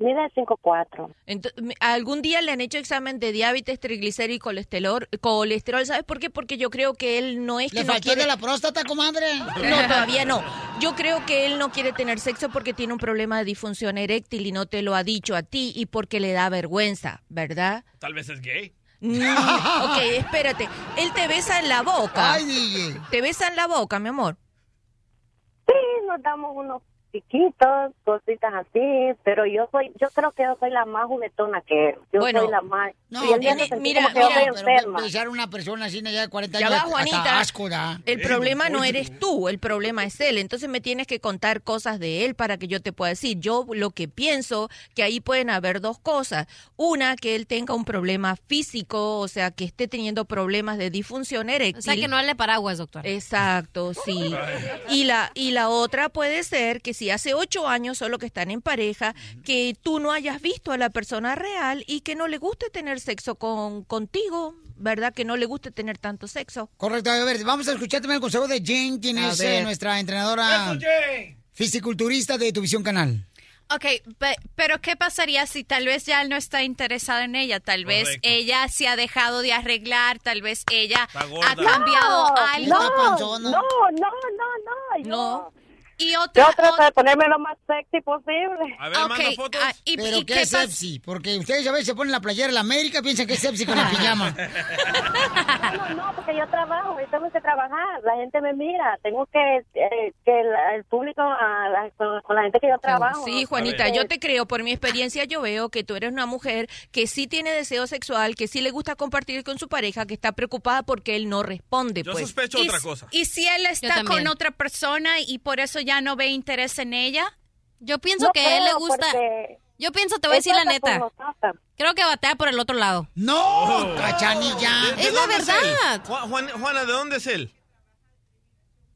Mide 5'4". Ento- me- ¿Algún día le han hecho examen de diabetes, triglicéridos y colesterol? colesterol? ¿Sabes por qué? Porque yo creo que él no es que ¿Le no faltó quiere... de la próstata, comadre? No, todavía no. Yo creo que él no quiere tener sexo porque tiene un problema de disfunción eréctil y no te lo ha dicho a ti y porque le da vergüenza, ¿verdad? Tal vez es gay. Mm, ok, espérate. Él te besa en la boca. Ay. Te besa en la boca, mi amor. Sí, nos damos unos piquitos, cositas así, pero yo soy, yo creo que yo soy la más juguetona que él. Yo Bueno, soy la más. No, y él tiene- mira, como que yo mira, estoy Pero a una persona así ya de 40 Ya años va, hasta Juanita. asco da. El problema no eres tú, el problema es él. Entonces me tienes que contar cosas de él para que yo te pueda decir. Yo lo que pienso que ahí pueden haber dos cosas. Una, que él tenga un problema físico, o sea, que esté teniendo problemas de disfunción eréctil. O sea, que no hable paraguas, doctor. Exacto, sí. Y la, y la otra puede ser que si hace ocho años solo que están en pareja, que tú no hayas visto a la persona real y que no le guste tener sexo con, contigo, ¿verdad? Que no le guste tener tanto sexo. Correcto, a ver, vamos a escuchar también el consejo de Jane, quien A es eh, nuestra entrenadora fisiculturista de tu visión canal. Ok, pe- pero ¿qué pasaría si tal vez ya él no está interesado en ella? Tal vez Correcto. ella se ha dejado de arreglar, tal vez ella ha cambiado No, algo. no, no, no, no, no, No. Y Yo otra, trato de ponerme lo más sexy posible. A ver, manda Ok, fotos. ah, y- Pero y qué, qué es sepsi, porque ustedes a veces se ponen la playera de la América, piensan que es sepsi con el pijama. No, no, porque yo trabajo, yo tengo que trabajar, la gente me mira, tengo que eh, que la- el público, a la- con, con la gente que yo trabajo. Sí, Juanita, yo te creo, por mi experiencia yo veo que tú eres una mujer que sí tiene deseo sexual, que sí le gusta compartir con su pareja, que está preocupada porque él no responde. Yo pues. sospecho y, otra cosa. y si él está con otra persona y por eso ya no ve interés en ella. Yo pienso No que a él le gusta. porque Yo pienso, te voy a decir la neta. Creo que batea por el otro lado. ¡No! ¡Cachanilla! ¿De- de Es la verdad. Juan- Juana, ¿de dónde es él?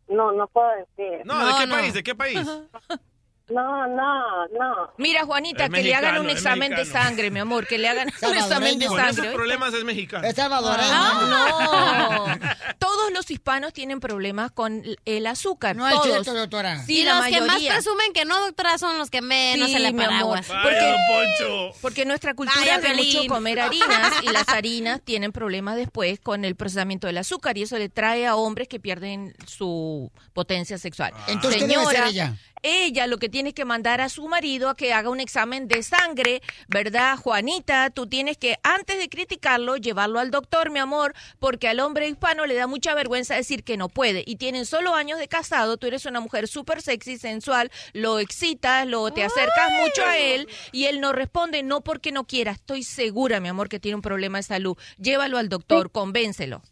No, no puedo decir. No, ¿de qué país? ¿De qué país? No, no, no. Mira, Juanita, Es que le hagan un examen de sangre, mi amor, que le hagan un examen de. Con sangre. esos ¿oíste? problemas es mexicano. Es salvadoreño. Ah, no. Todos los hispanos tienen problemas con el azúcar. No es todos. cierto, doctora. Sí, y la los que más mayoría. presumen que no, doctora, son los que menos Sí, se le mi amor. paraguas. Vaya, Porque- Poncho. Porque nuestra cultura es mucho comer harinas y las harinas tienen problemas después con el procesamiento del azúcar y eso le trae a hombres que pierden su potencia sexual. Entonces, ¿qué debe hacer ella? Ella lo que tiene que mandar a su marido a que haga un examen de sangre, ¿verdad, Juanita? Tú tienes que, antes de criticarlo, llevarlo al doctor, mi amor, porque al hombre hispano le da mucha vergüenza decir que no puede. Y tienen solo años de casado, tú eres una mujer súper sexy, sensual, lo excitas, lo, te acercas mucho a él y él no responde, no porque no quiera. Estoy segura, mi amor, que tiene un problema de salud. Llévalo al doctor, convéncelo.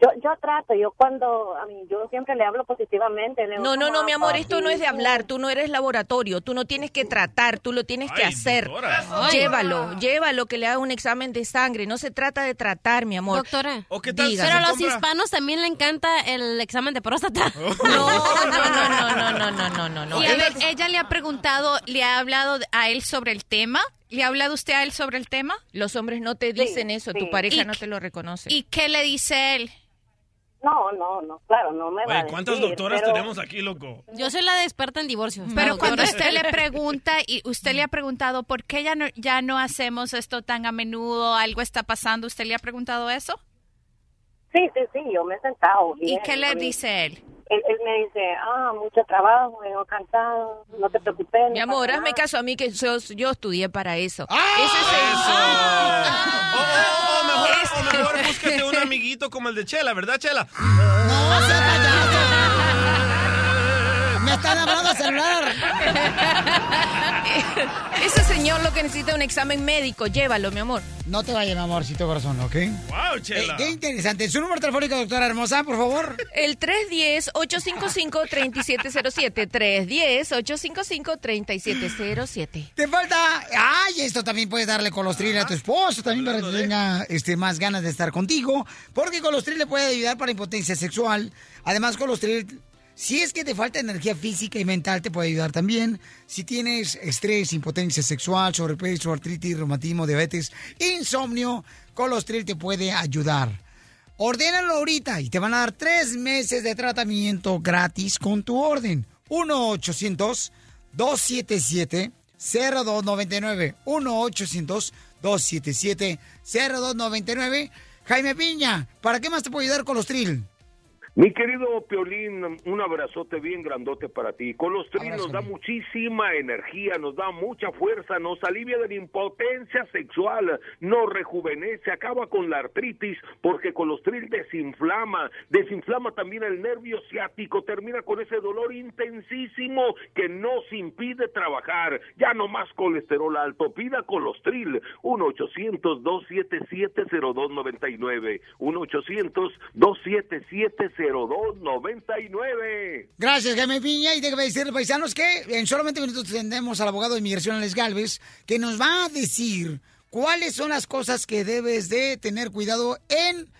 Yo, yo trato, yo cuando, a mí, yo siempre le hablo positivamente. le No, no, no, "¿Cómo mi amor, esto no es de papi?" hablar, tú no eres laboratorio, tú no tienes que tratar, tú lo tienes que Ay, hacer. doctora. Ay. Llévalo, llévalo, que le haga un examen de sangre, no se trata de tratar, mi amor. Doctora. ¿O qué tal Pero a los compra- hispanos también le encanta el examen de próstata. No, no, no, no, no, no, no, no, no, no. y a ver, ella le ha preguntado, le ha hablado a él sobre el tema. ¿Le ha hablado usted a él sobre el tema? Los hombres no te dicen eso, tu pareja ¿Y no te lo reconoce. ¿Y qué le dice él? No, no, no, claro, no me va Oye, a ¿cuántas decir, doctoras pero- tenemos aquí, loco? Yo soy la de experta en divorcios. Pero cuando usted le pregunta y usted le ha preguntado por qué ya no, ya no hacemos esto tan a menudo, algo está pasando, ¿usted le ha preguntado eso? Sí, sí, sí, yo me he sentado. ¿Y qué le dice él? Él, él me dice, ah, mucho trabajo, vengo cansado, no te preocupes. no Mi amor, hazme nada". caso a mí que yo, yo estudié para eso. ¡Ah! Ese es el- O, o- o mejor, o mejor búsquete un amiguito como el de Chela, ¿verdad, Chela? ¡No, sea payaso! ¡Me están hablando celular! Ese señor lo que necesita es un examen médico. Llévalo, mi amor. No te vayas, mi amorcito corazón, ¿ok? ¡Wow, Eh, qué interesante. ¿Su número telefónico, doctora hermosa, por favor? El 310-855-3707. 310-855-3707. Te falta. Ay, esto también puedes darle colostril a tu esposo, también para que tenga este, más ganas de estar contigo. Porque colostril le puede ayudar para impotencia sexual. Además, colostril. Si es que te falta energía física y mental, te puede ayudar también. Si tienes estrés, impotencia sexual, sobrepeso, artritis, reumatismo, diabetes, insomnio, colostril te puede ayudar. Ordénalo ahorita y te van a dar tres meses de tratamiento gratis con tu orden. 1-800-277-0299. 1-800-277-0299. Jaime Piña, ¿para qué más te puede ayudar Colostril? Mi querido Piolín, un abrazote bien grandote para ti. Colostril nos da muchísima energía, nos da mucha fuerza, nos alivia de la impotencia sexual, nos rejuvenece, acaba con la artritis, porque Colostril desinflama, desinflama también el nervio ciático, termina con ese dolor intensísimo que nos impide trabajar. Ya no más colesterol alto, pida Colostril, 1-800-277-0299, 1-800-277-0299. Gracias, Jaime Piña. Y déjame decirle, paisanos, que en solamente minutos tendremos al abogado de inmigración, Alex Galvez, que nos va a decir cuáles son las cosas que debes de tener cuidado en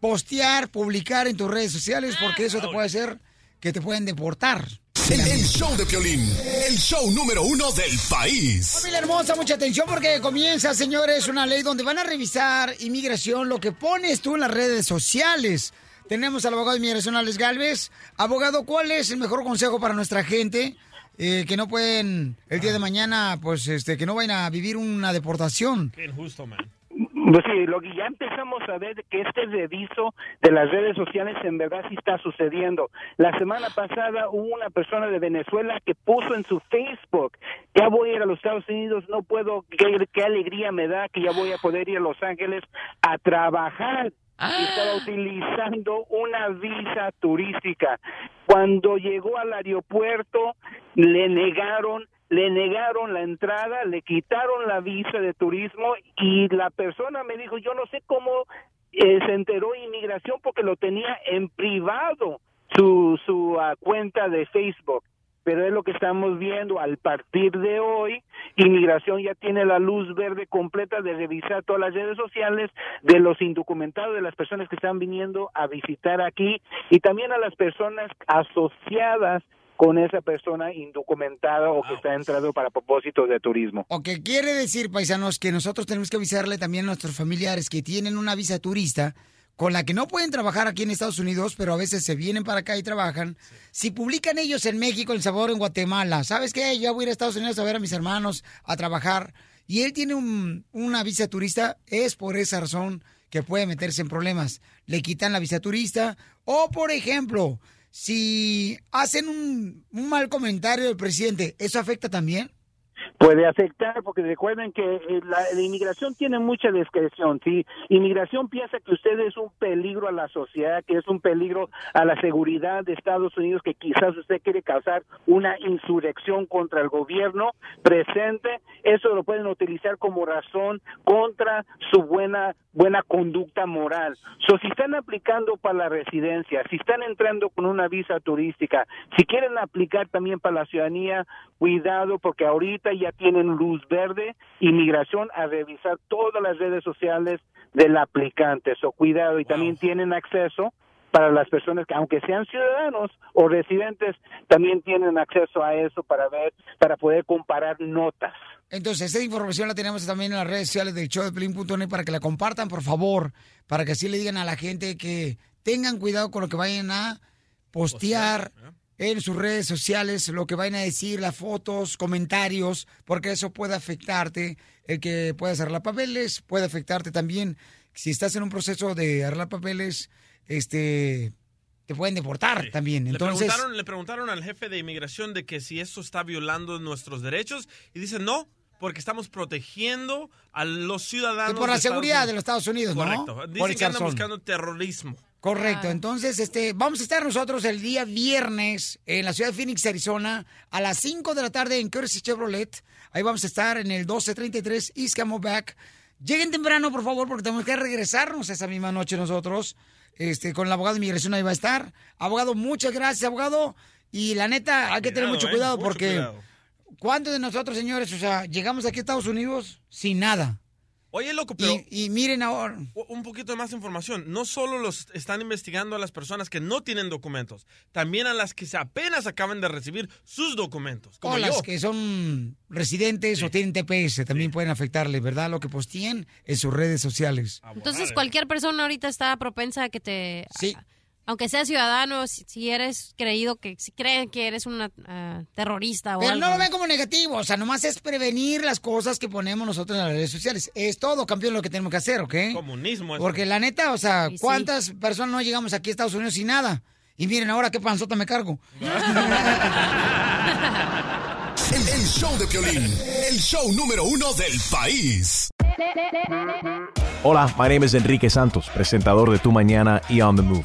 postear, publicar en tus redes sociales, porque eso te puede hacer que te pueden deportar. El, el show de Piolín, el show número uno del país. Familia hermosa, mucha atención porque comienza, señores, una ley donde van a revisar inmigración, lo que pones tú en las redes sociales. Tenemos al abogado de inmigración, Alex Galvez. Abogado, ¿cuál es el mejor consejo para nuestra gente eh, que no pueden el día de mañana, pues, este, que no vayan a vivir una deportación? Qué injusto, man. Pues sí, lo que ya empezamos a ver que este reviso de las redes sociales en verdad sí está sucediendo. La semana pasada hubo una persona de Venezuela que puso en su Facebook, ya voy a ir a los Estados Unidos, no puedo, qué, qué alegría me da que ya voy a poder ir a Los Ángeles a trabajar. Y estaba utilizando una visa turística. Cuando llegó al aeropuerto, le negaron le negaron la entrada, le quitaron la visa de turismo y la persona me dijo, yo no sé cómo eh, se enteró inmigración porque lo tenía en privado su, su ah, cuenta de Facebook. Pero es lo que estamos viendo al partir de hoy. Inmigración ya tiene la luz verde completa de revisar todas las redes sociales de los indocumentados, de las personas que están viniendo a visitar aquí y también a las personas asociadas con esa persona indocumentada o que está entrando para propósitos de turismo. O que quiere decir, paisanos, que nosotros tenemos que avisarle también a nuestros familiares que tienen una visa turista con la que no pueden trabajar aquí en Estados Unidos, pero a veces se vienen para acá y trabajan. Si publican ellos en México, El Salvador, en Guatemala, ¿sabes qué? Yo voy a ir a Estados Unidos a ver a mis hermanos, a trabajar, y él tiene un- una visa turista, es por esa razón que puede meterse en problemas. Le quitan la visa turista, o por ejemplo, si hacen un, un mal comentario del presidente, ¿eso afecta también? Puede afectar, porque recuerden que eh, la, la inmigración tiene mucha discreción. Si inmigración piensa que usted es un peligro a la sociedad, que es un peligro a la seguridad de Estados Unidos, que quizás usted quiere causar una insurrección contra el gobierno presente, eso lo pueden utilizar como razón contra su buena buena conducta moral. So, si están aplicando para la residencia, si están entrando con una visa turística, si quieren aplicar también para la ciudadanía, cuidado porque ahorita ya tienen luz verde, inmigración a revisar todas las redes sociales del aplicante. So, cuidado y también tienen acceso para las personas que aunque sean ciudadanos o residentes también tienen acceso a eso para ver para poder comparar notas. Entonces, esa información la tenemos también en las redes sociales del show de Pelín.net para que la compartan, por favor, para que así le digan a la gente que tengan cuidado con lo que vayan a postear en sus redes sociales, lo que vayan a decir, las fotos, comentarios, porque eso puede afectarte, el que puedas arreglar papeles, puede afectarte también, si estás en un proceso de arreglar papeles, este, te pueden deportar también. Le, Entonces, preguntaron, le preguntaron al jefe de inmigración de que si eso está violando nuestros derechos y dice no, porque estamos protegiendo a los ciudadanos. por la de seguridad Unidos". de los Estados Unidos, ¿no? Correcto. Por Dicen que andan buscando terrorismo. Correcto, entonces este, vamos a estar nosotros el día viernes en la ciudad de Phoenix, Arizona, a las 5 de la tarde en Courtesy Chevrolet. Ahí vamos a estar en el 1233 East Camelback. Lleguen temprano, por favor, porque tenemos que regresarnos esa misma noche nosotros. Este, con el abogado de inmigración ahí va a estar. Abogado, muchas gracias, abogado. Y la neta, hay que tener Cuidado, mucho eh, cuidado mucho porque cuidado. ¿cuántos de nosotros, señores, o sea, llegamos aquí a Estados Unidos sin nada? Oye, loco, pero... Y, y miren ahora. Un poquito de más información. No solo los están investigando a las personas que no tienen documentos, también a las que se apenas acaban de recibir sus documentos. Como o las yo. que son residentes o tienen TPS también pueden afectarle, ¿verdad? Lo que posteen en sus redes sociales. Entonces, cualquier persona ahorita está propensa a que te... Sí. Aunque sea ciudadano, si, si eres creído que... Si creen que eres una ah, terrorista o Pero algo. no lo ven como negativo, o sea, nomás es prevenir las cosas que ponemos nosotros en las redes sociales. Es todo, campeón, lo que tenemos que hacer, ¿ok? Comunismo. eso. Porque la neta, o sea, sí. ¿cuántas personas no llegamos aquí a Estados Unidos sin nada? Y miren ahora qué panzota me cargo. El, el show de Piolín, el show número uno del país. Hola, my name is Enrique Santos, presentador de Tu Mañana y On the Move.